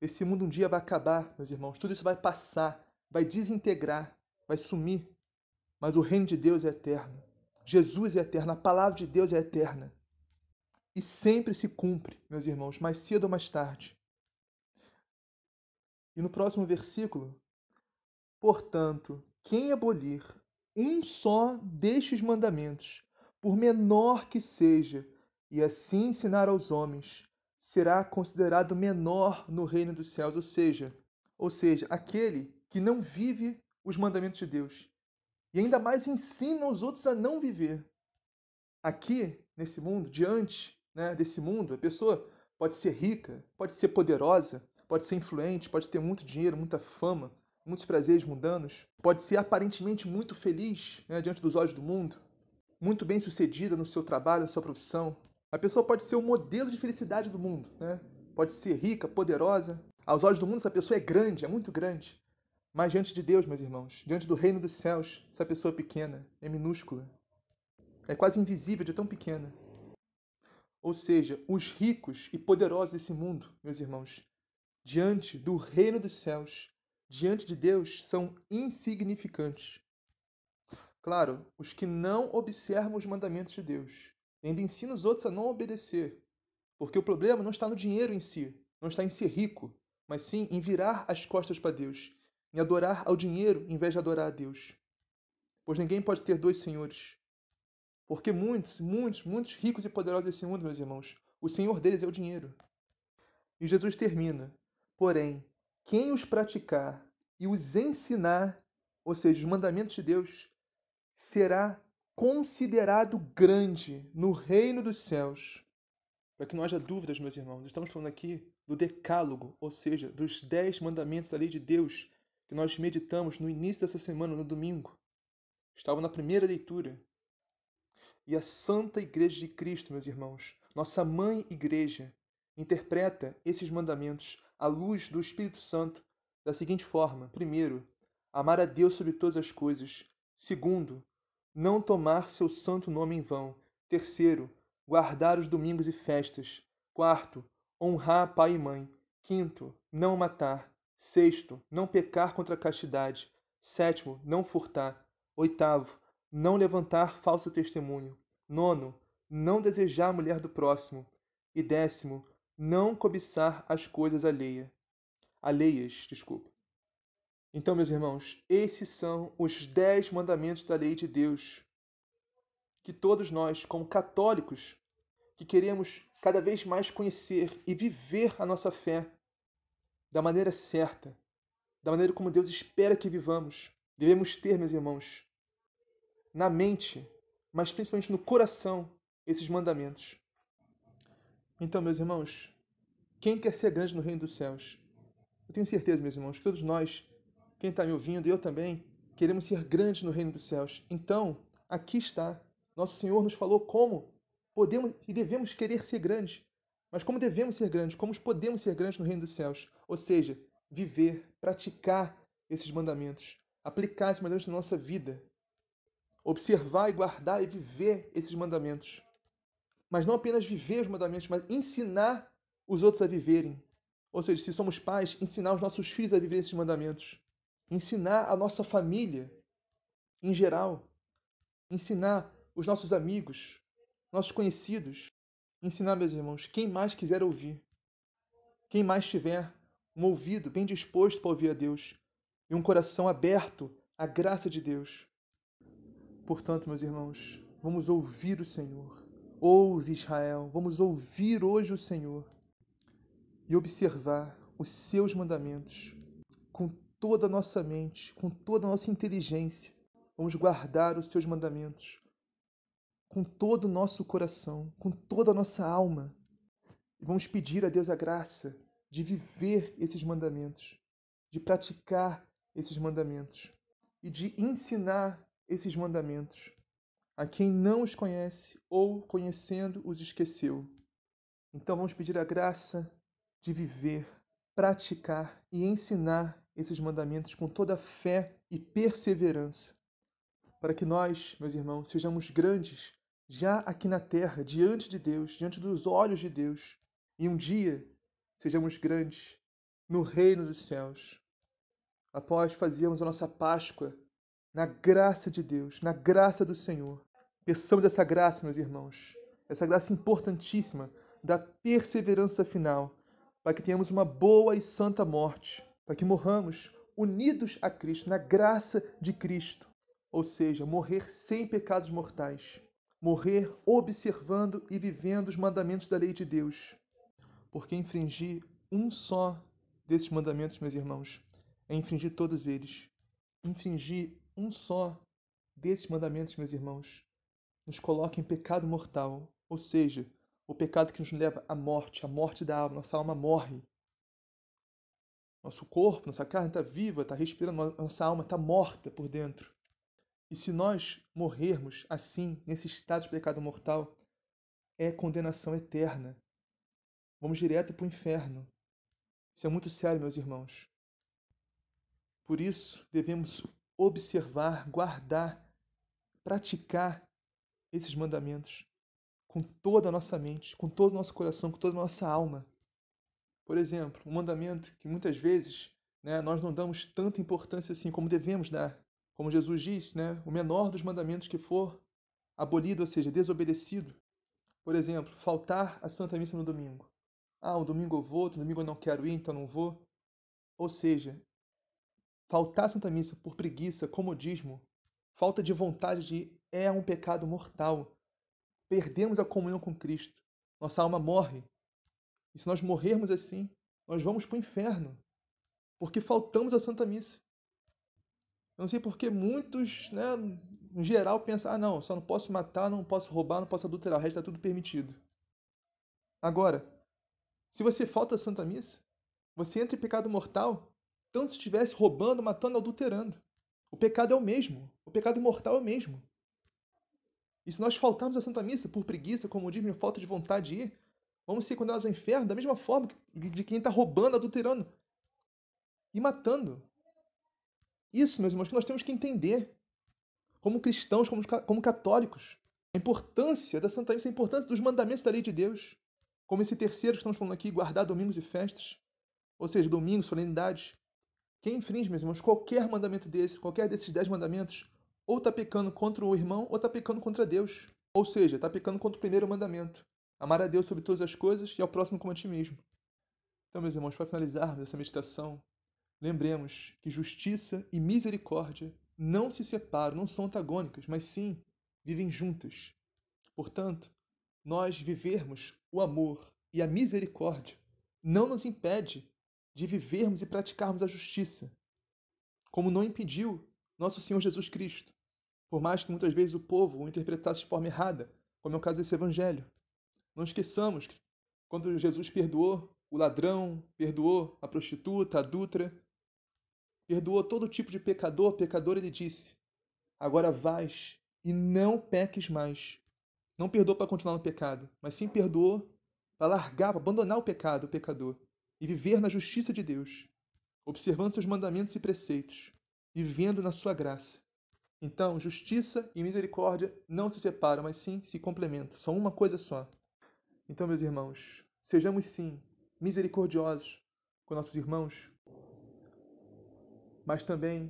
Esse mundo um dia vai acabar, meus irmãos, tudo isso vai passar, vai desintegrar, vai sumir, mas o reino de Deus é eterno. Jesus é eterno, a palavra de Deus é eterna. E sempre se cumpre, meus irmãos, mais cedo ou mais tarde. E no próximo versículo, portanto, quem abolir um só destes mandamentos, por menor que seja, e assim ensinar aos homens, será considerado menor no reino dos céus, ou seja, ou seja, aquele que não vive os mandamentos de Deus e ainda mais ensina os outros a não viver. Aqui, nesse mundo, diante né, desse mundo, a pessoa pode ser rica, pode ser poderosa, pode ser influente, pode ter muito dinheiro, muita fama, muitos prazeres mundanos, pode ser aparentemente muito feliz né, diante dos olhos do mundo, muito bem sucedida no seu trabalho, na sua profissão. A pessoa pode ser o modelo de felicidade do mundo, né? pode ser rica, poderosa. Aos olhos do mundo, essa pessoa é grande, é muito grande. Mas diante de Deus, meus irmãos, diante do reino dos céus, essa pessoa é pequena, é minúscula. É quase invisível de tão pequena. Ou seja, os ricos e poderosos desse mundo, meus irmãos, diante do reino dos céus, diante de Deus, são insignificantes. Claro, os que não observam os mandamentos de Deus, ainda ensinam os outros a não obedecer, porque o problema não está no dinheiro em si, não está em ser rico, mas sim em virar as costas para Deus, em adorar ao dinheiro em vez de adorar a Deus. Pois ninguém pode ter dois senhores, porque muitos, muitos, muitos ricos e poderosos desse mundo, meus irmãos, o senhor deles é o dinheiro. E Jesus termina: Porém, quem os praticar e os ensinar, ou seja, os mandamentos de Deus, será considerado grande no reino dos céus. Para que não haja dúvidas, meus irmãos, estamos falando aqui do Decálogo, ou seja, dos dez mandamentos da lei de Deus que nós meditamos no início dessa semana, no domingo. Estava na primeira leitura. E a Santa Igreja de Cristo, meus irmãos, nossa mãe igreja, interpreta esses mandamentos à luz do Espírito Santo da seguinte forma: primeiro, amar a Deus sobre todas as coisas; segundo, não tomar seu santo nome em vão; terceiro, guardar os domingos e festas; quarto, honrar pai e mãe; quinto, não matar; sexto, não pecar contra a castidade; sétimo, não furtar; oitavo, não levantar falso testemunho; nono, não desejar a mulher do próximo; e décimo, não cobiçar as coisas alheia, alheias. Desculpa. Então, meus irmãos, esses são os dez mandamentos da lei de Deus que todos nós, como católicos, que queremos cada vez mais conhecer e viver a nossa fé da maneira certa, da maneira como Deus espera que vivamos, devemos ter, meus irmãos, na mente, mas principalmente no coração, esses mandamentos. Então, meus irmãos, quem quer ser grande no reino dos céus? Eu tenho certeza, meus irmãos, que todos nós, quem está me ouvindo, eu também, queremos ser grandes no reino dos céus. Então, aqui está. Nosso Senhor nos falou como podemos e devemos querer ser grandes. Mas como devemos ser grandes? Como podemos ser grandes no reino dos céus? Ou seja, viver, praticar esses mandamentos, aplicar esses mandamentos na nossa vida, observar e guardar e viver esses mandamentos mas não apenas viver os mandamentos, mas ensinar os outros a viverem. Ou seja, se somos pais, ensinar os nossos filhos a viver esses mandamentos. Ensinar a nossa família, em geral. Ensinar os nossos amigos, nossos conhecidos. Ensinar, meus irmãos, quem mais quiser ouvir. Quem mais tiver um ouvido bem disposto para ouvir a Deus e um coração aberto à graça de Deus. Portanto, meus irmãos, vamos ouvir o Senhor Ouve, Israel, vamos ouvir hoje o Senhor e observar os seus mandamentos com toda a nossa mente, com toda a nossa inteligência. Vamos guardar os seus mandamentos, com todo o nosso coração, com toda a nossa alma. E vamos pedir a Deus a graça de viver esses mandamentos, de praticar esses mandamentos e de ensinar esses mandamentos a quem não os conhece ou, conhecendo, os esqueceu. Então vamos pedir a graça de viver, praticar e ensinar esses mandamentos com toda fé e perseverança, para que nós, meus irmãos, sejamos grandes já aqui na terra, diante de Deus, diante dos olhos de Deus, e um dia sejamos grandes no reino dos céus. Após fazermos a nossa Páscoa na graça de Deus, na graça do Senhor. Peçamos essa graça, meus irmãos, essa graça importantíssima da perseverança final, para que tenhamos uma boa e santa morte, para que morramos unidos a Cristo, na graça de Cristo, ou seja, morrer sem pecados mortais, morrer observando e vivendo os mandamentos da lei de Deus. Porque infringir um só desses mandamentos, meus irmãos, é infringir todos eles. Infringir um só desses mandamentos, meus irmãos, nos coloca em pecado mortal, ou seja, o pecado que nos leva à morte, à morte da alma. Nossa alma morre. Nosso corpo, nossa carne está viva, está respirando, nossa alma está morta por dentro. E se nós morrermos assim, nesse estado de pecado mortal, é condenação eterna. Vamos direto para o inferno. Isso é muito sério, meus irmãos. Por isso, devemos observar, guardar, praticar esses mandamentos com toda a nossa mente, com todo o nosso coração, com toda a nossa alma. Por exemplo, um mandamento que muitas vezes né, nós não damos tanta importância assim como devemos dar. Como Jesus disse, né, o menor dos mandamentos que for abolido, ou seja, desobedecido. Por exemplo, faltar a Santa Missa no domingo. Ah, o domingo eu vou, no domingo eu não quero ir, então não vou. Ou seja, faltar a Santa Missa por preguiça, comodismo, falta de vontade de é um pecado mortal perdemos a comunhão com Cristo. Nossa alma morre. E se nós morrermos assim, nós vamos para o inferno, porque faltamos a Santa Missa. Eu não sei porque muitos, né, no geral, pensam: ah, não, só não posso matar, não posso roubar, não posso adulterar, o resto está tudo permitido. Agora, se você falta a Santa Missa, você entra em pecado mortal, tanto se estivesse roubando, matando, adulterando. O pecado é o mesmo. O pecado mortal é o mesmo. E se nós faltarmos à Santa Missa por preguiça, como diz minha falta de vontade de ir, vamos ser condenados ao inferno da mesma forma de quem está roubando, adulterando e matando. Isso, meus irmãos, que nós temos que entender como cristãos, como, como católicos. A importância da Santa Missa, a importância dos mandamentos da lei de Deus. Como esse terceiro que estamos falando aqui, guardar domingos e festas. Ou seja, domingos, solenidades. Quem infringe, meus irmãos, qualquer mandamento desse, qualquer desses dez mandamentos, ou está pecando contra o irmão ou está pecando contra Deus. Ou seja, está pecando contra o primeiro mandamento: amar a Deus sobre todas as coisas e ao próximo como a ti mesmo. Então, meus irmãos, para finalizarmos essa meditação, lembremos que justiça e misericórdia não se separam, não são antagônicas, mas sim vivem juntas. Portanto, nós vivermos o amor e a misericórdia não nos impede de vivermos e praticarmos a justiça, como não impediu nosso Senhor Jesus Cristo, por mais que muitas vezes o povo o interpretasse de forma errada, como é o caso desse evangelho. Não esqueçamos que quando Jesus perdoou o ladrão, perdoou a prostituta, a adulta, perdoou todo tipo de pecador, pecador, ele disse: Agora vais e não peques mais. Não perdoou para continuar no pecado, mas sim perdoou para largar, para abandonar o pecado, o pecador, e viver na justiça de Deus, observando seus mandamentos e preceitos vivendo na sua graça. Então, justiça e misericórdia não se separam, mas sim se complementam. São uma coisa só. Então, meus irmãos, sejamos sim misericordiosos com nossos irmãos, mas também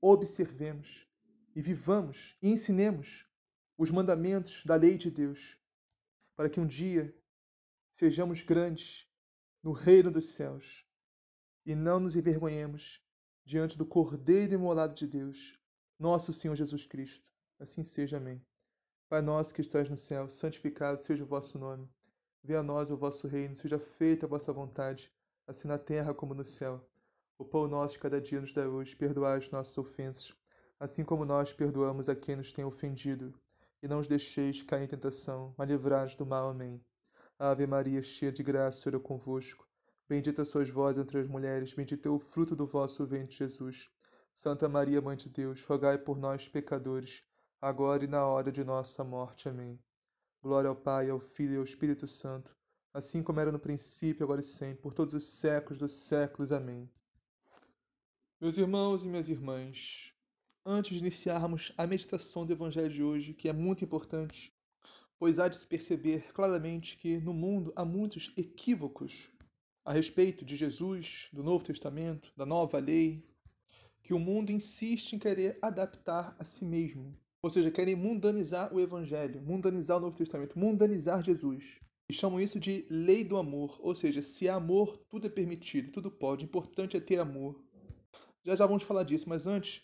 observemos e vivamos e ensinemos os mandamentos da lei de Deus, para que um dia sejamos grandes no reino dos céus e não nos envergonhemos diante do Cordeiro imolado de Deus, nosso Senhor Jesus Cristo. Assim seja, amém. Pai nosso que estás no céu, santificado seja o vosso nome. Venha a nós o vosso reino, seja feita a vossa vontade, assim na terra como no céu. O pão nosso cada dia nos dá hoje, perdoai as nossas ofensas, assim como nós perdoamos a quem nos tem ofendido. e não os deixeis cair em tentação, mas livrai-nos do mal. Amém. Ave Maria, cheia de graça, Senhor é convosco. Bendita sois vós entre as mulheres, bendito é o fruto do vosso ventre, Jesus. Santa Maria, Mãe de Deus, rogai por nós, pecadores, agora e na hora de nossa morte. Amém. Glória ao Pai, ao Filho e ao Espírito Santo, assim como era no princípio, agora e sempre, por todos os séculos dos séculos. Amém. Meus irmãos e minhas irmãs, antes de iniciarmos a meditação do Evangelho de hoje, que é muito importante, pois há de se perceber claramente que no mundo há muitos equívocos a respeito de Jesus, do Novo Testamento, da nova lei, que o mundo insiste em querer adaptar a si mesmo. Ou seja, querem mundanizar o Evangelho, mundanizar o Novo Testamento, mundanizar Jesus. E chamam isso de lei do amor. Ou seja, se há amor, tudo é permitido, tudo pode. O importante é ter amor. Já já vamos falar disso, mas antes,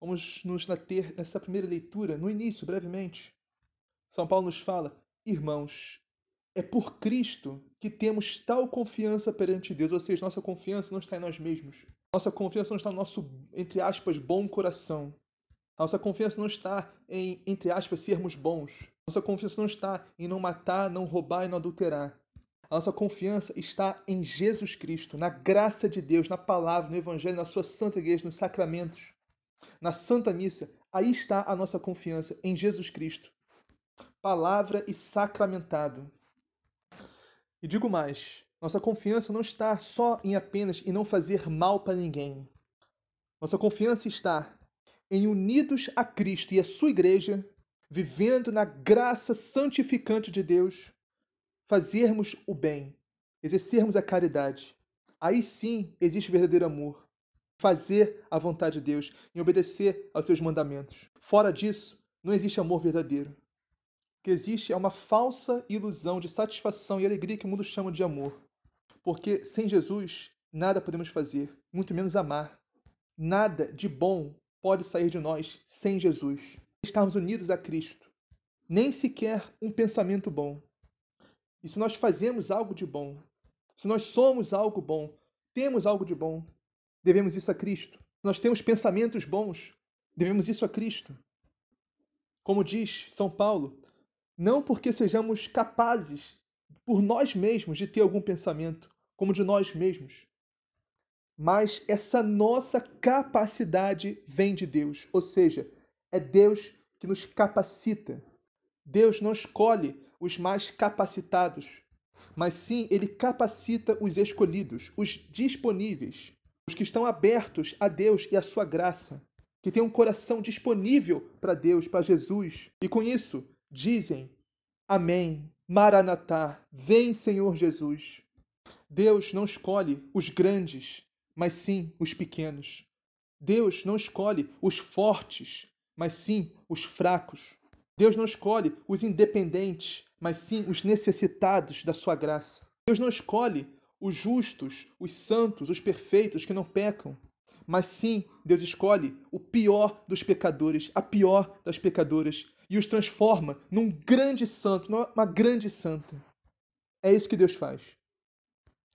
Vamos nos ter nessa primeira leitura, no início, brevemente. São Paulo nos fala: Irmãos, é por Cristo que temos tal confiança perante Deus, ou seja, nossa confiança não está em nós mesmos. Nossa confiança não está no nosso, entre aspas, bom coração. Nossa confiança não está em, entre aspas, sermos bons. Nossa confiança não está em não matar, não roubar e não adulterar. A nossa confiança está em Jesus Cristo, na graça de Deus, na palavra, no Evangelho, na sua santa igreja, nos sacramentos na Santa Missa, aí está a nossa confiança em Jesus Cristo, palavra e sacramentado. E digo mais, nossa confiança não está só em apenas em não fazer mal para ninguém. Nossa confiança está em unidos a Cristo e a sua igreja, vivendo na graça santificante de Deus, fazermos o bem, exercermos a caridade. Aí sim existe verdadeiro amor fazer a vontade de Deus, em obedecer aos seus mandamentos. Fora disso, não existe amor verdadeiro. Que existe é uma falsa ilusão de satisfação e alegria que o mundo chama de amor. Porque sem Jesus, nada podemos fazer, muito menos amar. Nada de bom pode sair de nós sem Jesus. Estarmos unidos a Cristo. Nem sequer um pensamento bom. E se nós fazemos algo de bom, se nós somos algo bom, temos algo de bom, devemos isso a Cristo. Nós temos pensamentos bons, devemos isso a Cristo. Como diz São Paulo, não porque sejamos capazes por nós mesmos de ter algum pensamento, como de nós mesmos, mas essa nossa capacidade vem de Deus, ou seja, é Deus que nos capacita. Deus não escolhe os mais capacitados, mas sim ele capacita os escolhidos, os disponíveis os que estão abertos a Deus e a sua graça, que têm um coração disponível para Deus, para Jesus, e com isso dizem: Amém, Maranatá, vem Senhor Jesus. Deus não escolhe os grandes, mas sim os pequenos. Deus não escolhe os fortes, mas sim os fracos. Deus não escolhe os independentes, mas sim os necessitados da sua graça. Deus não escolhe os justos, os santos, os perfeitos que não pecam. Mas sim, Deus escolhe o pior dos pecadores, a pior das pecadoras, e os transforma num grande santo, numa grande santa. É isso que Deus faz.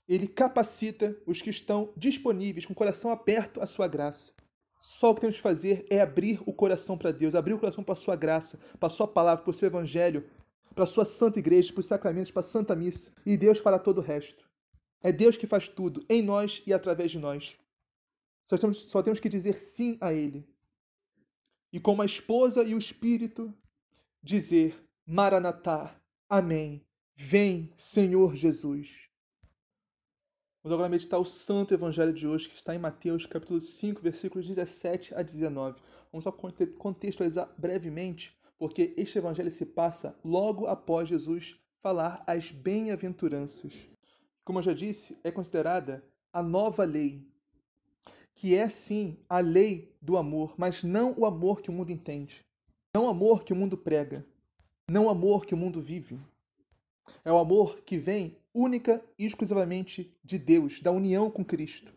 Ele capacita os que estão disponíveis, com o coração aberto à sua graça. Só o que temos que fazer é abrir o coração para Deus, abrir o coração para a sua graça, para a sua palavra, para o seu evangelho, para a sua santa igreja, para os sacramentos, para a santa missa. E Deus fará todo o resto. É Deus que faz tudo em nós e através de nós. Só temos, só temos que dizer sim a Ele. E como a esposa e o Espírito, dizer Maranatá, Amém. Vem, Senhor Jesus. Vamos agora meditar o Santo Evangelho de hoje, que está em Mateus, capítulo 5, versículos 17 a 19. Vamos só contextualizar brevemente, porque este Evangelho se passa logo após Jesus falar as bem-aventuranças como eu já disse, é considerada a nova lei, que é sim a lei do amor, mas não o amor que o mundo entende, não o amor que o mundo prega, não amor que o mundo vive. É o amor que vem única e exclusivamente de Deus, da união com Cristo.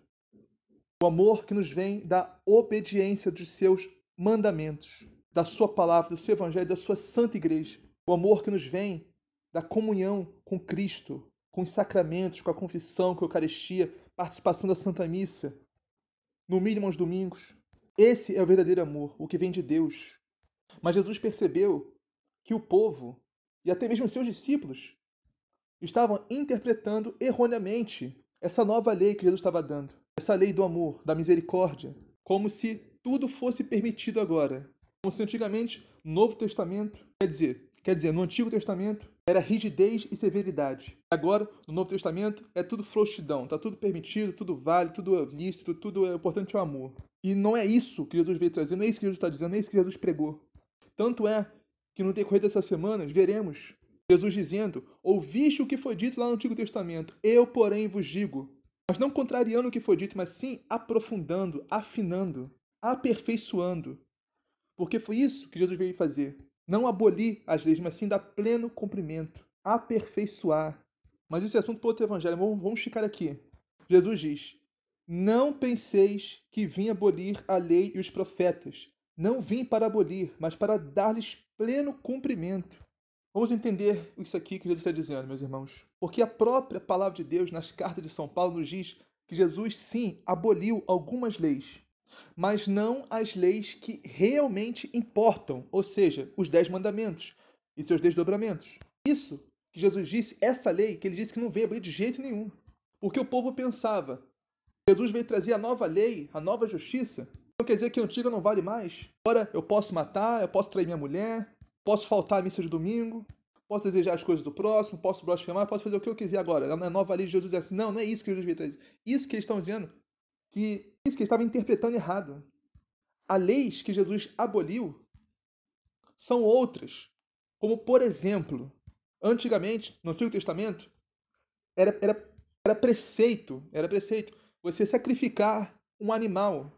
O amor que nos vem da obediência dos seus mandamentos, da sua palavra, do seu evangelho, da sua santa igreja. O amor que nos vem da comunhão com Cristo, com os sacramentos, com a confissão, com a Eucaristia, participação da Santa Missa, no mínimo aos domingos. Esse é o verdadeiro amor, o que vem de Deus. Mas Jesus percebeu que o povo e até mesmo seus discípulos estavam interpretando erroneamente essa nova lei que Jesus estava dando, essa lei do amor, da misericórdia, como se tudo fosse permitido agora, como se antigamente no Novo Testamento, quer dizer, quer dizer, no Antigo Testamento era rigidez e severidade. Agora, no Novo Testamento, é tudo frouxidão, está tudo permitido, tudo vale, tudo lícito, tudo é importante é o amor. E não é isso que Jesus veio trazer, não é isso que Jesus está dizendo, não é isso que Jesus pregou. Tanto é que no decorrer dessas semanas veremos Jesus dizendo: Ouviste o que foi dito lá no Antigo Testamento, eu, porém, vos digo. Mas não contrariando o que foi dito, mas sim aprofundando, afinando, aperfeiçoando. Porque foi isso que Jesus veio fazer. Não abolir as leis, mas sim dar pleno cumprimento, aperfeiçoar. Mas esse assunto para outro evangelho. Vamos ficar aqui. Jesus diz: Não penseis que vim abolir a lei e os profetas. Não vim para abolir, mas para dar-lhes pleno cumprimento. Vamos entender isso aqui que Jesus está dizendo, meus irmãos. Porque a própria palavra de Deus, nas cartas de São Paulo, nos diz que Jesus, sim, aboliu algumas leis, mas não as leis que realmente importam, ou seja, os dez mandamentos e seus desdobramentos. Isso que Jesus disse, essa lei, que ele disse que não veio abolir de jeito nenhum. Porque o povo pensava, Jesus veio trazer a nova lei, a nova justiça, então quer dizer que a antiga não vale mais? Agora eu posso matar, eu posso trair minha mulher, Posso faltar à missa de domingo, posso desejar as coisas do próximo, posso blasfemar, posso fazer o que eu quiser agora. Na nova lei de Jesus é assim. Não, não é isso que Jesus veio trazer. Isso que eles estão dizendo, que isso que eles estavam interpretando errado. As leis que Jesus aboliu são outras. Como, por exemplo, antigamente, no Antigo Testamento, era, era, era preceito, era preceito você sacrificar um animal,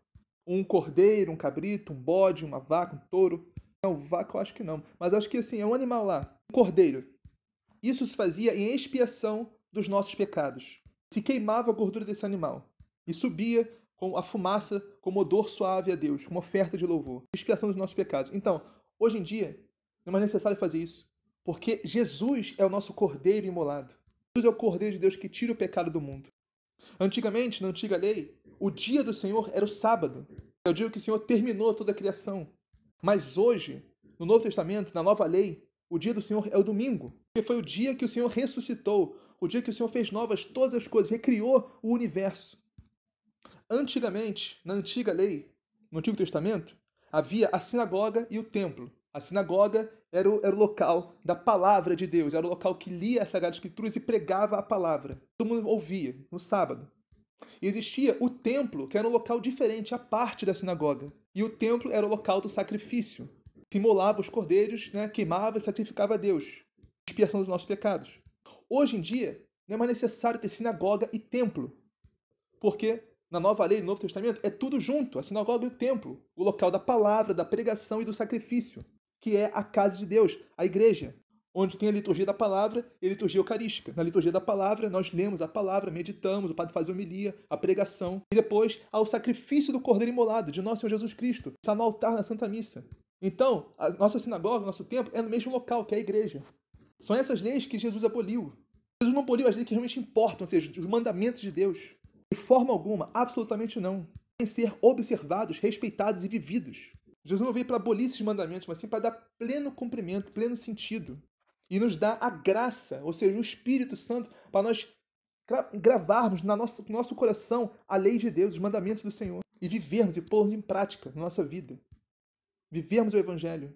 um cordeiro, um cabrito, um bode, uma vaca, um touro, não, vaca eu acho que não. Mas acho que assim, é um animal lá. Um cordeiro. Isso se fazia em expiação dos nossos pecados. Se queimava a gordura desse animal. E subia com a fumaça como odor suave a Deus, como oferta de louvor. Expiação dos nossos pecados. Então, hoje em dia, não é mais necessário fazer isso. Porque Jesus é o nosso cordeiro imolado. Jesus é o cordeiro de Deus que tira o pecado do mundo. Antigamente, na antiga lei, o dia do Senhor era o sábado. É o dia que o Senhor terminou toda a criação. Mas hoje, no Novo Testamento, na nova lei, o dia do Senhor é o domingo, porque foi o dia que o Senhor ressuscitou, o dia que o Senhor fez novas todas as coisas, recriou o universo. Antigamente, na antiga lei, no Antigo Testamento, havia a sinagoga e o templo. A sinagoga era o, era o local da palavra de Deus, era o local que lia as Sagradas Escrituras e pregava a palavra. Todo mundo ouvia no sábado. E existia o templo, que era um local diferente, à parte da sinagoga. E o templo era o local do sacrifício. Simulava os cordeiros, né, queimava e sacrificava a Deus. Expiação dos nossos pecados. Hoje em dia, não é mais necessário ter sinagoga e templo. Porque na nova lei, no Novo Testamento, é tudo junto, a sinagoga e o templo, o local da palavra, da pregação e do sacrifício, que é a casa de Deus, a igreja onde tem a liturgia da palavra e a liturgia eucarística. Na liturgia da palavra, nós lemos a palavra, meditamos, o padre faz a homilia, a pregação, e depois ao sacrifício do Cordeiro Imolado, de nosso Senhor Jesus Cristo, está no altar na Santa Missa. Então, a nossa sinagoga, nosso templo, é no mesmo local, que é a igreja. São essas leis que Jesus aboliu. Jesus não aboliu as leis que realmente importam, ou seja, os mandamentos de Deus. De forma alguma, absolutamente não. Devem ser observados, respeitados e vividos. Jesus não veio para abolir esses mandamentos, mas sim para dar pleno cumprimento, pleno sentido e nos dá a graça, ou seja, o Espírito Santo, para nós gravarmos no nosso, no nosso coração a lei de Deus, os mandamentos do Senhor, e vivermos e pormos em prática na nossa vida. Vivermos o Evangelho,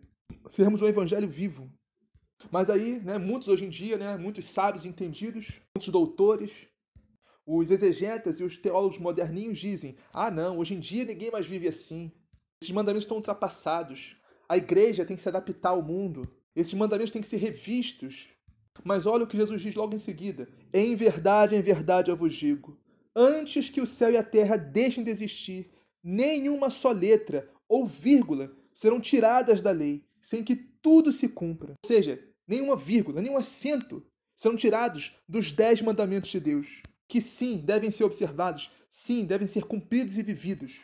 sermos o Evangelho vivo. Mas aí, né, muitos hoje em dia, né, muitos sábios entendidos, muitos doutores, os exegetas e os teólogos moderninhos dizem: ah, não, hoje em dia ninguém mais vive assim. Esses mandamentos estão ultrapassados. A igreja tem que se adaptar ao mundo. Esses mandamentos têm que ser revistos. Mas olha o que Jesus diz logo em seguida: Em verdade, em verdade eu vos digo: antes que o céu e a terra deixem de existir, nenhuma só letra ou vírgula serão tiradas da lei, sem que tudo se cumpra. Ou seja, nenhuma vírgula, nenhum acento serão tirados dos dez mandamentos de Deus, que sim devem ser observados, sim devem ser cumpridos e vividos.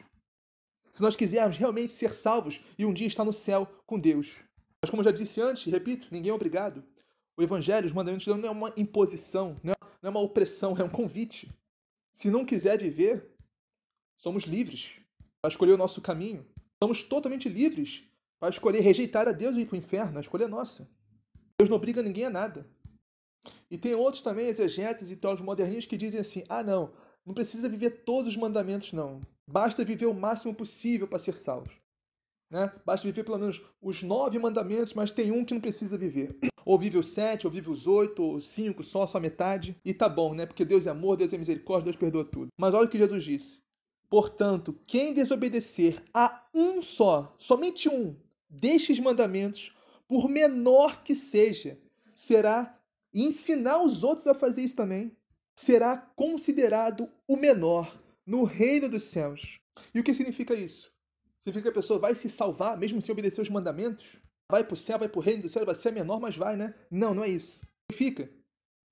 Se nós quisermos realmente ser salvos e um dia estar no céu com Deus. Mas como eu já disse antes, repito, ninguém é obrigado. O Evangelho, os mandamentos de Deus não é uma imposição, não é uma opressão, é um convite. Se não quiser viver, somos livres para escolher o nosso caminho. Somos totalmente livres para escolher rejeitar a Deus e ir para o inferno, a escolha é nossa. Deus não obriga ninguém a nada. E tem outros também, exegetas e teólogos moderninhos, que dizem assim: ah, não, não precisa viver todos os mandamentos, não. Basta viver o máximo possível para ser salvo. Né? Basta viver pelo menos os nove mandamentos, mas tem um que não precisa viver. Ou vive os sete, ou vive os oito, ou cinco, só, só metade. E tá bom, né? Porque Deus é amor, Deus é misericórdia, Deus perdoa tudo. Mas olha o que Jesus disse. Portanto, quem desobedecer a um só, somente um, destes mandamentos, por menor que seja, será ensinar os outros a fazer isso também, será considerado o menor no reino dos céus. E o que significa isso? Significa que a pessoa vai se salvar mesmo sem obedecer os mandamentos? Vai para o céu, vai para o reino do céu, vai ser menor, mas vai, né? Não, não é isso. Significa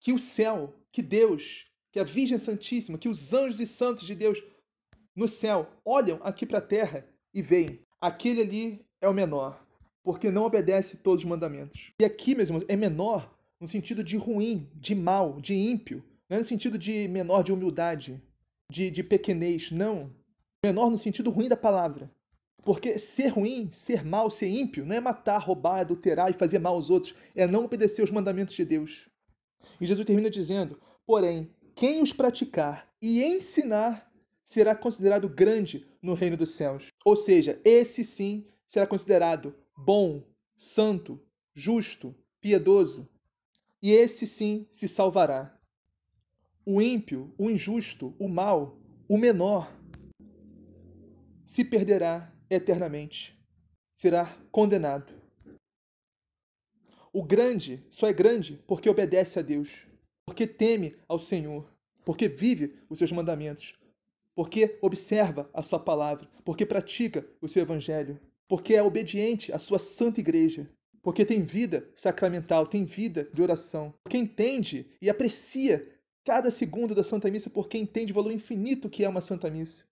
que o céu, que Deus, que a Virgem Santíssima, que os anjos e santos de Deus no céu olham aqui para a terra e veem aquele ali é o menor, porque não obedece todos os mandamentos. E aqui, meus irmãos, é menor no sentido de ruim, de mal, de ímpio. Não é no sentido de menor de humildade, de, de pequenez, não. Menor no sentido ruim da palavra. Porque ser ruim, ser mal, ser ímpio, não é matar, roubar, adulterar e fazer mal aos outros, é não obedecer os mandamentos de Deus. E Jesus termina dizendo: Porém, quem os praticar e ensinar será considerado grande no reino dos céus. Ou seja, esse sim será considerado bom, santo, justo, piedoso. E esse sim se salvará. O ímpio, o injusto, o mal, o menor, se perderá eternamente. Será condenado. O grande só é grande porque obedece a Deus, porque teme ao Senhor, porque vive os seus mandamentos, porque observa a sua palavra, porque pratica o seu evangelho, porque é obediente à sua santa igreja, porque tem vida sacramental, tem vida de oração, porque entende e aprecia cada segundo da Santa Missa, porque entende o valor infinito que é uma Santa Missa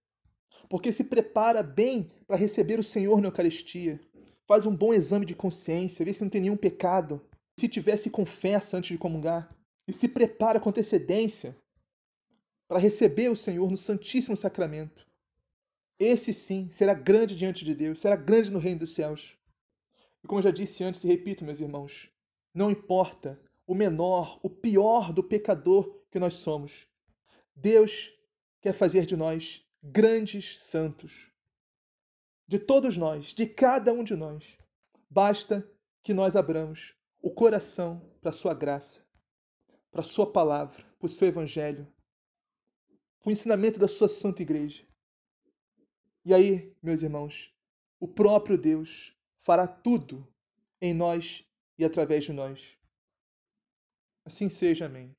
porque se prepara bem para receber o Senhor na Eucaristia. Faz um bom exame de consciência, vê se não tem nenhum pecado. Se tiver, se confessa antes de comungar. E se prepara com antecedência para receber o Senhor no Santíssimo Sacramento. Esse sim será grande diante de Deus, será grande no reino dos céus. E como eu já disse antes e repito, meus irmãos, não importa o menor, o pior do pecador que nós somos. Deus quer fazer de nós grandes santos. De todos nós, de cada um de nós, basta que nós abramos o coração para a sua graça, para a sua palavra, para o seu evangelho, para o ensinamento da sua santa igreja. E aí, meus irmãos, o próprio Deus fará tudo em nós e através de nós. Assim seja, amém.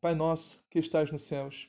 Pai nosso que estás nos céus,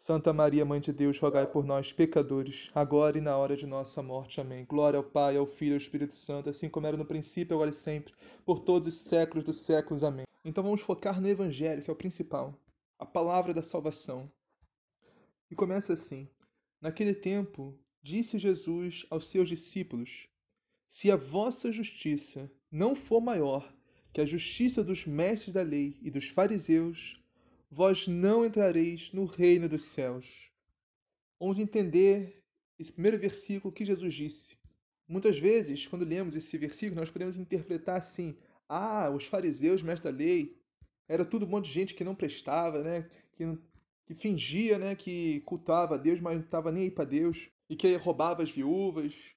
Santa Maria, Mãe de Deus, rogai por nós, pecadores, agora e na hora de nossa morte. Amém. Glória ao Pai, ao Filho e ao Espírito Santo, assim como era no princípio, agora e sempre, por todos os séculos dos séculos. Amém. Então vamos focar no Evangelho, que é o principal, a palavra da salvação. E começa assim: Naquele tempo, disse Jesus aos seus discípulos: Se a vossa justiça não for maior que a justiça dos mestres da lei e dos fariseus, vós não entrareis no reino dos céus. Vamos entender esse primeiro versículo que Jesus disse. Muitas vezes, quando lemos esse versículo, nós podemos interpretar assim: ah, os fariseus, mestres da lei, era tudo um monte de gente que não prestava, né? Que, que fingia, né, que cultuava a Deus, mas não estava nem aí para Deus, e que roubava as viúvas,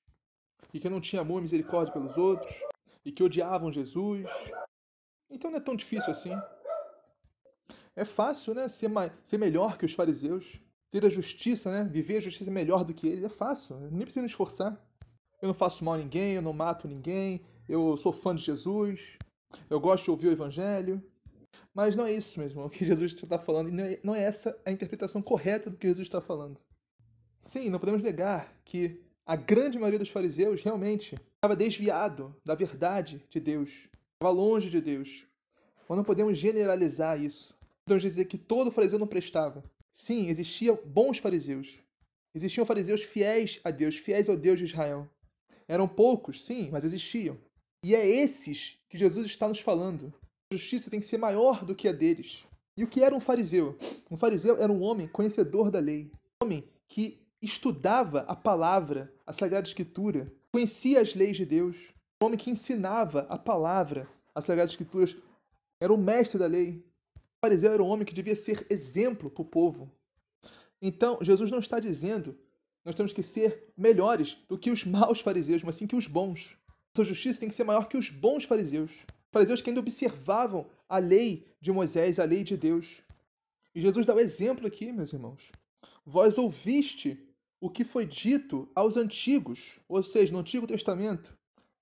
e que não tinha amor e misericórdia pelos outros, e que odiavam Jesus. Então não é tão difícil assim. É fácil, né? Ser, ser melhor que os fariseus. Ter a justiça, né? Viver a justiça melhor do que eles. É fácil. Nem precisa me esforçar. Eu não faço mal a ninguém, eu não mato ninguém. Eu sou fã de Jesus. Eu gosto de ouvir o evangelho. Mas não é isso mesmo o que Jesus está falando. E não é, não é essa a interpretação correta do que Jesus está falando. Sim, não podemos negar que a grande maioria dos fariseus realmente estava desviado da verdade de Deus. Estava longe de Deus. Mas não podemos generalizar isso podemos dizer que todo fariseu não prestava. Sim, existiam bons fariseus. Existiam fariseus fiéis a Deus, fiéis ao Deus de Israel. Eram poucos, sim, mas existiam. E é esses que Jesus está nos falando. A justiça tem que ser maior do que a deles. E o que era um fariseu? Um fariseu era um homem conhecedor da lei, um homem que estudava a palavra, a Sagrada Escritura, conhecia as leis de Deus, um homem que ensinava a palavra, as Sagradas Escrituras, era o mestre da lei. O fariseu era um homem que devia ser exemplo para o povo. Então, Jesus não está dizendo nós temos que ser melhores do que os maus fariseus, mas sim que os bons. Sua justiça tem que ser maior que os bons fariseus. Fariseus que ainda observavam a lei de Moisés, a lei de Deus. E Jesus dá o um exemplo aqui, meus irmãos. Vós ouviste o que foi dito aos antigos, ou seja, no Antigo Testamento: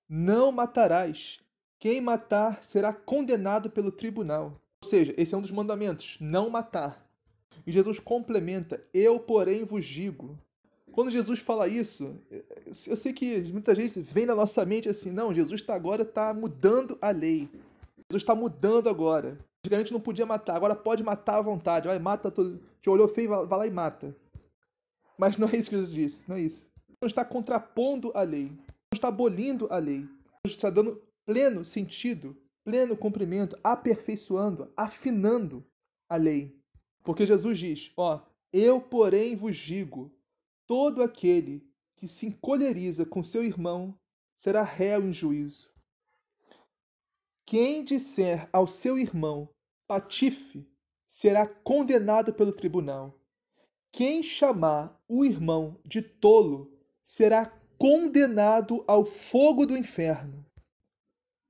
Não matarás. Quem matar será condenado pelo tribunal. Ou seja, esse é um dos mandamentos: não matar. E Jesus complementa: Eu, porém, vos digo. Quando Jesus fala isso, eu sei que muita gente vem na nossa mente assim: não, Jesus está agora está mudando a lei. Jesus está mudando agora. Antigamente não podia matar, agora pode matar à vontade. Vai, mata todo. Te olhou feio, vai lá e mata. Mas não é isso que Jesus disse, não é isso. Não está contrapondo a lei, não está abolindo a lei. Jesus está dando pleno sentido, pleno cumprimento, aperfeiçoando, afinando a lei. Porque Jesus diz: Ó, eu, porém, vos digo: todo aquele que se encolheriza com seu irmão será réu em juízo. Quem disser ao seu irmão patife será condenado pelo tribunal. Quem chamar o irmão de tolo será condenado ao fogo do inferno.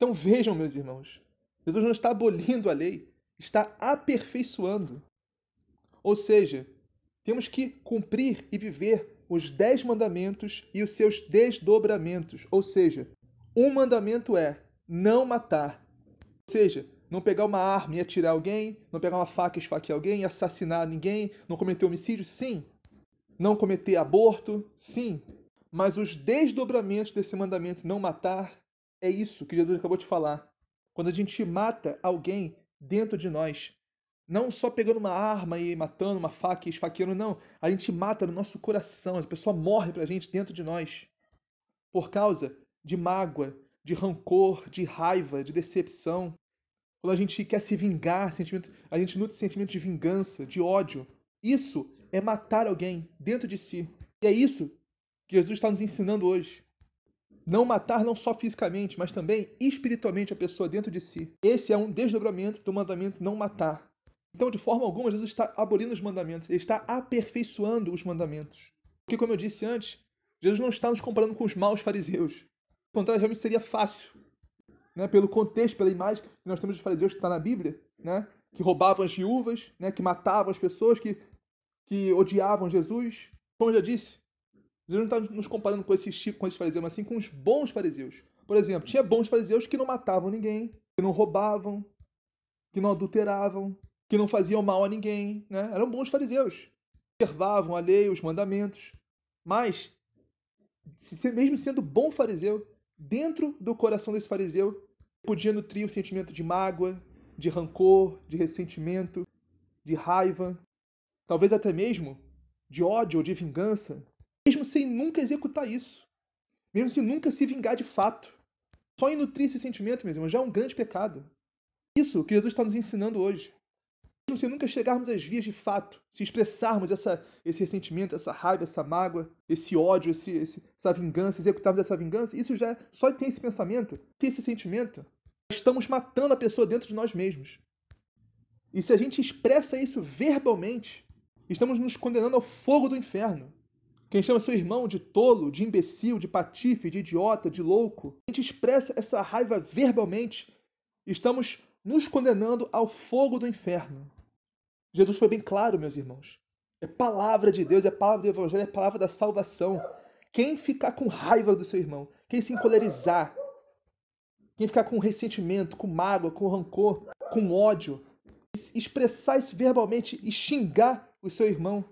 Então vejam, meus irmãos, Jesus não está abolindo a lei, está aperfeiçoando. Ou seja, temos que cumprir e viver os dez mandamentos e os seus desdobramentos. Ou seja, um mandamento é não matar. Ou seja, não pegar uma arma e atirar alguém, não pegar uma faca e esfaquear alguém, assassinar ninguém, não cometer homicídio, sim. Não cometer aborto, sim. Mas os desdobramentos desse mandamento não matar é isso que Jesus acabou de falar. Quando a gente mata alguém dentro de nós, não só pegando uma arma e matando, uma faca e esfaqueando, não. A gente mata no nosso coração, a pessoa morre pra gente dentro de nós. Por causa de mágoa, de rancor, de raiva, de decepção, quando a gente quer se vingar, sentimento, a gente nutre sentimento de vingança, de ódio. Isso é matar alguém dentro de si. E é isso que Jesus está nos ensinando hoje. Não matar não só fisicamente, mas também espiritualmente a pessoa dentro de si. Esse é um desdobramento do mandamento não matar. Então, de forma alguma, Jesus está abolindo os mandamentos, ele está aperfeiçoando os mandamentos. Porque, como eu disse antes, Jesus não está nos comparando com os maus fariseus. Ao contrário, realmente seria fácil né, pelo contexto, pela imagem que nós temos dos fariseus que está na Bíblia, né, que roubavam as viúvas, né, que matavam as pessoas, que, que odiavam Jesus. Como eu já disse, Jesus não está nos comparando com esses com esses fariseus, mas sim com os bons fariseus. Por exemplo, tinha bons fariseus que não matavam ninguém, que não roubavam, que não adulteravam, que não faziam mal a ninguém, né? Eram bons fariseus. Observavam a lei, os mandamentos. Mas, mesmo sendo bom fariseu, dentro do coração desse fariseu podia nutrir o sentimento de mágoa, de rancor, de ressentimento, de raiva, talvez até mesmo de ódio ou de vingança, mesmo sem nunca executar isso, mesmo sem nunca se vingar de fato. Só em nutrir esse sentimento, meus já é um grande pecado. Isso que Jesus está nos ensinando hoje se nunca chegarmos às vias de fato, se expressarmos essa, esse ressentimento, essa raiva, essa mágoa, esse ódio, esse, esse, essa vingança, executarmos essa vingança, isso já só ter esse pensamento, ter esse sentimento, estamos matando a pessoa dentro de nós mesmos. E se a gente expressa isso verbalmente, estamos nos condenando ao fogo do inferno. Quem chama seu irmão de tolo, de imbecil, de patife, de idiota, de louco, a gente expressa essa raiva verbalmente, estamos nos condenando ao fogo do inferno. Jesus foi bem claro, meus irmãos. É palavra de Deus, é palavra do Evangelho, é palavra da salvação. Quem ficar com raiva do seu irmão, quem se encolerizar, quem ficar com ressentimento, com mágoa, com rancor, com ódio, expressar isso verbalmente e xingar o seu irmão,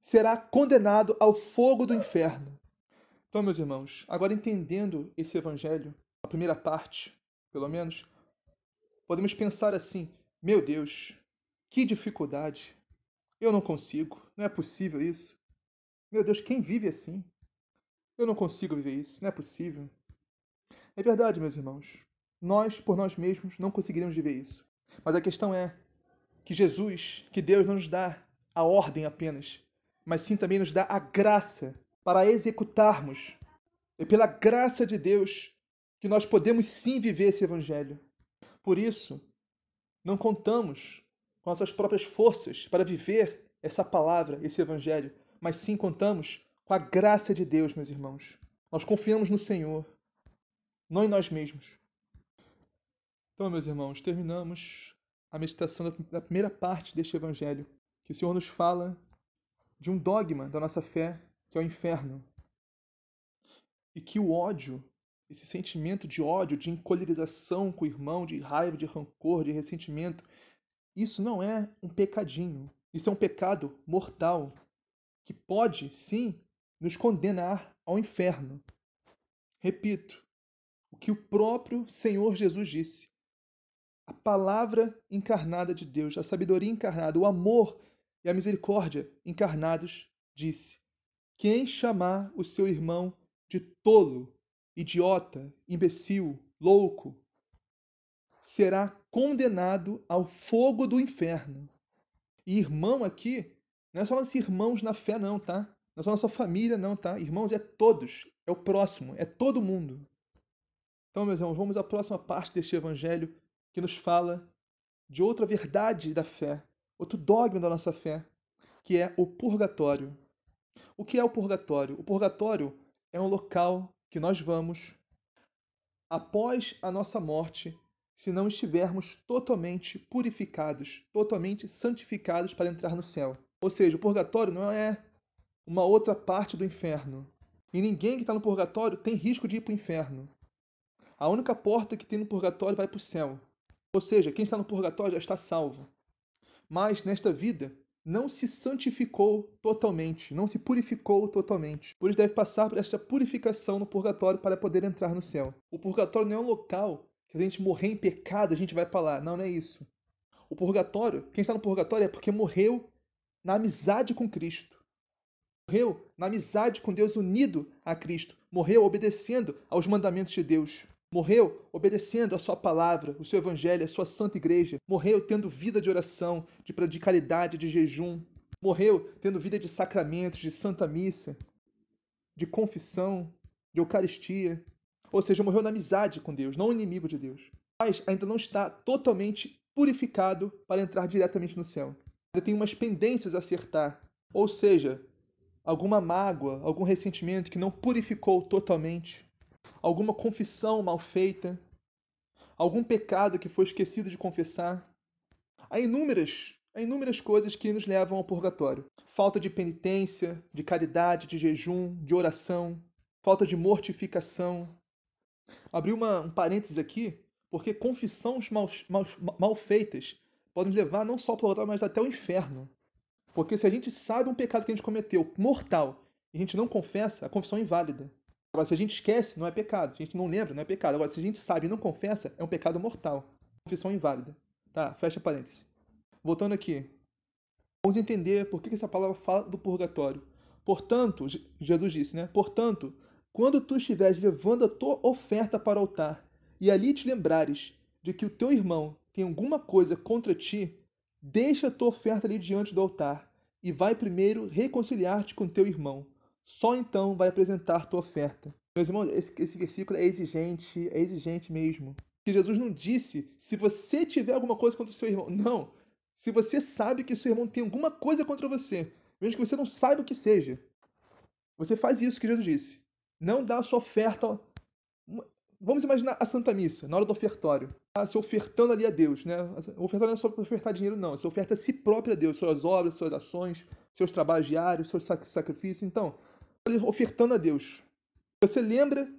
será condenado ao fogo do inferno. Então, meus irmãos, agora entendendo esse evangelho, a primeira parte, pelo menos, podemos pensar assim: meu Deus, que dificuldade! Eu não consigo. Não é possível isso. Meu Deus, quem vive assim? Eu não consigo viver isso. Não é possível. É verdade, meus irmãos. Nós, por nós mesmos, não conseguiríamos viver isso. Mas a questão é que Jesus, que Deus não nos dá a ordem apenas, mas sim também nos dá a graça para executarmos. É pela graça de Deus que nós podemos sim viver esse evangelho. Por isso, não contamos com nossas próprias forças para viver essa palavra, esse evangelho, mas sim contamos com a graça de Deus, meus irmãos. Nós confiamos no Senhor, não em nós mesmos. Então, meus irmãos, terminamos a meditação da primeira parte deste evangelho, que o Senhor nos fala de um dogma da nossa fé, que é o inferno. E que o ódio, esse sentimento de ódio, de encolerização com o irmão, de raiva, de rancor, de ressentimento, isso não é um pecadinho. Isso é um pecado mortal que pode, sim, nos condenar ao inferno. Repito, o que o próprio Senhor Jesus disse. A palavra encarnada de Deus, a sabedoria encarnada, o amor e a misericórdia encarnados, disse: Quem chamar o seu irmão de tolo, idiota, imbecil, louco, será condenado ao fogo do inferno. E irmão aqui, não é só nossos irmãos na fé, não, tá? Não é só nossa família, não, tá? Irmãos é todos, é o próximo, é todo mundo. Então, meus irmãos, vamos à próxima parte deste evangelho que nos fala de outra verdade da fé, outro dogma da nossa fé, que é o purgatório. O que é o purgatório? O purgatório é um local que nós vamos após a nossa morte, se não estivermos totalmente purificados, totalmente santificados para entrar no céu. Ou seja, o purgatório não é uma outra parte do inferno. E ninguém que está no purgatório tem risco de ir para o inferno. A única porta que tem no purgatório vai para o céu. Ou seja, quem está no purgatório já está salvo. Mas nesta vida, não se santificou totalmente, não se purificou totalmente. Por isso deve passar por esta purificação no purgatório para poder entrar no céu. O purgatório não é um local que a gente morrer em pecado, a gente vai para lá. Não, não é isso. O purgatório, quem está no purgatório é porque morreu na amizade com Cristo. Morreu na amizade com Deus, unido a Cristo. Morreu obedecendo aos mandamentos de Deus. Morreu obedecendo a sua palavra, o seu evangelho, a sua santa igreja. Morreu tendo vida de oração, de, de caridade, de jejum. Morreu tendo vida de sacramentos, de santa missa, de confissão, de eucaristia. Ou seja, morreu na amizade com Deus, não inimigo de Deus. Mas ainda não está totalmente purificado para entrar diretamente no céu. Ainda tem umas pendências a acertar. Ou seja, alguma mágoa, algum ressentimento que não purificou totalmente alguma confissão mal feita, algum pecado que foi esquecido de confessar. Há inúmeras, há inúmeras coisas que nos levam ao purgatório. Falta de penitência, de caridade, de jejum, de oração, falta de mortificação. Abri uma, um parênteses aqui, porque confissões mal, mal, mal feitas podem levar não só ao purgatório, mas até ao inferno. Porque se a gente sabe um pecado que a gente cometeu, mortal, e a gente não confessa, a confissão é inválida. Agora, se a gente esquece, não é pecado. Se a gente não lembra, não é pecado. Agora, se a gente sabe e não confessa, é um pecado mortal. Confissão inválida. Tá, fecha parênteses. Voltando aqui. Vamos entender por que essa palavra fala do purgatório. Portanto, Jesus disse, né? Portanto, quando tu estiveres levando a tua oferta para o altar e ali te lembrares de que o teu irmão tem alguma coisa contra ti, deixa a tua oferta ali diante do altar e vai primeiro reconciliar-te com teu irmão só então vai apresentar tua oferta. Meus irmãos, esse, esse versículo é exigente, é exigente mesmo. Que Jesus não disse se você tiver alguma coisa contra o seu irmão. Não. Se você sabe que seu irmão tem alguma coisa contra você, mesmo que você não saiba o que seja, você faz isso que Jesus disse. Não dá a sua oferta. Vamos imaginar a Santa Missa, na hora do ofertório. Tá se ofertando ali a Deus, né? O ofertório não é só para ofertar dinheiro, não. Você oferta a si próprio a Deus, suas obras, suas ações, seus trabalhos diários, seus sacrifícios. Então, ofertando a Deus. Você lembra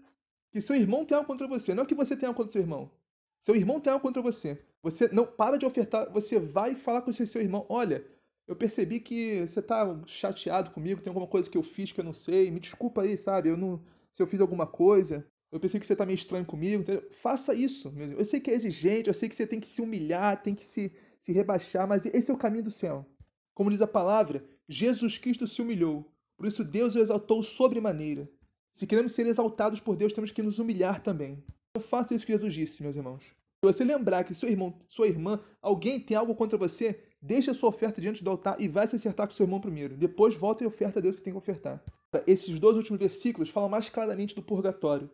que seu irmão tem algo contra você, não é que você tem algo contra seu irmão. Seu irmão tem algo contra você. Você não para de ofertar, você vai falar com seu irmão: olha, eu percebi que você está chateado comigo, tem alguma coisa que eu fiz que eu não sei, me desculpa aí, sabe? Eu não, se eu fiz alguma coisa, eu pensei que você está meio estranho comigo. Entendeu? Faça isso. Eu sei que é exigente, eu sei que você tem que se humilhar, tem que se, se rebaixar, mas esse é o caminho do céu. Como diz a palavra, Jesus Cristo se humilhou, por isso Deus o exaltou sobremaneira. Se queremos ser exaltados por Deus, temos que nos humilhar também. Não faça isso que Jesus disse, meus irmãos. Se você lembrar que seu irmão, sua irmã, alguém tem algo contra você, deixe a sua oferta diante do altar e vai se acertar com seu irmão primeiro. Depois volta e oferta a Deus que tem que ofertar. Esses dois últimos versículos falam mais claramente do purgatório.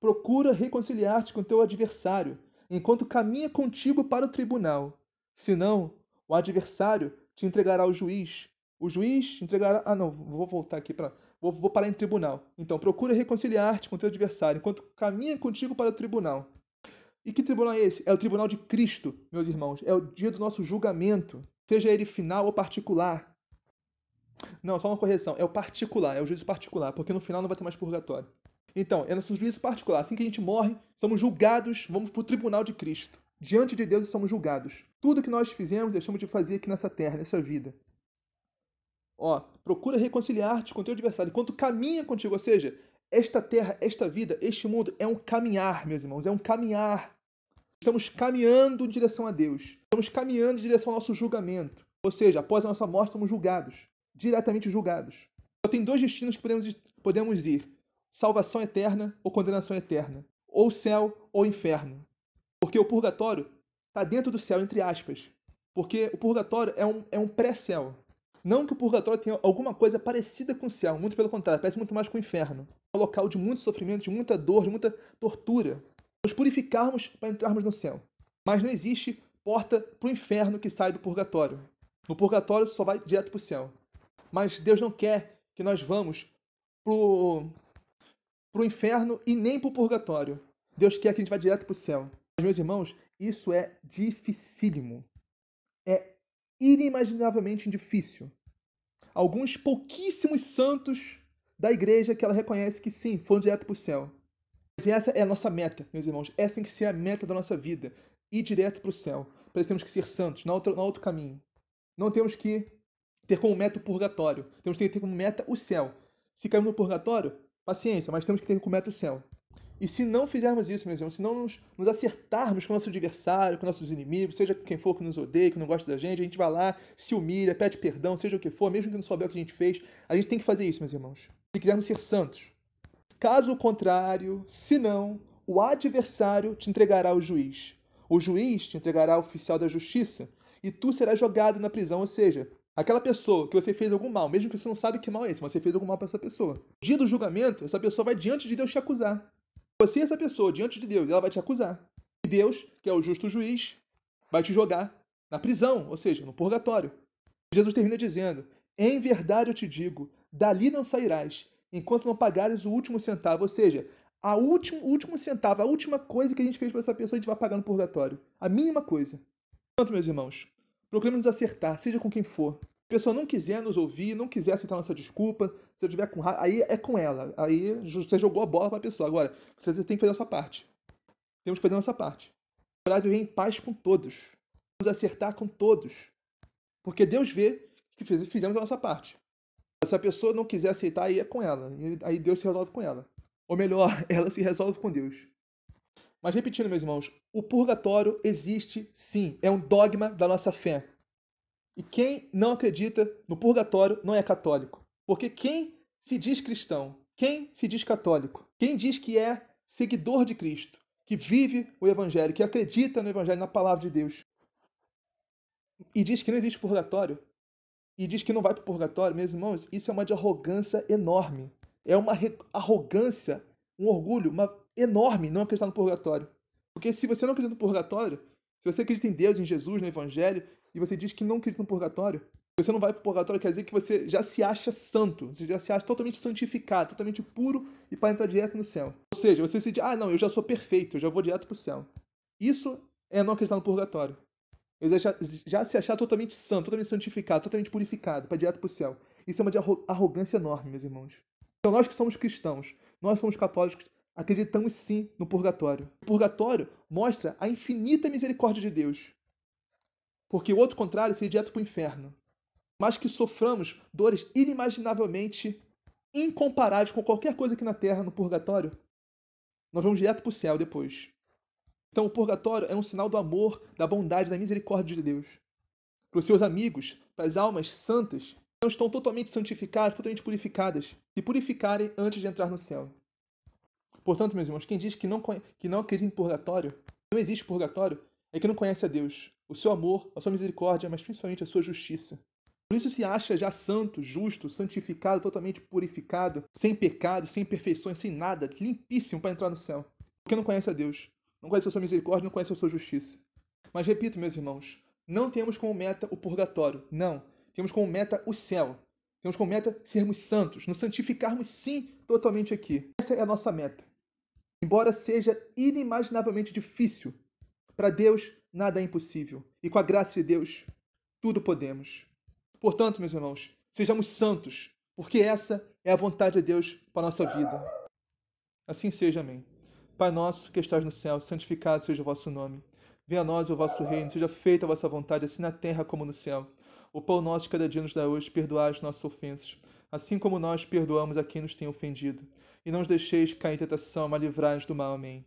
Procura reconciliar-te com teu adversário, enquanto caminha contigo para o tribunal. Senão, o adversário te entregará ao juiz. O juiz entregará. Ah, não, vou voltar aqui para. Vou, vou parar em tribunal. Então, procura reconciliar-te com teu adversário, enquanto caminha contigo para o tribunal. E que tribunal é esse? É o tribunal de Cristo, meus irmãos. É o dia do nosso julgamento, seja ele final ou particular. Não, só uma correção. É o particular, é o juízo particular, porque no final não vai ter mais purgatório. Então, é nosso juízo particular. Assim que a gente morre, somos julgados, vamos para o tribunal de Cristo. Diante de Deus somos julgados. Tudo que nós fizemos, deixamos de fazer aqui nessa terra, nessa vida. Ó, procura reconciliar-te com teu adversário enquanto caminha contigo, ou seja, esta terra, esta vida, este mundo é um caminhar, meus irmãos, é um caminhar. Estamos caminhando em direção a Deus. Estamos caminhando em direção ao nosso julgamento. Ou seja, após a nossa morte, somos julgados, diretamente julgados. Só tem dois destinos que podemos, podemos ir: salvação eterna ou condenação eterna, ou céu ou inferno. Porque o purgatório está dentro do céu, entre aspas. Porque o purgatório é um, é um pré-céu. Não que o purgatório tenha alguma coisa parecida com o céu, muito pelo contrário, parece muito mais com o inferno. É um local de muito sofrimento, de muita dor, de muita tortura. Nos purificarmos para entrarmos no céu. Mas não existe porta para o inferno que sai do purgatório. No purgatório só vai direto para o céu. Mas Deus não quer que nós vamos para o inferno e nem para o purgatório. Deus quer que a gente vá direto para o céu. Mas, meus irmãos, isso é dificílimo. É inimaginavelmente difícil. Alguns pouquíssimos santos da igreja que ela reconhece que sim, foram direto para o céu. Mas essa é a nossa meta, meus irmãos. Essa tem que ser a meta da nossa vida. Ir direto para o céu. Para isso temos que ser santos, não outro, outro caminho. Não temos que ter como meta o purgatório. Temos que ter como meta o céu. Se caímos no purgatório, paciência, mas temos que ter como meta o céu. E se não fizermos isso, meus irmãos, se não nos, nos acertarmos com o nosso adversário, com nossos inimigos, seja quem for que nos odeie, que não gosta da gente, a gente vai lá, se humilha, pede perdão, seja o que for, mesmo que não souber o que a gente fez, a gente tem que fazer isso, meus irmãos. Se quisermos ser santos. Caso contrário, se não, o adversário te entregará ao juiz. O juiz te entregará ao oficial da justiça, e tu serás jogado na prisão, ou seja, aquela pessoa que você fez algum mal, mesmo que você não sabe que mal é esse, mas você fez algum mal para essa pessoa. No dia do julgamento, essa pessoa vai diante de Deus te acusar. Você e essa pessoa diante de Deus, ela vai te acusar. E Deus, que é o justo juiz, vai te jogar na prisão, ou seja, no purgatório. Jesus termina dizendo: Em verdade eu te digo, dali não sairás, enquanto não pagares o último centavo. Ou seja, a último, último centavo, a última coisa que a gente fez para essa pessoa, a gente vai pagar no purgatório. A mínima coisa. Portanto, meus irmãos, procuremos nos acertar, seja com quem for pessoa não quiser nos ouvir, não quiser aceitar nossa desculpa, se eu tiver com raiva, aí é com ela. Aí você jogou a bola para a pessoa. Agora, você tem que fazer a sua parte. Temos que fazer a nossa parte. Para viver em paz com todos. Vamos acertar com todos. Porque Deus vê que fizemos a nossa parte. Se a pessoa não quiser aceitar, aí é com ela. Aí Deus se resolve com ela. Ou melhor, ela se resolve com Deus. Mas repetindo, meus irmãos, o purgatório existe sim, é um dogma da nossa fé. E quem não acredita no purgatório não é católico. Porque quem se diz cristão, quem se diz católico, quem diz que é seguidor de Cristo, que vive o Evangelho, que acredita no Evangelho, na palavra de Deus, e diz que não existe purgatório, e diz que não vai para o purgatório, meus irmãos, isso é uma de arrogância enorme. É uma arrogância, um orgulho uma enorme não acreditar no purgatório. Porque se você não acredita no purgatório, se você acredita em Deus, em Jesus, no Evangelho, e você diz que não acredita no purgatório, você não vai para o purgatório, quer dizer que você já se acha santo, você já se acha totalmente santificado, totalmente puro e para entrar direto no céu. Ou seja, você se diz, ah, não, eu já sou perfeito, eu já vou direto para o céu. Isso é não acreditar no purgatório. Ele já, já se achar totalmente santo, totalmente santificado, totalmente purificado, para direto para o céu. Isso é uma arrogância enorme, meus irmãos. Então, nós que somos cristãos, nós somos católicos, acreditamos sim no purgatório. O purgatório mostra a infinita misericórdia de Deus porque o outro contrário seria direto para o inferno. Mas que soframos dores inimaginavelmente incomparáveis com qualquer coisa aqui na terra, no purgatório, nós vamos direto para o céu depois. Então, o purgatório é um sinal do amor, da bondade, da misericórdia de Deus. Para os seus amigos, para as almas santas, não estão totalmente santificadas, totalmente purificadas, se purificarem antes de entrar no céu. Portanto, meus irmãos, quem diz que não, que não acredita em purgatório, não existe purgatório, é que não conhece a Deus, o seu amor, a sua misericórdia, mas principalmente a sua justiça. Por isso se acha já santo, justo, santificado, totalmente purificado, sem pecado, sem imperfeições, sem nada, limpíssimo para entrar no céu. Porque não conhece a Deus, não conhece a sua misericórdia, não conhece a sua justiça. Mas repito, meus irmãos, não temos como meta o purgatório, não. Temos como meta o céu. Temos como meta sermos santos, nos santificarmos sim totalmente aqui. Essa é a nossa meta. Embora seja inimaginavelmente difícil, para Deus nada é impossível. E com a graça de Deus, tudo podemos. Portanto, meus irmãos, sejamos santos, porque essa é a vontade de Deus para a nossa vida. Assim seja, amém. Pai nosso que estás no céu, santificado seja o vosso nome. Venha a nós o vosso reino, seja feita a vossa vontade, assim na terra como no céu. O pão nosso de cada dia nos dá hoje, perdoai as nossas ofensas, assim como nós perdoamos a quem nos tem ofendido. E não nos deixeis cair em tentação, mas livrai-nos do mal. Amém.